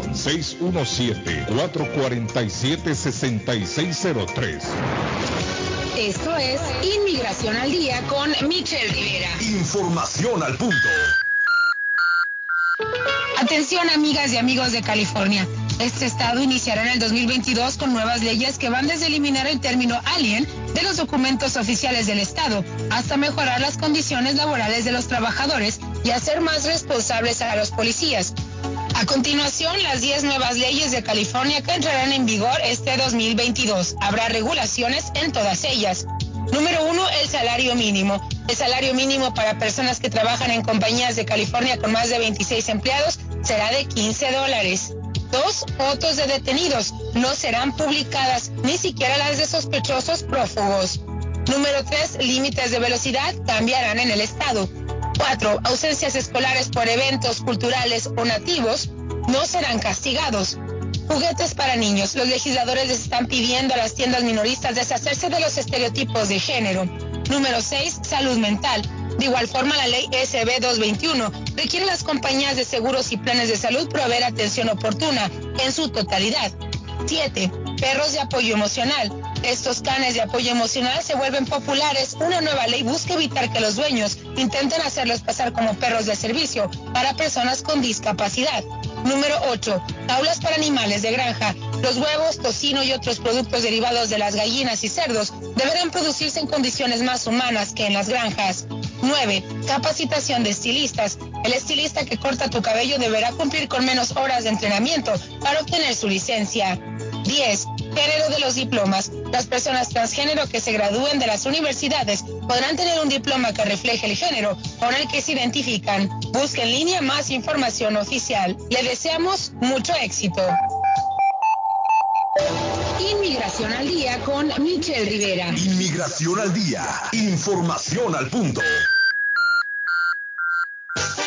617-447-6603.
Esto es Inmigración al Día con Michelle Rivera.
Información al punto.
Atención amigas y amigos de California. Este estado iniciará en el 2022 con nuevas leyes que van desde eliminar el término alien de los documentos oficiales del estado hasta mejorar las condiciones laborales de los trabajadores y hacer más responsables a los policías. A continuación, las 10 nuevas leyes de California que entrarán en vigor este 2022. Habrá regulaciones en todas ellas. Número uno, el salario mínimo. El salario mínimo para personas que trabajan en compañías de California con más de 26 empleados será de 15 dólares. Dos, fotos de detenidos no serán publicadas, ni siquiera las de sospechosos prófugos. Número tres, límites de velocidad cambiarán en el estado. 4. Ausencias escolares por eventos culturales o nativos no serán castigados. Juguetes para niños. Los legisladores les están pidiendo a las tiendas minoristas deshacerse de los estereotipos de género. Número 6. Salud mental. De igual forma, la ley SB 221 requiere a las compañías de seguros y planes de salud proveer atención oportuna en su totalidad. 7. Perros de apoyo emocional. Estos canes de apoyo emocional se vuelven populares. Una nueva ley busca evitar que los dueños intenten hacerlos pasar como perros de servicio para personas con discapacidad. Número 8. Aulas para animales de granja. Los huevos, tocino y otros productos derivados de las gallinas y cerdos deberán producirse en condiciones más humanas que en las granjas. 9. Capacitación de estilistas. El estilista que corta tu cabello deberá cumplir con menos horas de entrenamiento para obtener su licencia. 10. Género de los diplomas. Las personas transgénero que se gradúen de las universidades podrán tener un diploma que refleje el género con el que se identifican. Busque en línea más información oficial. Le deseamos mucho éxito. Inmigración al día con Michelle Rivera.
Inmigración al día. Información al punto.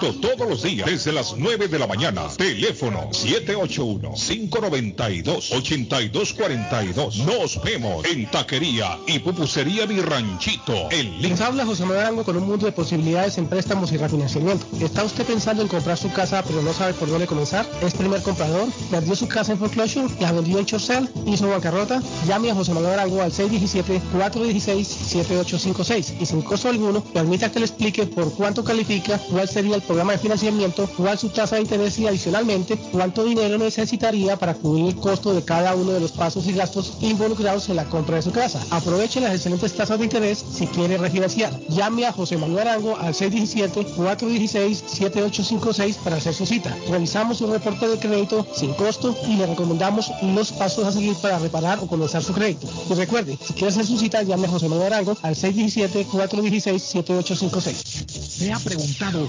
todos los días desde las 9 de la mañana. Teléfono 781-592-8242. Nos vemos en Taquería y Pupusería Mi Ranchito. El
Les habla José Manuel Arango con un mundo de posibilidades en préstamos y refinanciamiento. ¿Está usted pensando en comprar su casa pero no sabe por dónde comenzar? ¿Es primer comprador? ¿Perdió su casa en foreclosure? ¿La vendió en Chorcel? ¿Hizo bancarrota? Llame a José Manuel Arango al 617-416-7856 y sin costo alguno permita que le explique por cuánto califica, cuál sería el programa de financiamiento, cuál su tasa de interés y adicionalmente cuánto dinero necesitaría para cubrir el costo de cada uno de los pasos y gastos involucrados en la compra de su casa. Aproveche las excelentes tasas de interés si quiere refinanciar. Llame a José Manuel Arango al 617-416-7856 para hacer su cita. Realizamos un reporte de crédito sin costo y le recomendamos los pasos a seguir para reparar o comenzar su crédito. Y recuerde, si quiere hacer su cita, llame a José Manuel Arango al 617-416-7856.
Se ha preguntado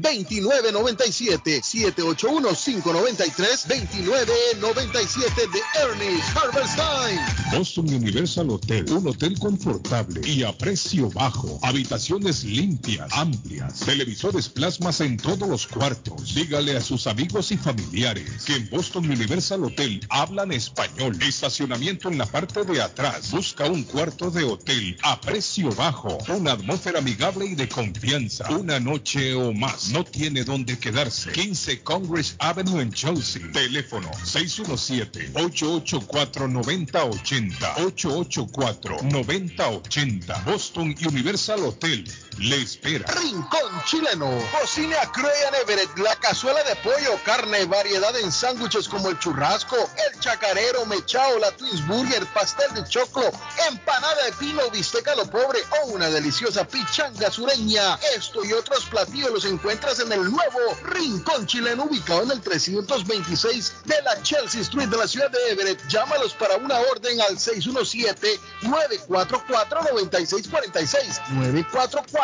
2997 781-593-2997 de Ernest Harvest Time.
Boston Universal Hotel, un hotel confortable y a precio bajo. Habitaciones limpias, amplias, televisores plasmas en todos los cuartos. Dígale a sus amigos y familiares que en Boston Universal Hotel hablan español. Estacionamiento en la parte de atrás. Busca un cuarto de hotel a precio bajo. Una atmósfera amigable y de confianza. Una noche o más. No tiene dónde quedarse. 15 Congress Avenue en Chelsea. Teléfono 617-884-9080. 884-9080. Boston Universal Hotel. Le espera.
Rincón Chileno. Cocina Cruella Everett. La cazuela de pollo, carne, variedad en sándwiches como el churrasco, el chacarero, mechao, la Twins Burger, pastel de choclo, empanada de pino, bisteca lo pobre o una deliciosa pichanga sureña. Esto y otros platillos los encuentras en el nuevo Rincón Chileno ubicado en el 326 de la Chelsea Street de la ciudad de Everett. Llámalos para una orden al 617-944-9646.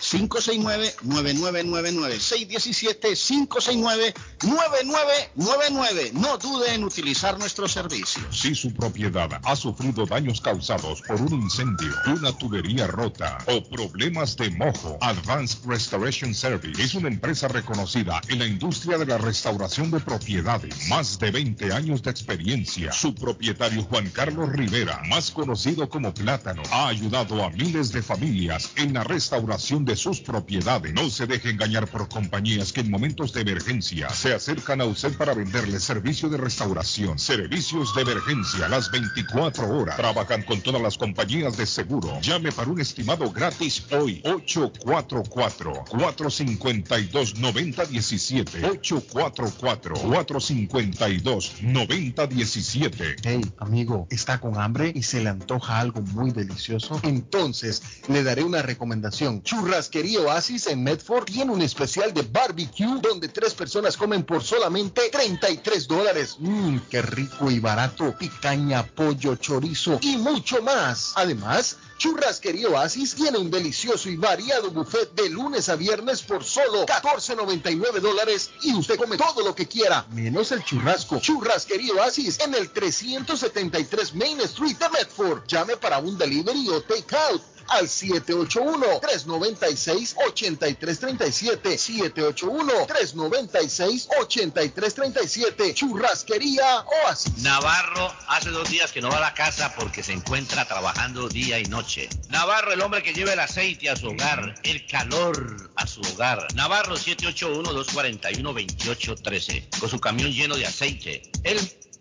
617-569-9999. 617-569-9999. No dude en utilizar nuestros servicios.
Si su propiedad ha sufrido daños causados por un incendio, una tubería rota o problemas de mojo, Advanced Restoration Service es una empresa reconocida en la industria de la restauración de propiedades. Más de 20 años de experiencia. Su propietario Juan Carlos Rivera, más conocido como Plátano, ha ayudado a miles de familias en la restauración de sus propiedades. No se deje engañar por compañías que en momentos de emergencia se acercan a usted para venderle servicio de restauración, servicios de emergencia las 24 horas. Trabajan con todas las compañías de seguro. Llame para un estimado gratis hoy. 844 452 9017 844 452 9017
Hey, amigo, ¿está con hambre y se le antoja algo muy delicioso? Entonces, le daré una recomendación. Churrasco
Churrasquería Oasis en Medford tiene un especial de barbecue donde tres personas comen por solamente 33 dólares. Mmm, qué rico y barato. Picaña, pollo, chorizo y mucho más. Además, Churrasquería Oasis tiene un delicioso y variado buffet de lunes a viernes por solo 14.99 dólares y usted come todo lo que quiera, menos el churrasco. Churrasquería Oasis en el 373 Main Street de Medford. Llame para un delivery o take out al 781-396-8337. 781-396-8337. Churrasquería Oasis.
Navarro hace dos días que no va a la casa porque se encuentra trabajando día y noche. Navarro, el hombre que lleva el aceite a su hogar, el calor a su hogar. Navarro 781-241-2813. Con su camión lleno de aceite. Él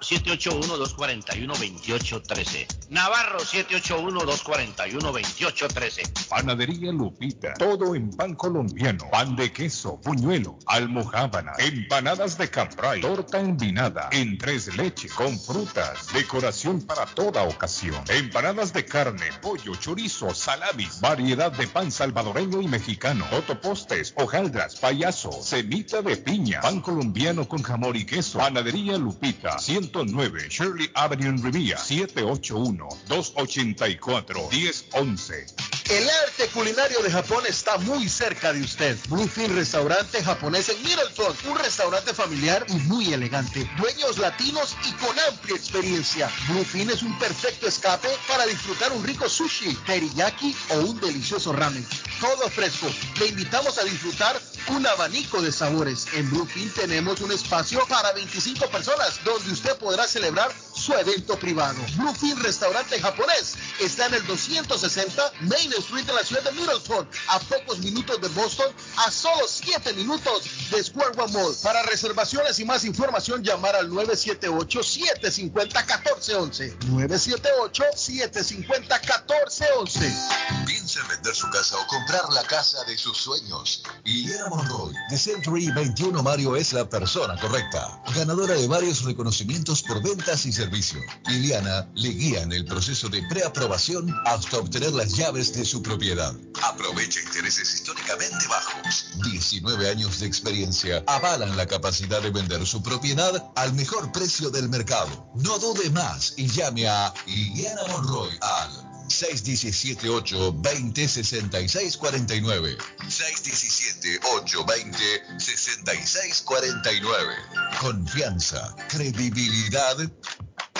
781-241-2813. Navarro 781-241-2813.
Panadería Lupita. Todo en pan colombiano. Pan de queso, puñuelo, almohábana, empanadas de cambray, torta envinada, en tres leches, con frutas, decoración para toda ocasión. Empanadas de carne, pollo, chorizo, salamis, variedad de pan salvadoreño y mexicano, otopostes, hojaldras, payaso, semita de piña, pan colombiano con jamón y queso, panadería Lupita, 109 Shirley Avenue en Rivia, 781-284-1011.
El arte culinario de Japón está muy cerca de usted. Bluefin Restaurante Japonés en Middleton, un restaurante familiar y muy elegante. Dueños latinos y con amplia experiencia. Bluefin es un perfecto escape para disfrutar un rico sushi, teriyaki o un delicioso ramen. Todo fresco. Le invitamos a disfrutar un abanico de sabores. En Bluefin tenemos un espacio para 25 personas donde usted podrá celebrar su evento privado. Bluefin Restaurante Japonés está en el 260 Main Street de la ciudad de Middleton, a pocos minutos de Boston, a solo 7 minutos de Square One Mall. Para reservaciones y más información, llamar al 978-750-1411. 978-750-1411.
Piensa en vender su casa o comprar la casa de sus sueños. Liliana Monroy, de Century 21 Mario, es la persona correcta. Ganadora de varios reconocimientos por ventas y Liliana le guía en el proceso de preaprobación hasta obtener las llaves de su propiedad. Aprovecha intereses históricamente bajos. 19 años de experiencia avalan la capacidad de vender su propiedad al mejor precio del mercado. No dude más y llame a Liliana Monroy al 617-820-6649. 617-820-6649. Confianza, credibilidad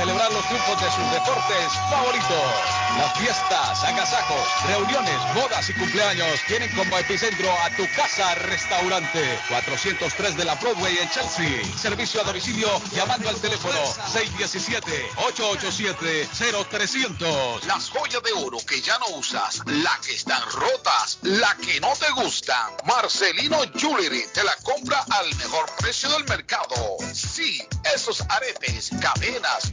celebrar los triunfos de sus deportes favoritos. Las fiestas, agasajos, reuniones, bodas y cumpleaños tienen como epicentro a tu casa restaurante. 403 de la Broadway en Chelsea. Servicio a domicilio llamando al teléfono 617-887-0300.
Las joyas de oro que ya no usas, la que están rotas, la que no te gustan. Marcelino Jewelry te la compra al mejor precio del mercado. Sí, esos aretes, cadenas,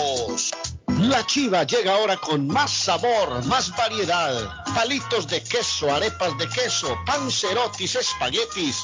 La chiva llega ahora con más sabor, más variedad. Palitos de queso, arepas de queso, pancerotis, espaguetis,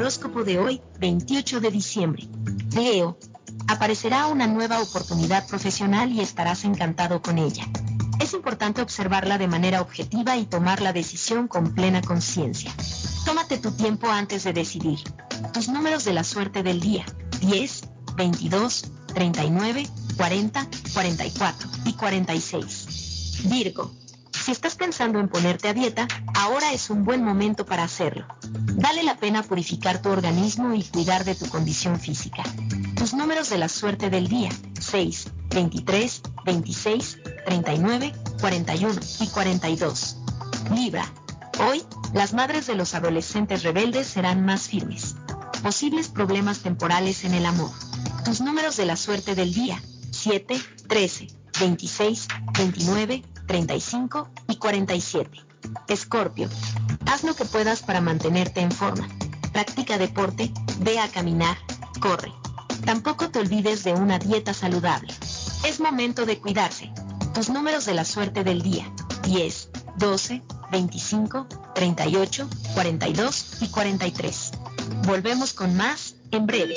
Horóscopo de hoy, 28 de diciembre. Leo, aparecerá una nueva oportunidad profesional y estarás encantado con ella. Es importante observarla de manera objetiva y tomar la decisión con plena conciencia. Tómate tu tiempo antes de decidir. Tus números de la suerte del día. 10, 22, 39, 40, 44 y 46. Virgo. Si estás pensando en ponerte a dieta, ahora es un buen momento para hacerlo. Vale la pena purificar tu organismo y cuidar de tu condición física. Tus números de la suerte del día. 6, 23, 26, 39, 41 y 42. Libra. Hoy, las madres de los adolescentes rebeldes serán más firmes. Posibles problemas temporales en el amor. Tus números de la suerte del día. 7, 13, 26, 29, 35 y 47. Escorpio. Haz lo que puedas para mantenerte en forma. Practica deporte, ve a caminar, corre. Tampoco te olvides de una dieta saludable. Es momento de cuidarse. Tus números de la suerte del día. 10, 12, 25, 38, 42 y 43. Volvemos con más en breve.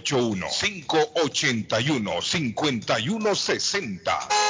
781-581-5160.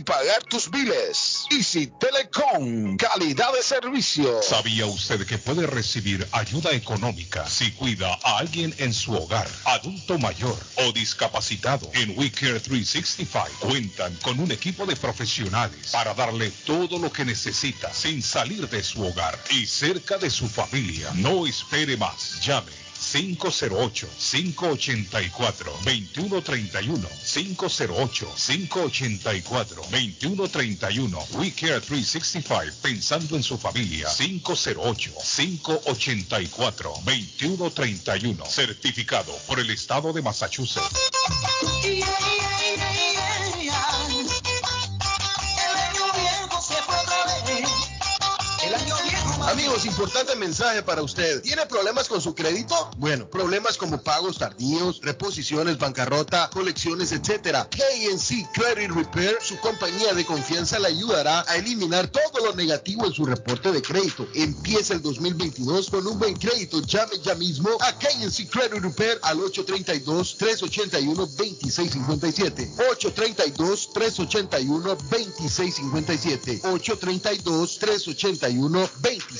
pagar tus biles. Easy Telecom, calidad de servicio. ¿Sabía usted que puede recibir ayuda económica si cuida a alguien en su hogar, adulto mayor o discapacitado? En WeCare 365 cuentan con un equipo de profesionales para darle todo lo que necesita sin salir de su hogar y cerca de su familia. No espere más. Llame 508-584-2131. 508-584-2131. We Care 365, pensando en su familia. 508-584-2131. Certificado por el Estado de Massachusetts.
Amigos, importante mensaje para usted. ¿Tiene problemas con su crédito? Bueno, problemas como pagos tardíos, reposiciones, bancarrota, colecciones, etcétera. KNC Credit Repair, su compañía de confianza, le ayudará a eliminar todo lo negativo en su reporte de crédito. Empieza el 2022 con un buen crédito. Llame ya mismo a KNC Credit Repair al 832-381-2657. 832-381-2657. 832-381-2657.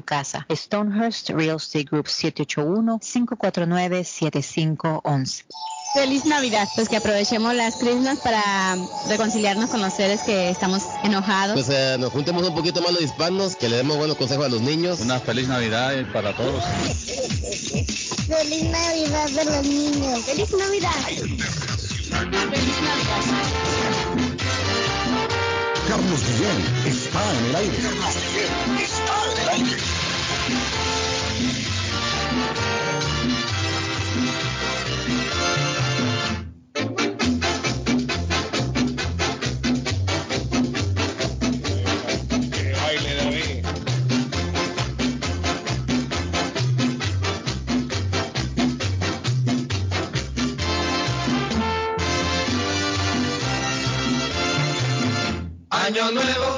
casa. Stonehurst Real Estate Group 781-549-7511.
Feliz Navidad, pues que aprovechemos las Christmas para reconciliarnos con los seres que estamos enojados.
Pues eh, nos juntemos un poquito más los hispanos, que le demos buenos consejos a los niños.
Una feliz Navidad para todos.
Feliz Navidad de los niños.
Feliz Navidad.
Feliz Navidad.
Carlos Guillén está en el aire. Carlos Guillén está en el aire.
Año nuevo,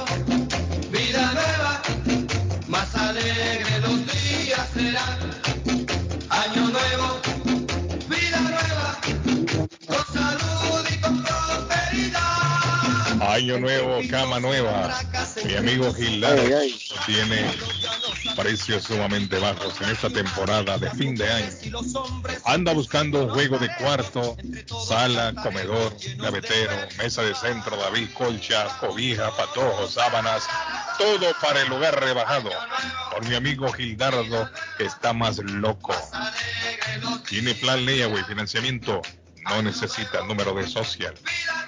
Año nuevo,
cama nueva. Mi amigo Gildardo tiene precios sumamente bajos en esta temporada de fin de año. Anda buscando un juego de cuarto, sala, comedor, gavetero, mesa de centro, David, colcha, cobija, patojos, sábanas, todo para el lugar rebajado. Por mi amigo Gildardo, que está más loco. Tiene plan Layaway, financiamiento. No necesita número de social.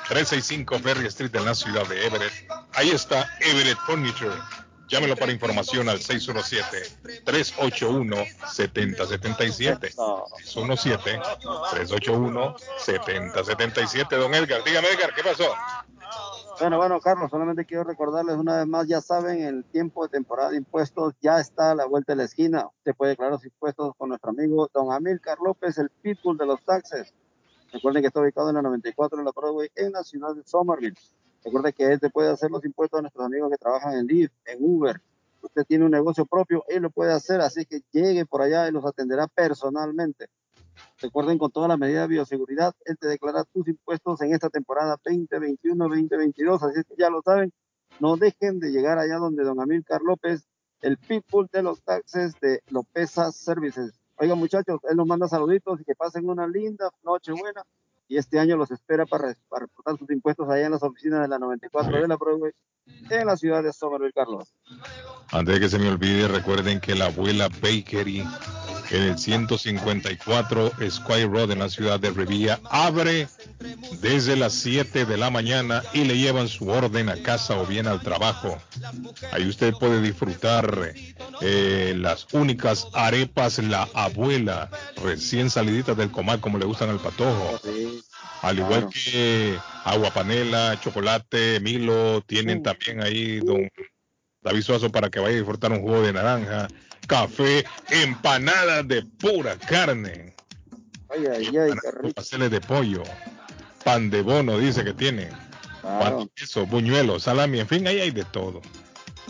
365 Ferry Street en la ciudad de Everett. Ahí está Everett Furniture. Llámelo para información al 617-381-7077. 617-381-7077. Don Edgar, dígame Edgar, ¿qué pasó?
Bueno, bueno, Carlos, solamente quiero recordarles una vez más, ya saben, el tiempo de temporada de impuestos ya está a la vuelta de la esquina. Usted puede declarar los impuestos con nuestro amigo Don Amilcar López, el pitbull de los taxes. Recuerden que está ubicado en la 94 de la Broadway en la ciudad de Somerville. Recuerde que él te puede hacer los impuestos a nuestros amigos que trabajan en Lyft, en Uber. Usted tiene un negocio propio, él lo puede hacer, así que llegue por allá y los atenderá personalmente. Recuerden con toda la medida de bioseguridad, él te declara tus impuestos en esta temporada 2021-2022, así que ya lo saben, no dejen de llegar allá donde don Amilcar López, el pitbull de los taxes de Lopeza Services. Oigan muchachos, él nos manda saluditos y que pasen una linda noche buena y este año los espera para, para reportar sus impuestos allá en las oficinas de la 94 de la Broadway en la ciudad de Somerville, Carlos.
Antes de que se me olvide, recuerden que la abuela Bakery en el 154 Squire Road en la ciudad de Revilla abre desde las 7 de la mañana y le llevan su orden a casa o bien al trabajo. Ahí usted puede disfrutar eh, las únicas arepas La Abuela, recién saliditas del comal como le gustan al patojo. Al igual que agua panela, chocolate, Milo, tienen también ahí don David Suazo para que vaya a disfrutar un jugo de naranja, café, empanadas de pura carne.
Ay, ay, ay, qué
Pasteles de pollo, pan de bono dice que tiene, pan de queso, buñuelos, salami, en fin, ahí hay de todo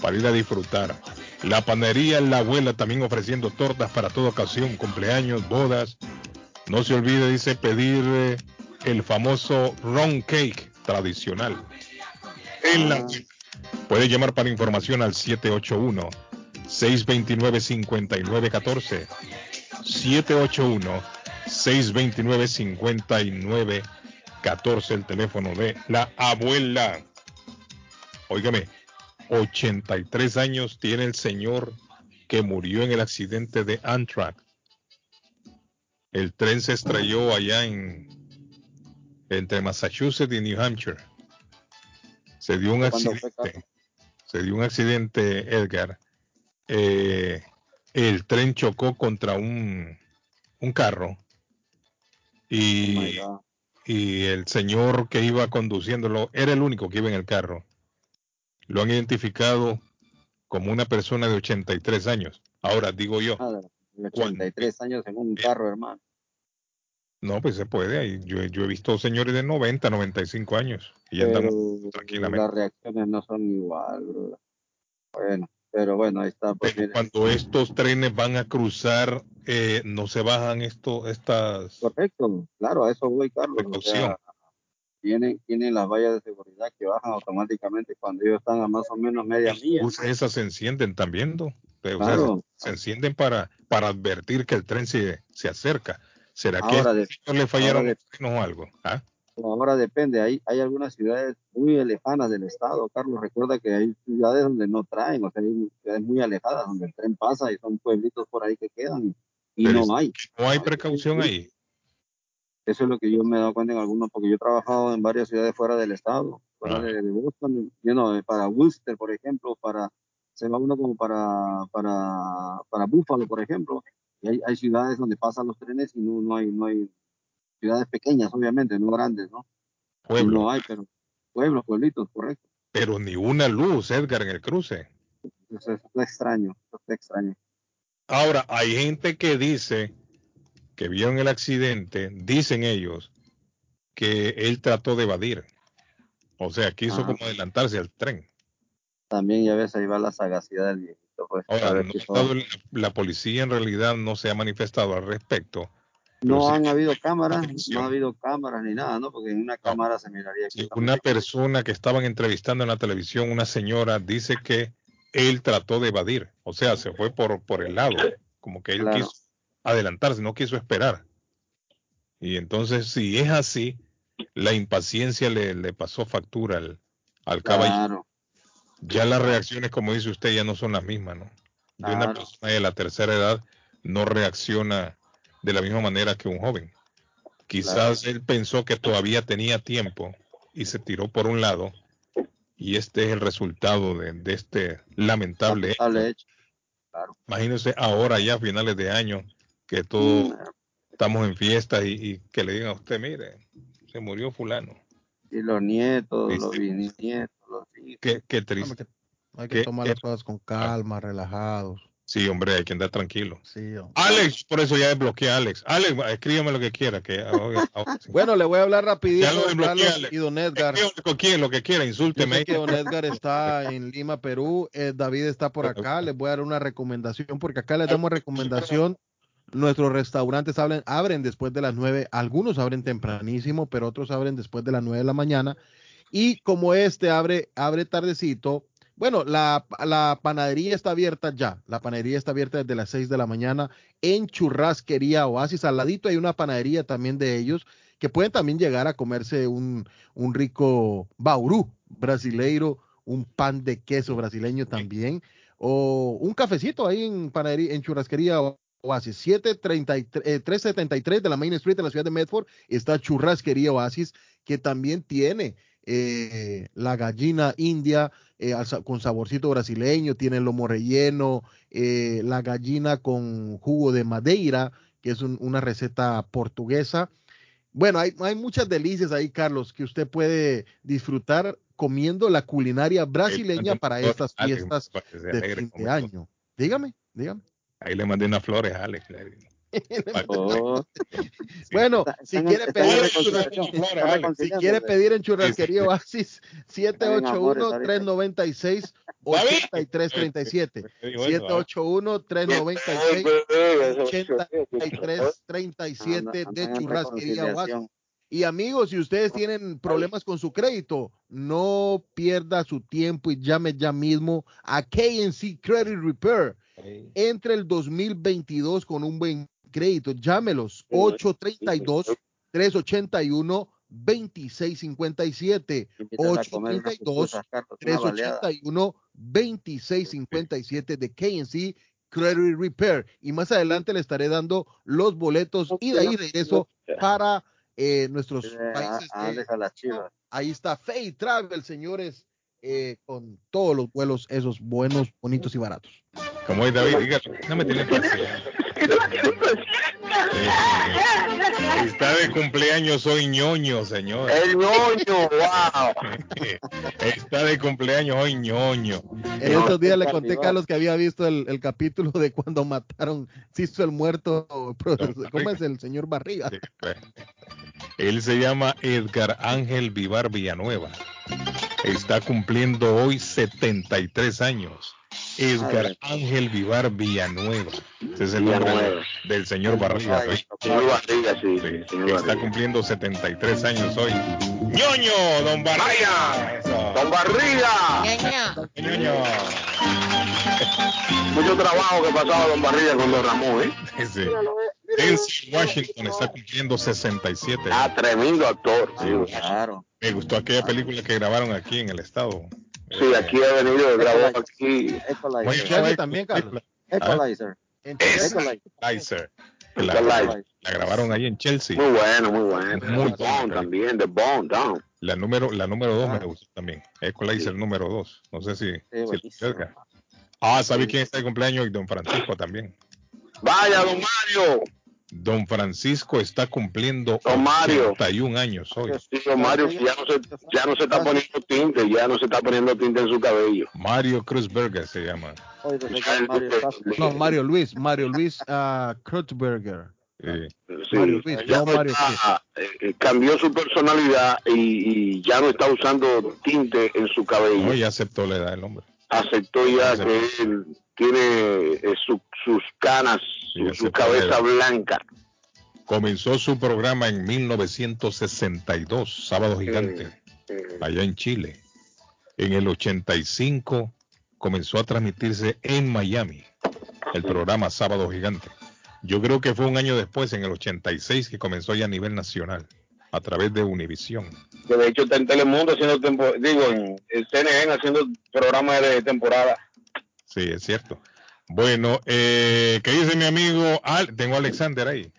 para ir a disfrutar. La panería La Abuela también ofreciendo tortas para toda ocasión, cumpleaños, bodas. No se olvide, dice, pedir eh, el famoso ron cake tradicional. En la Puede llamar para información al 781 629 5914. 781 629 5914 el teléfono de la abuela. Óigame, 83 años tiene el señor que murió en el accidente de Amtrak. El tren se estrelló allá en entre Massachusetts y New Hampshire. Se dio un accidente. Se dio un accidente, Edgar. Eh, el tren chocó contra un, un carro y,
Oh
y el señor que iba conduciéndolo era el único que iba en el carro. Lo han identificado como una persona de 83 años. Ahora digo yo,
Ah, de 83 años en un carro, hermano.
No, pues se puede. Yo, yo he visto señores de 90, 95 años y andan
Pero
tranquilamente.
las reacciones no son igual, bro. Bueno, pero bueno, ahí está. Pues.
Cuando estos trenes van a cruzar, eh, no se bajan esto, estas.
Correcto, claro, a eso voy, Carlos. O sea, tienen, tienen las vallas de seguridad que bajan automáticamente cuando ellos están a más o menos media milla.
esas se encienden también, ¿no? O sea,
Claro.
se encienden para, para advertir que el tren se, se acerca. ¿Será que no le fallaron o algo? ¿Ah?
Ahora depende, hay, hay algunas ciudades muy lejanas del estado, Carlos, recuerda que hay ciudades donde no traen, o sea, hay ciudades muy alejadas donde el tren pasa y son pueblitos por ahí que quedan y, no hay.
No hay precaución ahí.
Eso es lo que yo me he dado cuenta en algunos, porque yo he trabajado en varias ciudades fuera del estado, fuera ah. de, Boston, para Worcester, por ejemplo, para, se va uno como para, para, para Buffalo, por ejemplo, hay, hay ciudades donde pasan los trenes y no, no hay, no hay ciudades pequeñas, obviamente, no grandes, ¿no? Pueblos. No hay, pero pueblos, pueblitos, correcto.
Pero ni una luz, Edgar, en el cruce.
Eso es extraño, eso es extraño.
Ahora, hay gente que dice que vieron el accidente, dicen ellos que él trató de evadir. O sea, quiso ah. como adelantarse al tren.
También ya ves, ahí va la sagacidad del viejito. Pues,
Ahora, la policía en realidad no se ha manifestado al respecto
no han habido cámaras, no ha habido cámaras ni nada, ¿no? Porque en una cámara se miraría.
Una persona que estaban entrevistando en la televisión, una señora, dice que él trató de evadir, o sea, se fue por, por el lado, como que él quiso adelantarse, no quiso esperar. Y entonces, si es así, la impaciencia le, le pasó factura al, al caballero. Ya las reacciones, como dice usted, ya no son las mismas, ¿no? De una persona de la tercera edad no reacciona de la misma manera que un joven. Quizás él pensó que todavía tenía tiempo y se tiró por un lado y este es el resultado de, este lamentable, hecho. Imagínense ahora ya a finales de año que todos mm. estamos en fiesta y, que le digan a usted, mire, se murió fulano.
Y los nietos, los bisnietos, los hijos.
Qué, triste.
Hay que tomar las cosas con calma, relajados.
Sí, hombre, hay que andar tranquilo. Alex, por eso ya desbloqueé a Alex. Alex, escríbeme lo que quiera. Que,
bueno, le voy a hablar rapidito. Ya lo Carlos y Don Edgar.
Con quién, lo que quiera, insúlteme.
que Don Edgar está en Lima, Perú. Eh, David está por acá. Les voy a dar una recomendación porque acá les damos recomendación. Nuestros restaurantes abren, abren después de las nueve. Algunos abren tempranísimo, pero otros abren después de las nueve de la mañana. Y como este abre, abre tardecito, bueno, la, panadería está abierta ya. La panadería está abierta desde las 6 de la mañana en Churrasquería Oasis. Al ladito hay una panadería también de ellos que pueden también llegar a comerse un, un rico bauru brasileiro, un pan de queso brasileño también, o un cafecito ahí en, panadería, en Churrasquería Oasis. 733, 373 eh, de la Main Street de la ciudad de Medford está Churrasquería Oasis, que también tiene eh, la gallina india eh, con saborcito brasileño, tiene el lomo relleno, la gallina con jugo de madeira, que es una receta portuguesa. Bueno, hay, hay, muchas delicias ahí, Carlos, que usted puede disfrutar comiendo la culinaria brasileña para estas fiestas de fin de año. Dígame, dígame.
Ahí le mandé unas flores a Alex.
Bueno, si quiere pedir, si quiere pedir en Churrasquería Oasis, 781-396-8337. 781-396-8337 de Churrasquería Oasis. Y amigos, si ustedes tienen problemas con su crédito, no pierda su tiempo y llame ya mismo a KNC Credit Repair. Entre el 2022 con un buen crédito. Llámelos 832 381 2657 832 381 2657 de KNC Credit Repair. Y más adelante le estaré dando los boletos y de ahí regreso para eh, nuestros países. ahí está Fay Travel, señores, eh, con todos los vuelos esos buenos, bonitos y baratos.
Como es David, dígalo, no me tiene paciencia. Está de cumpleaños hoy ñoño, señor.
El ñoño, wow.
Está de cumpleaños hoy ñoño.
En estos días le conté a Carlos que había visto el, capítulo de cuando mataron, se hizo el muerto, ¿cómo es el señor Barriga?
Él se llama Edgar Ángel Vivar Villanueva. Está cumpliendo hoy 73 años. Edgar Ángel Vivar Villanueva. Ese es el nombre del señor Barriga.
Señor Barriga, sí.
está cumpliendo 73 años hoy. ¡Ñoño, don Barriga!
¡Don Barriga! ¡Ñoño! Mucho trabajo que ha pasado don Barriga con don Ramón, ¿eh? Sí.
Denzel Washington está cumpliendo 67.
Ah, tremendo actor.
Sí, claro.
Me gustó aquella película que grabaron aquí en el estado.
Sí, aquí ha venido, grabó aquí.
Equalizer también, Carlos.
Equalizer.
Equalizer. La, la, grabaron ahí en Chelsea.
Muy bueno, muy bueno. Muy bueno también, The Bond, down.
La número, la número dos me gustó también. Equalizer sí. número dos. No sé si,
sí,
si Ah, ¿sabe quién está de cumpleaños? Don Francisco también.
Vaya, don Mario.
Don Francisco está cumpliendo
don Mario.
81 años hoy.
Sí, don Mario ya no, se, ya no se está poniendo tinte, ya no se está poniendo tinte en su cabello.
Mario Cruzberger se llama.
No, Mario Luis, Mario Luis uh, Kreutzberger.
Sí.
Sí, Mario Luis, ya no Mario está, eh, cambió su personalidad y, y, ya no está usando tinte en su cabello.
No, ya aceptó la edad del hombre.
Aceptó ya aceptó. que él tiene eh, su, sus canas, su, su cabeza blanca.
Comenzó su programa en 1962, Sábado Gigante,
eh,
allá en Chile. En el 85 comenzó a transmitirse en Miami el programa Sábado Gigante. Yo creo que fue un año después, en el 86, que comenzó ya a nivel nacional, a través de Univisión.
De hecho está en Telemundo haciendo, tempo, digo, en el CNN haciendo programas de temporada.
Sí, es cierto. Bueno, eh, ¿qué dice mi amigo? Al, tengo a Alexander ahí.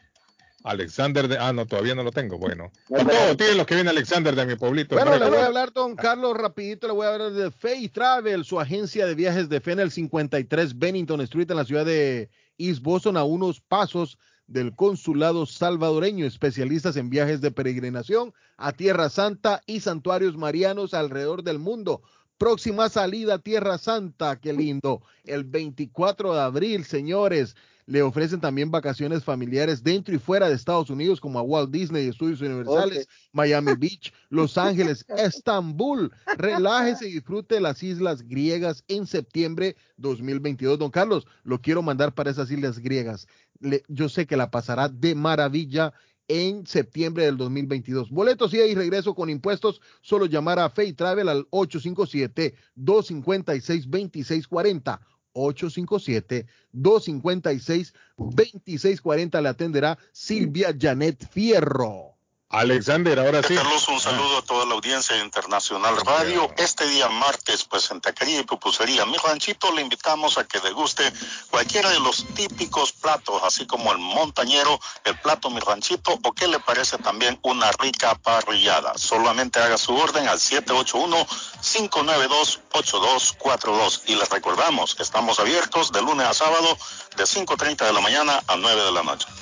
Alexander de... Ah, no, todavía no lo tengo. Bueno. Con todo, tiene los que viene Alexander de mi pueblito.
Bueno, le voy a hablar, don Carlos, rapidito, le voy a hablar de Fay Travel, su agencia de viajes de fe en el 53 Bennington Street en la ciudad de East Boston, a unos pasos del consulado salvadoreño, especialistas en viajes de peregrinación a Tierra Santa y santuarios marianos alrededor del mundo. Próxima salida a Tierra Santa, qué lindo, el 24 de abril, señores. Le ofrecen también vacaciones familiares dentro y fuera de Estados Unidos, como a Walt Disney, Estudios Universales, okay. Miami Beach, Los Ángeles, Estambul. Relájese y disfrute de las islas griegas en septiembre 2022. Don Carlos, lo quiero mandar para esas islas griegas. Le, yo sé que la pasará de maravilla en septiembre del 2022. Boletos y regreso con impuestos. Solo llamar a Fay Travel al 857-256-2640. 857-256-2640. Le atenderá Silvia Janet Fierro.
Alexander, ahora sí.
Carlos, un saludo ah. a toda la audiencia de Internacional Radio. Este día martes, pues en Taquería y Pupusería Mi Ranchito le invitamos a que deguste cualquiera de los típicos platos, así como el montañero, el plato Mi Ranchito, o qué le parece también una rica parrillada. Solamente haga su orden al 781-592-8242. Y les recordamos que estamos abiertos de lunes a sábado de 5.30 de la mañana a 9 de la noche.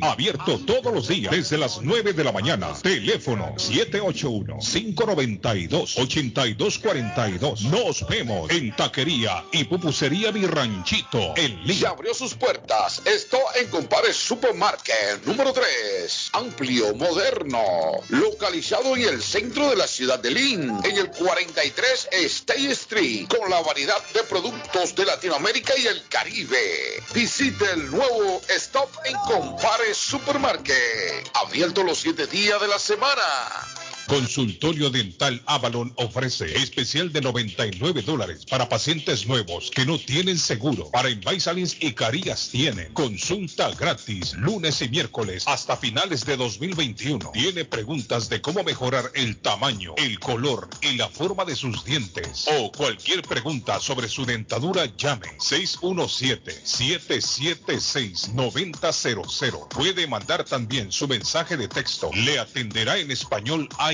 Abierto todos los días desde las 9 de la mañana. Teléfono 781-592-8242. Nos vemos en Taquería y Pupusería Mi Ranchito en Lima.
Se abrió sus puertas. Esto en Compare Supermarket número 3. Amplio, moderno. Localizado en el centro de la ciudad de Lynn. En el 43 State Street. Con la variedad de productos de Latinoamérica y el Caribe. Visite el nuevo Stop en Supermarket. Abierto los siete días de la semana.
Consultorio Dental Avalon ofrece especial de 99 dólares para pacientes nuevos que no tienen seguro. Para Invisalins y Carías tiene consulta gratis lunes y miércoles hasta finales de 2021. Tiene preguntas de cómo mejorar el tamaño, el color y la forma de sus dientes o cualquier pregunta sobre su dentadura llame 617-776-9000. Puede mandar también su mensaje de texto. Le atenderá en español a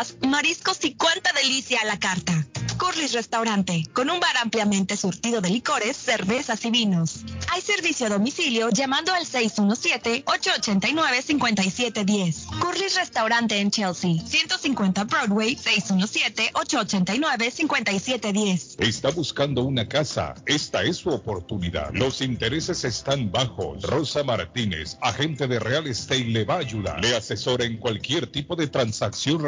mariscos y cuánta delicia a la carta. Curly's Restaurante, con un bar ampliamente surtido de licores, cervezas y vinos. Hay servicio a domicilio llamando al 617-889-5710. Curly's Restaurante en Chelsea, 150 Broadway, 617-889-5710.
Está buscando una casa. Esta es su oportunidad. Los intereses están bajos. Rosa Martínez, agente de Real Estate, le va a ayudar. Le asesora en cualquier tipo de transacción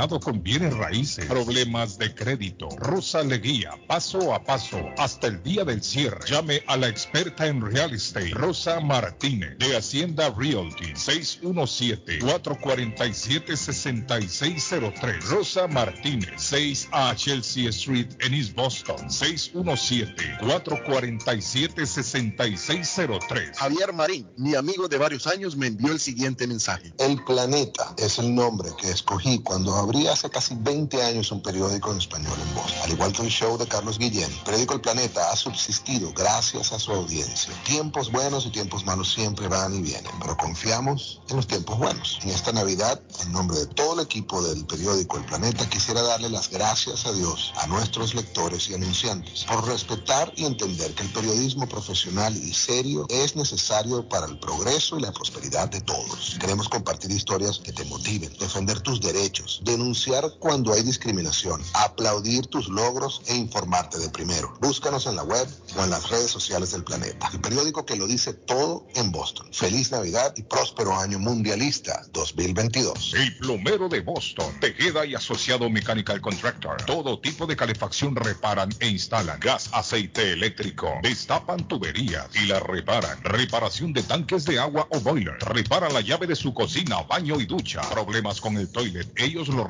relacionado con bienes raíces, problemas de crédito. Rosa le guía paso a paso hasta el día del cierre. Llame a la experta en Real Estate, Rosa Martínez, de Hacienda Realty, 617-447-6603. Rosa Martínez, 6 a Chelsea Street en East Boston, 617-447-6603.
Javier Marín, mi amigo de varios años, me envió el siguiente mensaje.
El Planeta es el nombre que escogí cuando abrí hace casi 20 años un periódico en español en Boston. Al igual que el show de Carlos Guillén, el periódico El Planeta ha subsistido gracias a su audiencia. Tiempos buenos y tiempos malos siempre van y vienen, pero confiamos en los tiempos buenos. En esta Navidad, en nombre de todo el equipo del periódico El Planeta, quisiera darle las gracias a Dios, a nuestros lectores y anunciantes, por respetar y entender que el periodismo profesional y serio es necesario para el progreso y la prosperidad de todos. Queremos compartir historias que te motiven, defender tus derechos, denunciar cuando hay discriminación, aplaudir tus logros e informarte de primero. Búscanos en la web o en las redes sociales del planeta. El periódico que lo dice todo en Boston. Feliz Navidad y próspero año mundialista 2022.
El plomero de Boston, Tejeda y Asociado Mechanical Contractor. Todo tipo de calefacción reparan e instalan. Gas, aceite eléctrico. Destapan tuberías y la reparan. Reparación de tanques de agua o boiler. Reparan la llave de su cocina, baño y ducha. Problemas con el toilet, ellos lo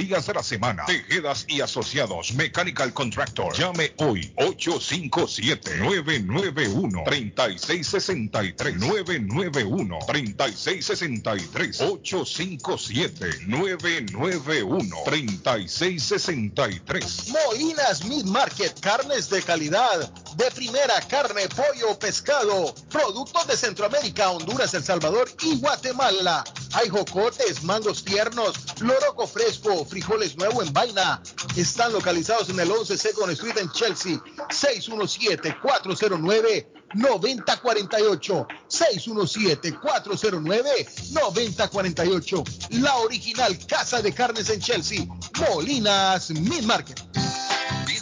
de la semana. Tejedas y asociados. Mechanical Contractor. Llame hoy 857-991-3663. 991-3663. 857-991-3663.
Molinas Meat Market, carnes de calidad, de primera carne, pollo, pescado, productos de Centroamérica, Honduras, El Salvador y Guatemala. Hay jocotes, mangos tiernos, loroco fresco, frijoles nuevo en vaina. Están localizados en el 11 Second Street en Chelsea, 617-409-9048. 617-409-9048. La original Casa de Carnes en Chelsea, Molinas Meat Market.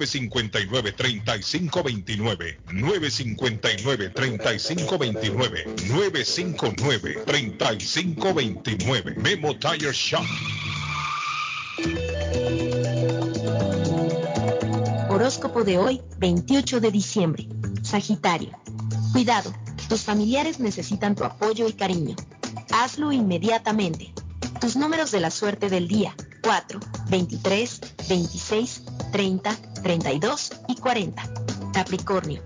959-3529. 959-3529. 959-3529. Memo Tire Shop.
Horóscopo de hoy, 28 de diciembre. Sagitario. Cuidado, tus familiares necesitan tu apoyo y cariño. Hazlo inmediatamente. Tus números de la suerte del día. 4, 23, 26, 30, 32 y 40. Capricornio.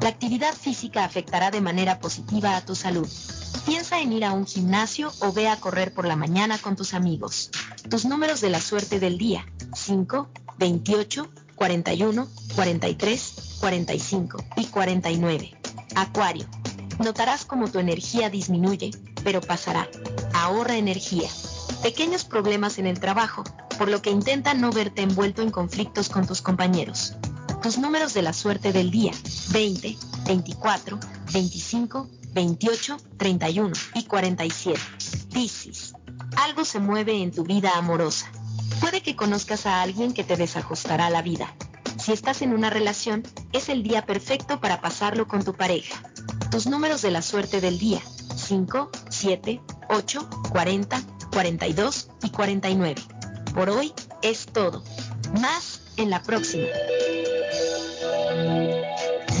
La actividad física afectará de manera positiva a tu salud. Piensa en ir a un gimnasio o ve a correr por la mañana con tus amigos. Tus números de la suerte del día. 5, 28, 41, 43, 45 y 49. Acuario. Notarás como tu energía disminuye, pero pasará. Ahorra energía. Pequeños problemas en el trabajo, por lo que intenta no verte envuelto en conflictos con tus compañeros. Tus números de la suerte del día. 20, 24, 25, 28, 31 y 47. Piscis. Algo se mueve en tu vida amorosa. Puede que conozcas a alguien que te desajustará la vida. Si estás en una relación, es el día perfecto para pasarlo con tu pareja. Tus números de la suerte del día. 5, 7, 8, 40, 42 y 49. Por hoy es todo. Más en la próxima.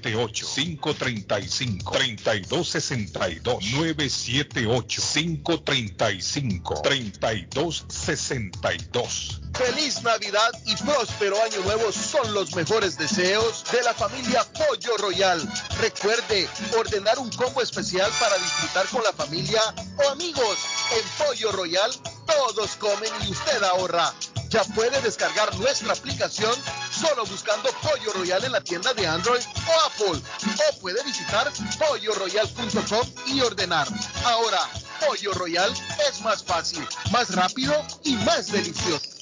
978-535-3262. 978-535-3262.
Feliz Navidad y próspero año nuevo son los mejores deseos de la familia Pollo Royal. Recuerde ordenar un combo especial para disfrutar con la familia o amigos. En Pollo Royal todos comen y usted ahorra. Ya puede descargar nuestra aplicación solo buscando Pollo Royal en la tienda de Android o Apple. O puede visitar polloroyal.com y ordenar. Ahora, Pollo Royal es más fácil, más rápido y más delicioso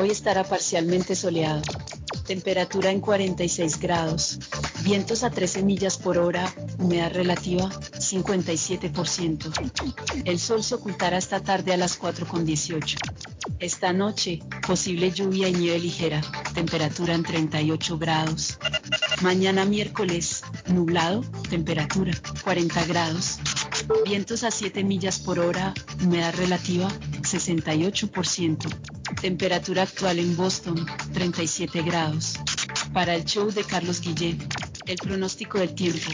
Hoy estará parcialmente soleado. Temperatura en 46 grados. Vientos a 13 millas por hora. Humedad relativa 57%. El sol se ocultará esta tarde a las 4.18. Esta noche, posible lluvia y nieve ligera. Temperatura en 38 grados. Mañana miércoles, nublado. Temperatura 40 grados. Vientos a 7 millas por hora. Humedad relativa 68%.
Temperatura actual en Boston, 37 grados. Para el show de Carlos Guillén, el pronóstico del tiempo.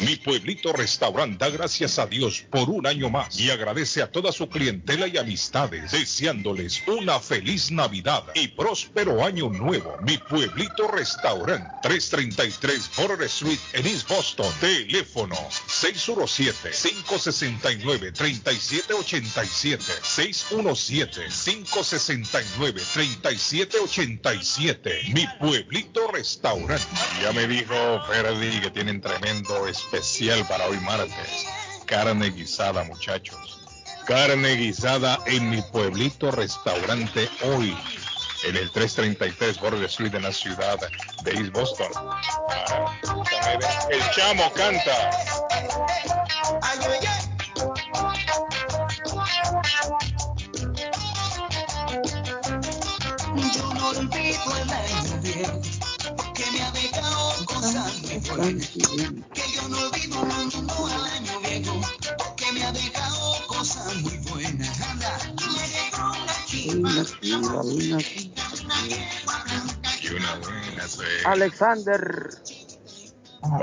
Mi pueblito restaurante da gracias a Dios por un año más y agradece a toda su clientela y amistades, deseándoles una feliz Navidad y próspero año nuevo. Mi pueblito restaurante 333 Border Street en East Boston. Teléfono 617-569-3787. 617-569-3787. Mi pueblito restaurante.
Ya me dijo Ferdi que tienen tremendo especial para hoy martes. Carne guisada, muchachos. Carne guisada en mi pueblito restaurante hoy. En el 333 Border Street en la ciudad de East Boston. El chamo canta.
Que me ha dejado cosas muy buenas. Que yo no no, no, el año viejo que me ha dejado cosas muy buenas. Anda, me dejó una chiva.
Y una buena.
Alexander.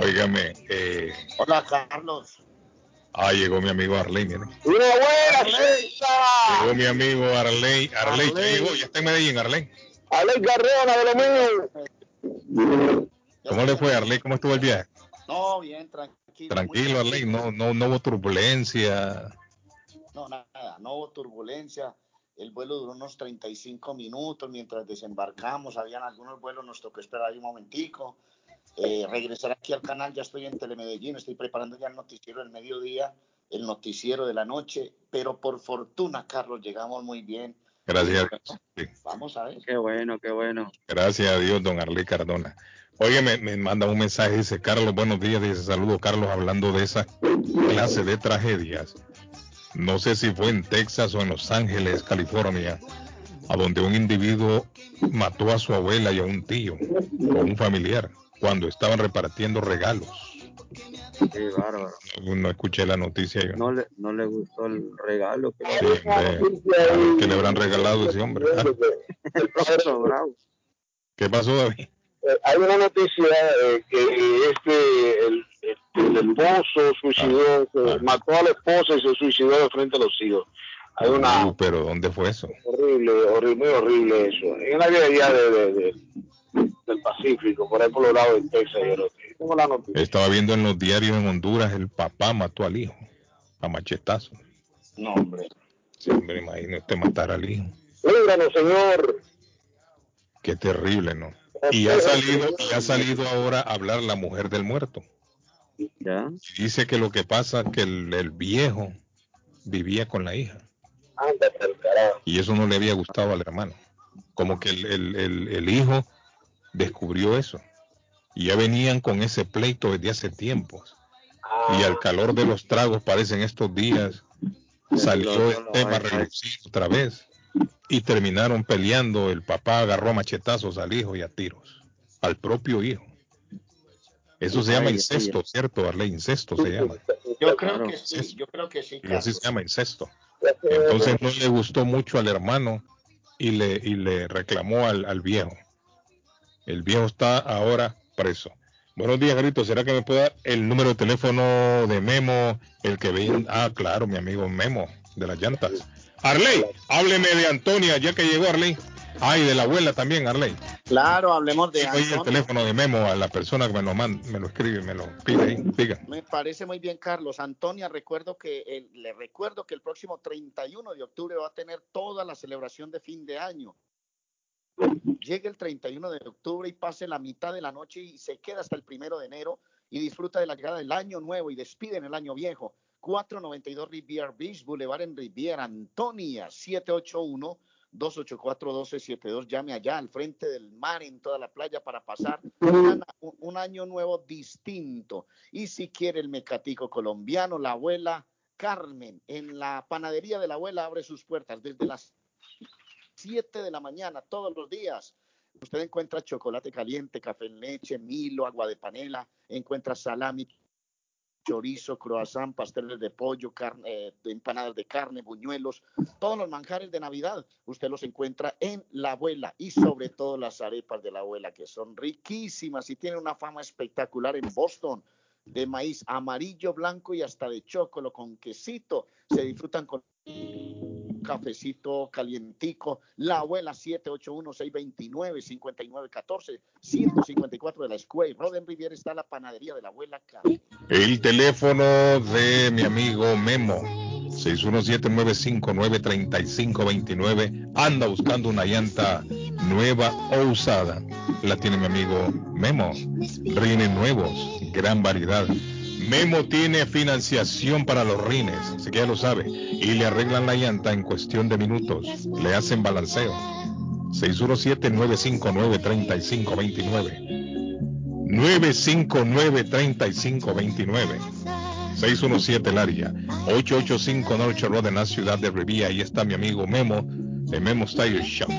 Óigame, eh,
Hola, Carlos.
ah, llegó mi amigo Arley, miren.
Una buena
Llegó mi amigo Arley. Arley, ya
Arley.
llegó, ya está en Medellín, Arley.
Alex Carrera de lo mío.
¿Cómo le fue, Arley? ¿Cómo estuvo el viaje?
No, bien, tranquilo.
Tranquilo, Arley, no, no, no hubo turbulencia.
No, nada, no hubo turbulencia. El vuelo duró unos 35 minutos mientras desembarcamos. Habían algunos vuelos, nos tocó esperar ahí un momentico. Eh, regresar aquí al canal, ya estoy en Telemedellín, estoy preparando ya el noticiero del mediodía, el noticiero de la noche, pero por fortuna, Carlos, llegamos muy bien.
Gracias a Dios. Sí.
Vamos a ver.
Qué bueno, qué bueno.
Gracias a Dios, don Arley Cardona. Oye, me, me manda un mensaje, dice Carlos, buenos días, dice saludo Carlos, hablando de esa clase de tragedias. No sé si fue en Texas o en Los Ángeles, California, a donde un individuo mató a su abuela y a un tío o un familiar cuando estaban repartiendo regalos.
Qué bárbaro.
No, no escuché la noticia yo.
No le, no le gustó el regalo. Que
Sí, ver qué le habrán regalado a ese hombre. Ah,
el profesor Bravo.
¿Qué pasó, David?
Eh, hay una noticia eh, que este, el, el, el esposo suicidó, se mató a la esposa y se suicidó de frente a los hijos. Hay una
Uh, pero ¿dónde fue eso?
horrible, horrible, muy horrible eso. En una área de, de, de- del Pacífico, por ahí por los lados de Texas. Yo lo tengo la noticia.
Estaba viendo en los diarios en Honduras, el papá mató al hijo a machetazo.
No, hombre.
Sí, hombre, imagínate matar al hijo.
Líbranos, Señor.
Qué terrible, ¿no? Y ha salido, y ha salido ahora a hablar la mujer del muerto.
¿Ya?
Y dice que lo que pasa es que el, el viejo vivía con la hija.
Ándate al carajo.
Y eso no le había gustado al hermano. Como que el, el- el- el hijo descubrió eso. Y ya venían con ese pleito desde hace tiempos. Y al calor de los tragos, parecen estos días, salió el tema relucido otra vez. Y terminaron peleando. El papá agarró a machetazos al hijo y a tiros. Al propio hijo. Eso se llama incesto. ¿cierto, Arley? Incesto se llama.
Yo creo que sí, yo creo que sí,
Y así se llama incesto. Entonces no le gustó mucho al hermano y le, y le reclamó al, al viejo. El viejo está ahora preso. Buenos días, Grito. ¿Será que me puede dar el número de teléfono de Memo? El que ve. Ah, claro, mi amigo Memo, de las llantas. Arley, hábleme de Antonia, ya que llegó Arley. Ay, de la abuela también, Arley.
Claro, hablemos de
Oye, el teléfono de Memo a la persona que me lo, man- me lo escribe, me lo pide ahí. Diga.
Me parece muy bien, Carlos. Antonia, recuerdo que el- le recuerdo que el próximo 31 de octubre va a tener toda la celebración de fin de año. Llegue el 31 de octubre y pase la mitad de la noche y se queda hasta el primero de enero y disfruta de la llegada del año nuevo y despide en el año viejo. 492 Riviera Beach Boulevard en Riviera, Antonia, 781 284-1272. Llame allá al frente del mar en toda la playa para pasar un, un año nuevo distinto. Y si quiere el mecatico colombiano, la abuela Carmen en la panadería de la abuela abre sus puertas desde las 7 de la mañana todos los días. Usted encuentra chocolate caliente, café en leche, milo, agua de panela, encuentra salami, chorizo, croissant, pasteles de pollo, carne, eh, empanadas de carne, buñuelos, todos los manjares de Navidad. Usted los encuentra en La Abuela y sobre todo las arepas de La Abuela, que son riquísimas y tienen una fama espectacular en Boston de maíz amarillo, blanco y hasta de chocolate con quesito. Se disfrutan con cafecito calientico. La abuela 781-629-5914, 154 de la Square. Roden Riviera está la panadería de la abuela
El teléfono de mi amigo Memo. 617-959-3529. Anda buscando una llanta nueva o usada. La tiene mi amigo Memo. Rines nuevos, gran variedad Memo tiene financiación para los rines, así que ya lo sabe, y le arreglan la llanta en cuestión de minutos, le hacen balanceo. 617-959-3529. 959-3529. 617 el área. 885 North Road en la ciudad de Revilla. Ahí está mi amigo Memo de Memo Style Shop.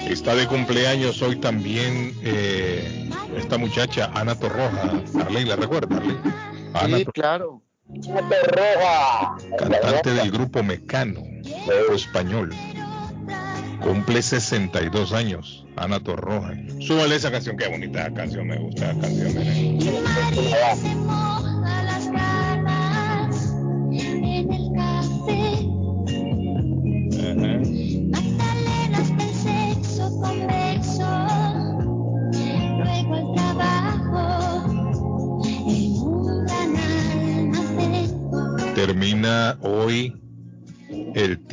Está de cumpleaños hoy también eh, esta muchacha Ana Torroja. Arley, ¿la recuerda? Arley?
Sí, claro.
Cantante del grupo Mecano, español. Cumple 62 años, Ana Torroja. Súbale esa canción, qué bonita canción, me gusta la canción. termina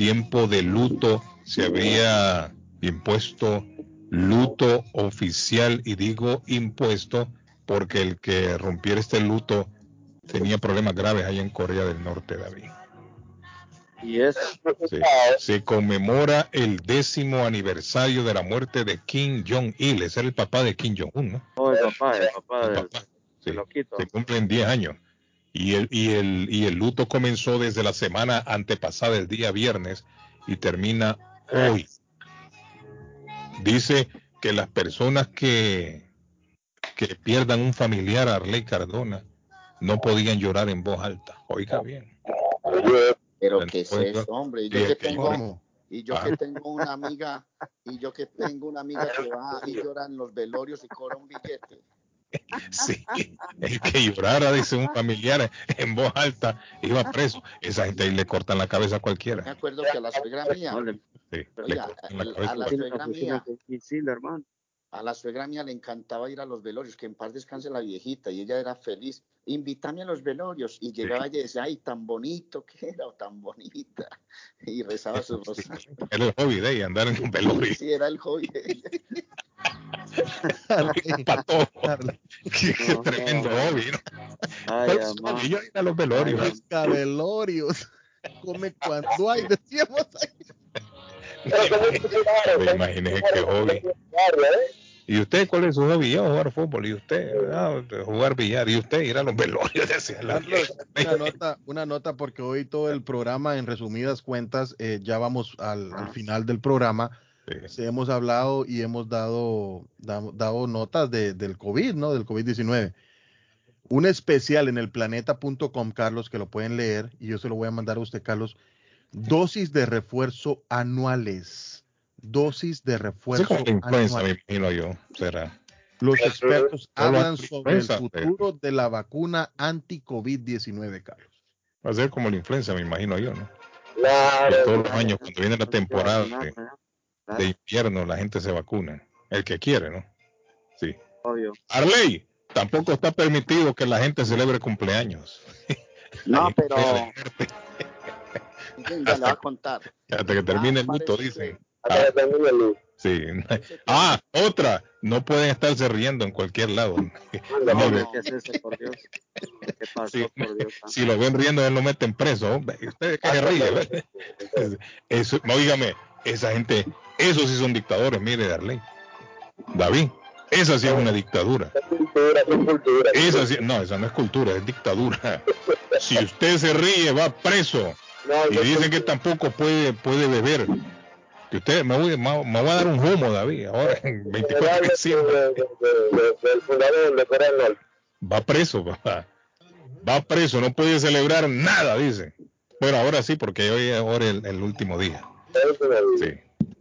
tiempo de luto, se había impuesto luto oficial y digo impuesto porque el que rompiera este luto tenía problemas graves allá en Corea del Norte, David.
Y es
se conmemora el décimo aniversario de la muerte de Kim Jong-il, es el papá de Kim Jong-un, ¿no?
Oh, el papá, el papá,
Se cumplen 10 años. Y el, y, el, y el luto comenzó desde la semana antepasada, el día viernes, y termina hoy. Dice que las personas que, que pierdan un familiar a Arley Cardona no podían llorar en voz alta. Oiga bien.
Pero qué es eso, hombre. Y yo que tengo, y yo que tengo una amiga, y yo que tengo una amiga que va y llora en los velorios y cobra un billete.
Sí, el que llorara, dice un familiar en voz alta, iba preso. Esa gente ahí le cortan la cabeza a cualquiera.
Me acuerdo que a la suegra mía, sí, le a, la suegra mía, a la suegra mía le encantaba ir a los velorios, que en paz descanse la viejita, y ella era feliz. Invítame a los velorios, y llegaba y decía, ay, tan bonito que era, o tan bonita, y rezaba su rosario.
Era el hobby de ella, andar en un velorio.
Sí, era el hobby de ella.
Qué tremendo hobby, ¿no? yo a los velorios.
velorios. Come cuando hay, decíamos
Me imaginé qué hobby. ¿Y usted cuál es su hobby? Yo jugar fútbol. ¿Y usted? jugar billar. ¿Y usted ir a los velorios? Decía la
una, nota, una nota porque hoy todo el programa, en resumidas cuentas, eh, ya vamos al, al final del programa hemos hablado y hemos dado, dado, notas de, del COVID, ¿no? Del COVID-19. Un especial en el planeta.com, Carlos, que lo pueden leer y yo se lo voy a mandar a usted, Carlos. Dosis de refuerzo anuales. Dosis de refuerzo anuales.
yo, será.
Los expertos hablan sobre el futuro de la vacuna anti-COVID-19, Carlos.
Va a ser como la influenza, me imagino yo, ¿no? Claro, todos los años, cuando viene la temporada de invierno la gente se vacuna. El que quiere, ¿no? Sí.
Obvio.
Arley, tampoco está permitido que la gente celebre cumpleaños.
No, pero... ya le va a contar.
Hasta que termine el luto, dicen. Ah, sí. Ah, otra. No pueden estarse riendo en cualquier lado. No, ¿Qué es ese, por Dios? ¿Qué pasó, por Dios? Si lo ven riendo, él lo meten preso. Ustedes que se ríen. Eso, oígame, esa gente, esos sí son dictadores, mire, Darley. David, esa sí es una dictadura. Esa sí, no, esa no es cultura, es dictadura. Si usted se ríe, va preso. Y dicen que tampoco puede, puede beber. Que usted, me voy, me, voy a dar un humo, David, ahora en 24 de diciembre. Va preso, papá. Va preso, no puede celebrar nada, dice. Bueno, ahora sí, porque hoy es ahora el, último día. Sí.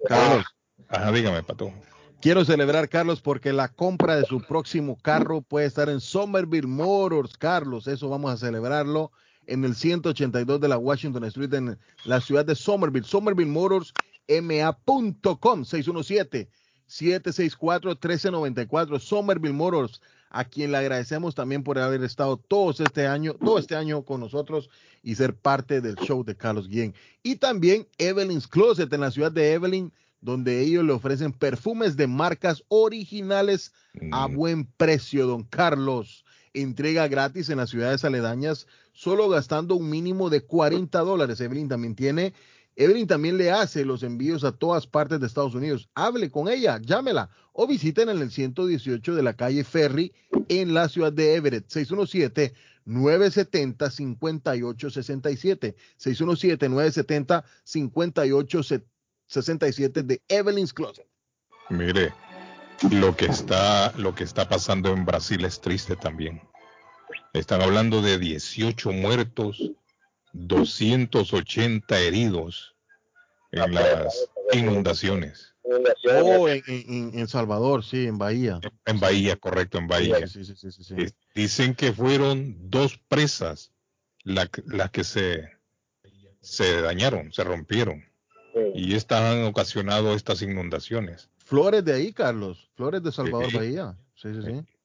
Carlos. Ajá, dígame, Pato.
Quiero celebrar, Carlos, porque la compra de su próximo carro puede estar en Somerville Motors, Carlos. Eso vamos a celebrarlo en el 182 de la Washington Street en la ciudad de Somerville. Somerville Motors, ma.com 617 764 1394 Somerville Motors a quien le agradecemos también por haber estado todos este año, todo este año con nosotros y ser parte del show de Carlos Guillén. Y también Evelyn's Closet en la ciudad de Evelyn, donde ellos le ofrecen perfumes de marcas originales a mm. buen precio, don Carlos. Entrega gratis en las ciudades aledañas, solo gastando un mínimo de 40 dólares. Evelyn también tiene Evelyn también le hace los envíos a todas partes de Estados Unidos. Hable con ella, llámela o visiten en el 118 de la calle Ferry en la ciudad de Everett. 617 970 5867 617 970 5867 de Evelyn's Closet.
Mire, lo que está lo que está pasando en Brasil es triste también. Están hablando de 18 muertos 280 heridos en las inundaciones.
Oh, en, Salvador, sí, en Bahía.
En Bahía, correcto, en Bahía. Dicen que fueron dos presas las que se, se dañaron, se rompieron. Y estas han ocasionado estas inundaciones.
Flores de ahí, Carlos. Flores de Salvador, Bahía. Sí, sí, sí.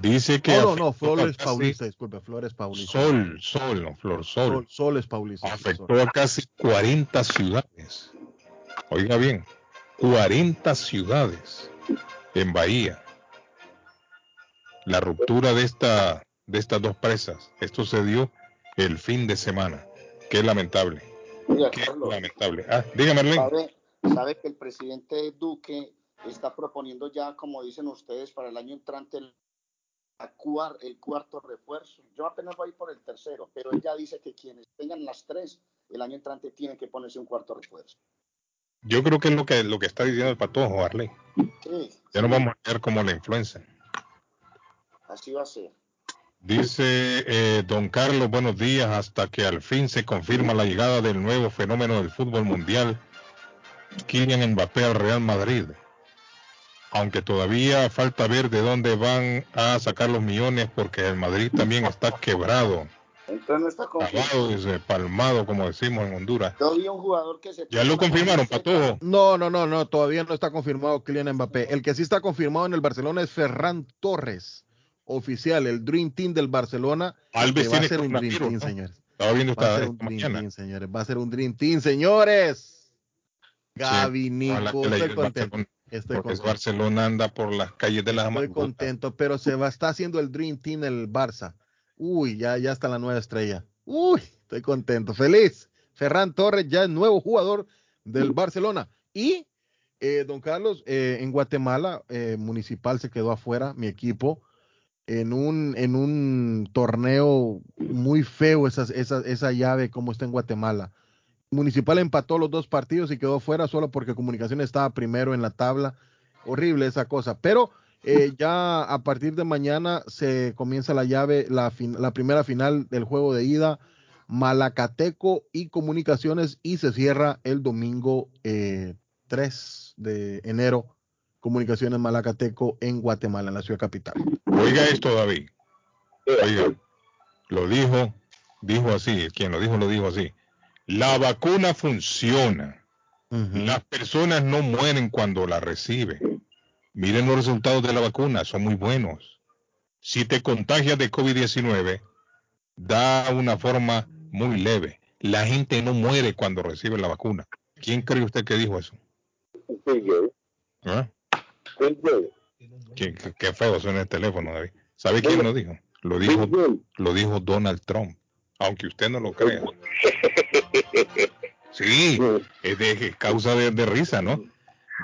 Dice que.
No, no, Flores Paulista, disculpe, Flores Paulista.
Sol, Sol, no, Flor, Sol.
Sol, es Paulista.
Afectó a casi 40 ciudades. Oiga bien, 40 ciudades en Bahía. La ruptura de, esta, de estas dos presas, esto se dio el fin de semana. Qué lamentable. Qué lamentable. Ah, dígame,
¿Sabe, ¿Sabe que el presidente Duque está proponiendo ya, como dicen ustedes, para el año entrante el el cuarto refuerzo. Yo apenas voy por el tercero, pero ella dice que quienes tengan las tres, el año entrante tienen que ponerse un cuarto refuerzo.
Yo creo que es lo que, lo que está diciendo el patojo, Arley. Sí, ya no vamos a ver como la influencia.
Así va a ser.
Dice eh, don Carlos, buenos días, hasta que al fin se confirma la llegada del nuevo fenómeno del fútbol mundial, Kylian Mbappé al Real Madrid aunque todavía falta ver de dónde van a sacar los millones porque el Madrid también está quebrado.
Entonces no está confirmado.
palmado, como decimos en Honduras.
Todavía un jugador que se...
Ya lo confirmaron, Patojo.
No, no, no, no, todavía no está confirmado Kylian Mbappé. El que sí está confirmado en el Barcelona es Ferran Torres, oficial, el Dream Team del Barcelona.
Alves
va a ser un Dream Team, señores.
Estaba viendo esta,
va a ser un Dream Team, señores. Va a ser un Dream Team, señores. Gaby, Nico, estoy contento.
Estoy porque Barcelona anda por las calles de la
Estoy contento, pero se va, está haciendo el Dream Team el Barça. Uy, ya, ya está la nueva estrella. Uy, estoy contento, feliz. Ferran Torres ya es nuevo jugador del Barcelona. Y, eh, don Carlos, eh, en Guatemala, eh, Municipal se quedó afuera, mi equipo, en un, en un torneo muy feo, esa, esa, esa llave como está en Guatemala. Municipal empató los dos partidos y quedó fuera solo porque Comunicaciones estaba primero en la tabla. Horrible esa cosa. Pero eh, ya a partir de mañana se comienza la llave, la, la primera final del juego de ida. Malacateco y Comunicaciones y se cierra el domingo 3 eh, de enero. Comunicaciones Malacateco en Guatemala, en la ciudad capital.
Oiga esto, David. Oiga, lo dijo, dijo así, quien lo dijo, lo dijo así. La vacuna funciona. Las personas no mueren cuando la reciben. Miren los resultados de la vacuna, son muy buenos. Si te contagias de COVID-19, da una forma muy leve. La gente no muere cuando recibe la vacuna. ¿Quién cree usted que dijo eso? ¿Ah? ¿Qué, qué, feo suena el teléfono, David. ¿Sabe quién lo dijo? Lo dijo, lo dijo Donald Trump, aunque usted no lo crea. Sí, es de causa de, risa, ¿no?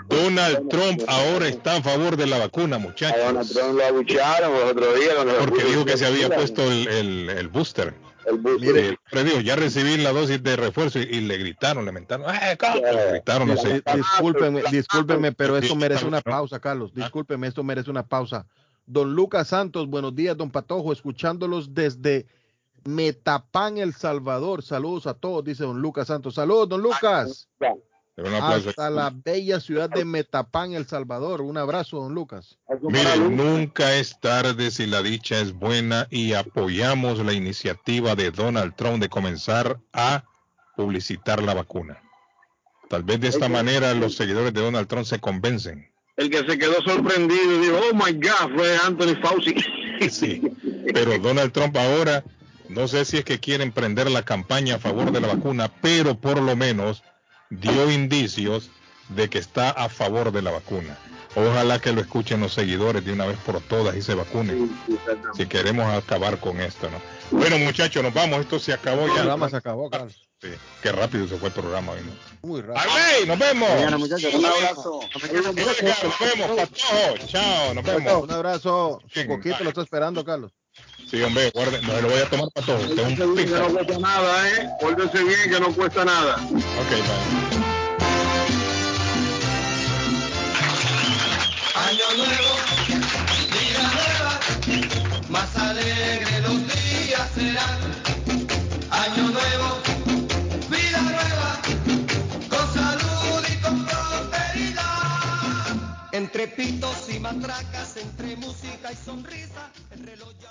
Donald Trump ahora está a favor de la vacuna, muchachos.
Donald Trump lo abucharon el otro día.
Porque dijo que se había puesto el, el, booster.
El booster.
Mire, ya recibí la dosis de refuerzo y, le gritaron, le mentaron. ¡Eh, Le gritaron, no sé.
Discúlpeme, discúlpeme, pero esto merece una pausa, Carlos. Discúlpeme, esto merece una pausa. Don Lucas Santos, buenos días, don Patojo, escuchándolos desde Metapán, El Salvador. Saludos a todos, dice don Lucas Santos. Saludos, don Lucas. Hasta la bella ciudad de Metapán, El Salvador. Un abrazo, don Lucas.
Mire, nunca es tarde si la dicha es buena y apoyamos la iniciativa de Donald Trump de comenzar a publicitar la vacuna. Tal vez de esta manera los seguidores de Donald Trump se convencen.
El que se quedó sorprendido y dijo, oh my God, fue Anthony Fauci.
Sí, pero Donald Trump ahora, no sé si es que quieren prender la campaña a favor de la vacuna, pero por lo menos dio indicios de que está a favor de la vacuna. Ojalá que lo escuchen los seguidores de una vez por todas y se vacunen. Si queremos acabar con esto, ¿no? Bueno, muchachos, nos vamos. Esto se acabó ya. El
programa se acabó, Carlos.
Sí, qué rápido se fue el programa hoy,
Muy rápido.
¡Arley! ¡Nos vemos!
Mañana, muchachos, un abrazo.
Nos vemos, Patojo. Chao, nos vemos.
Un abrazo. Un poquito lo está esperando, Carlos.
Sí, hombre, guarde, no se lo voy a tomar para todo.
que no cuesta nada, ¿eh? Pórtese bien que no cuesta nada.
Ok, bye.
Año nuevo, vida nueva, más alegre los días serán. Año nuevo, vida nueva, con salud y con prosperidad. Entre pitos y matracas, entre música y sonrisa, el reloj ya.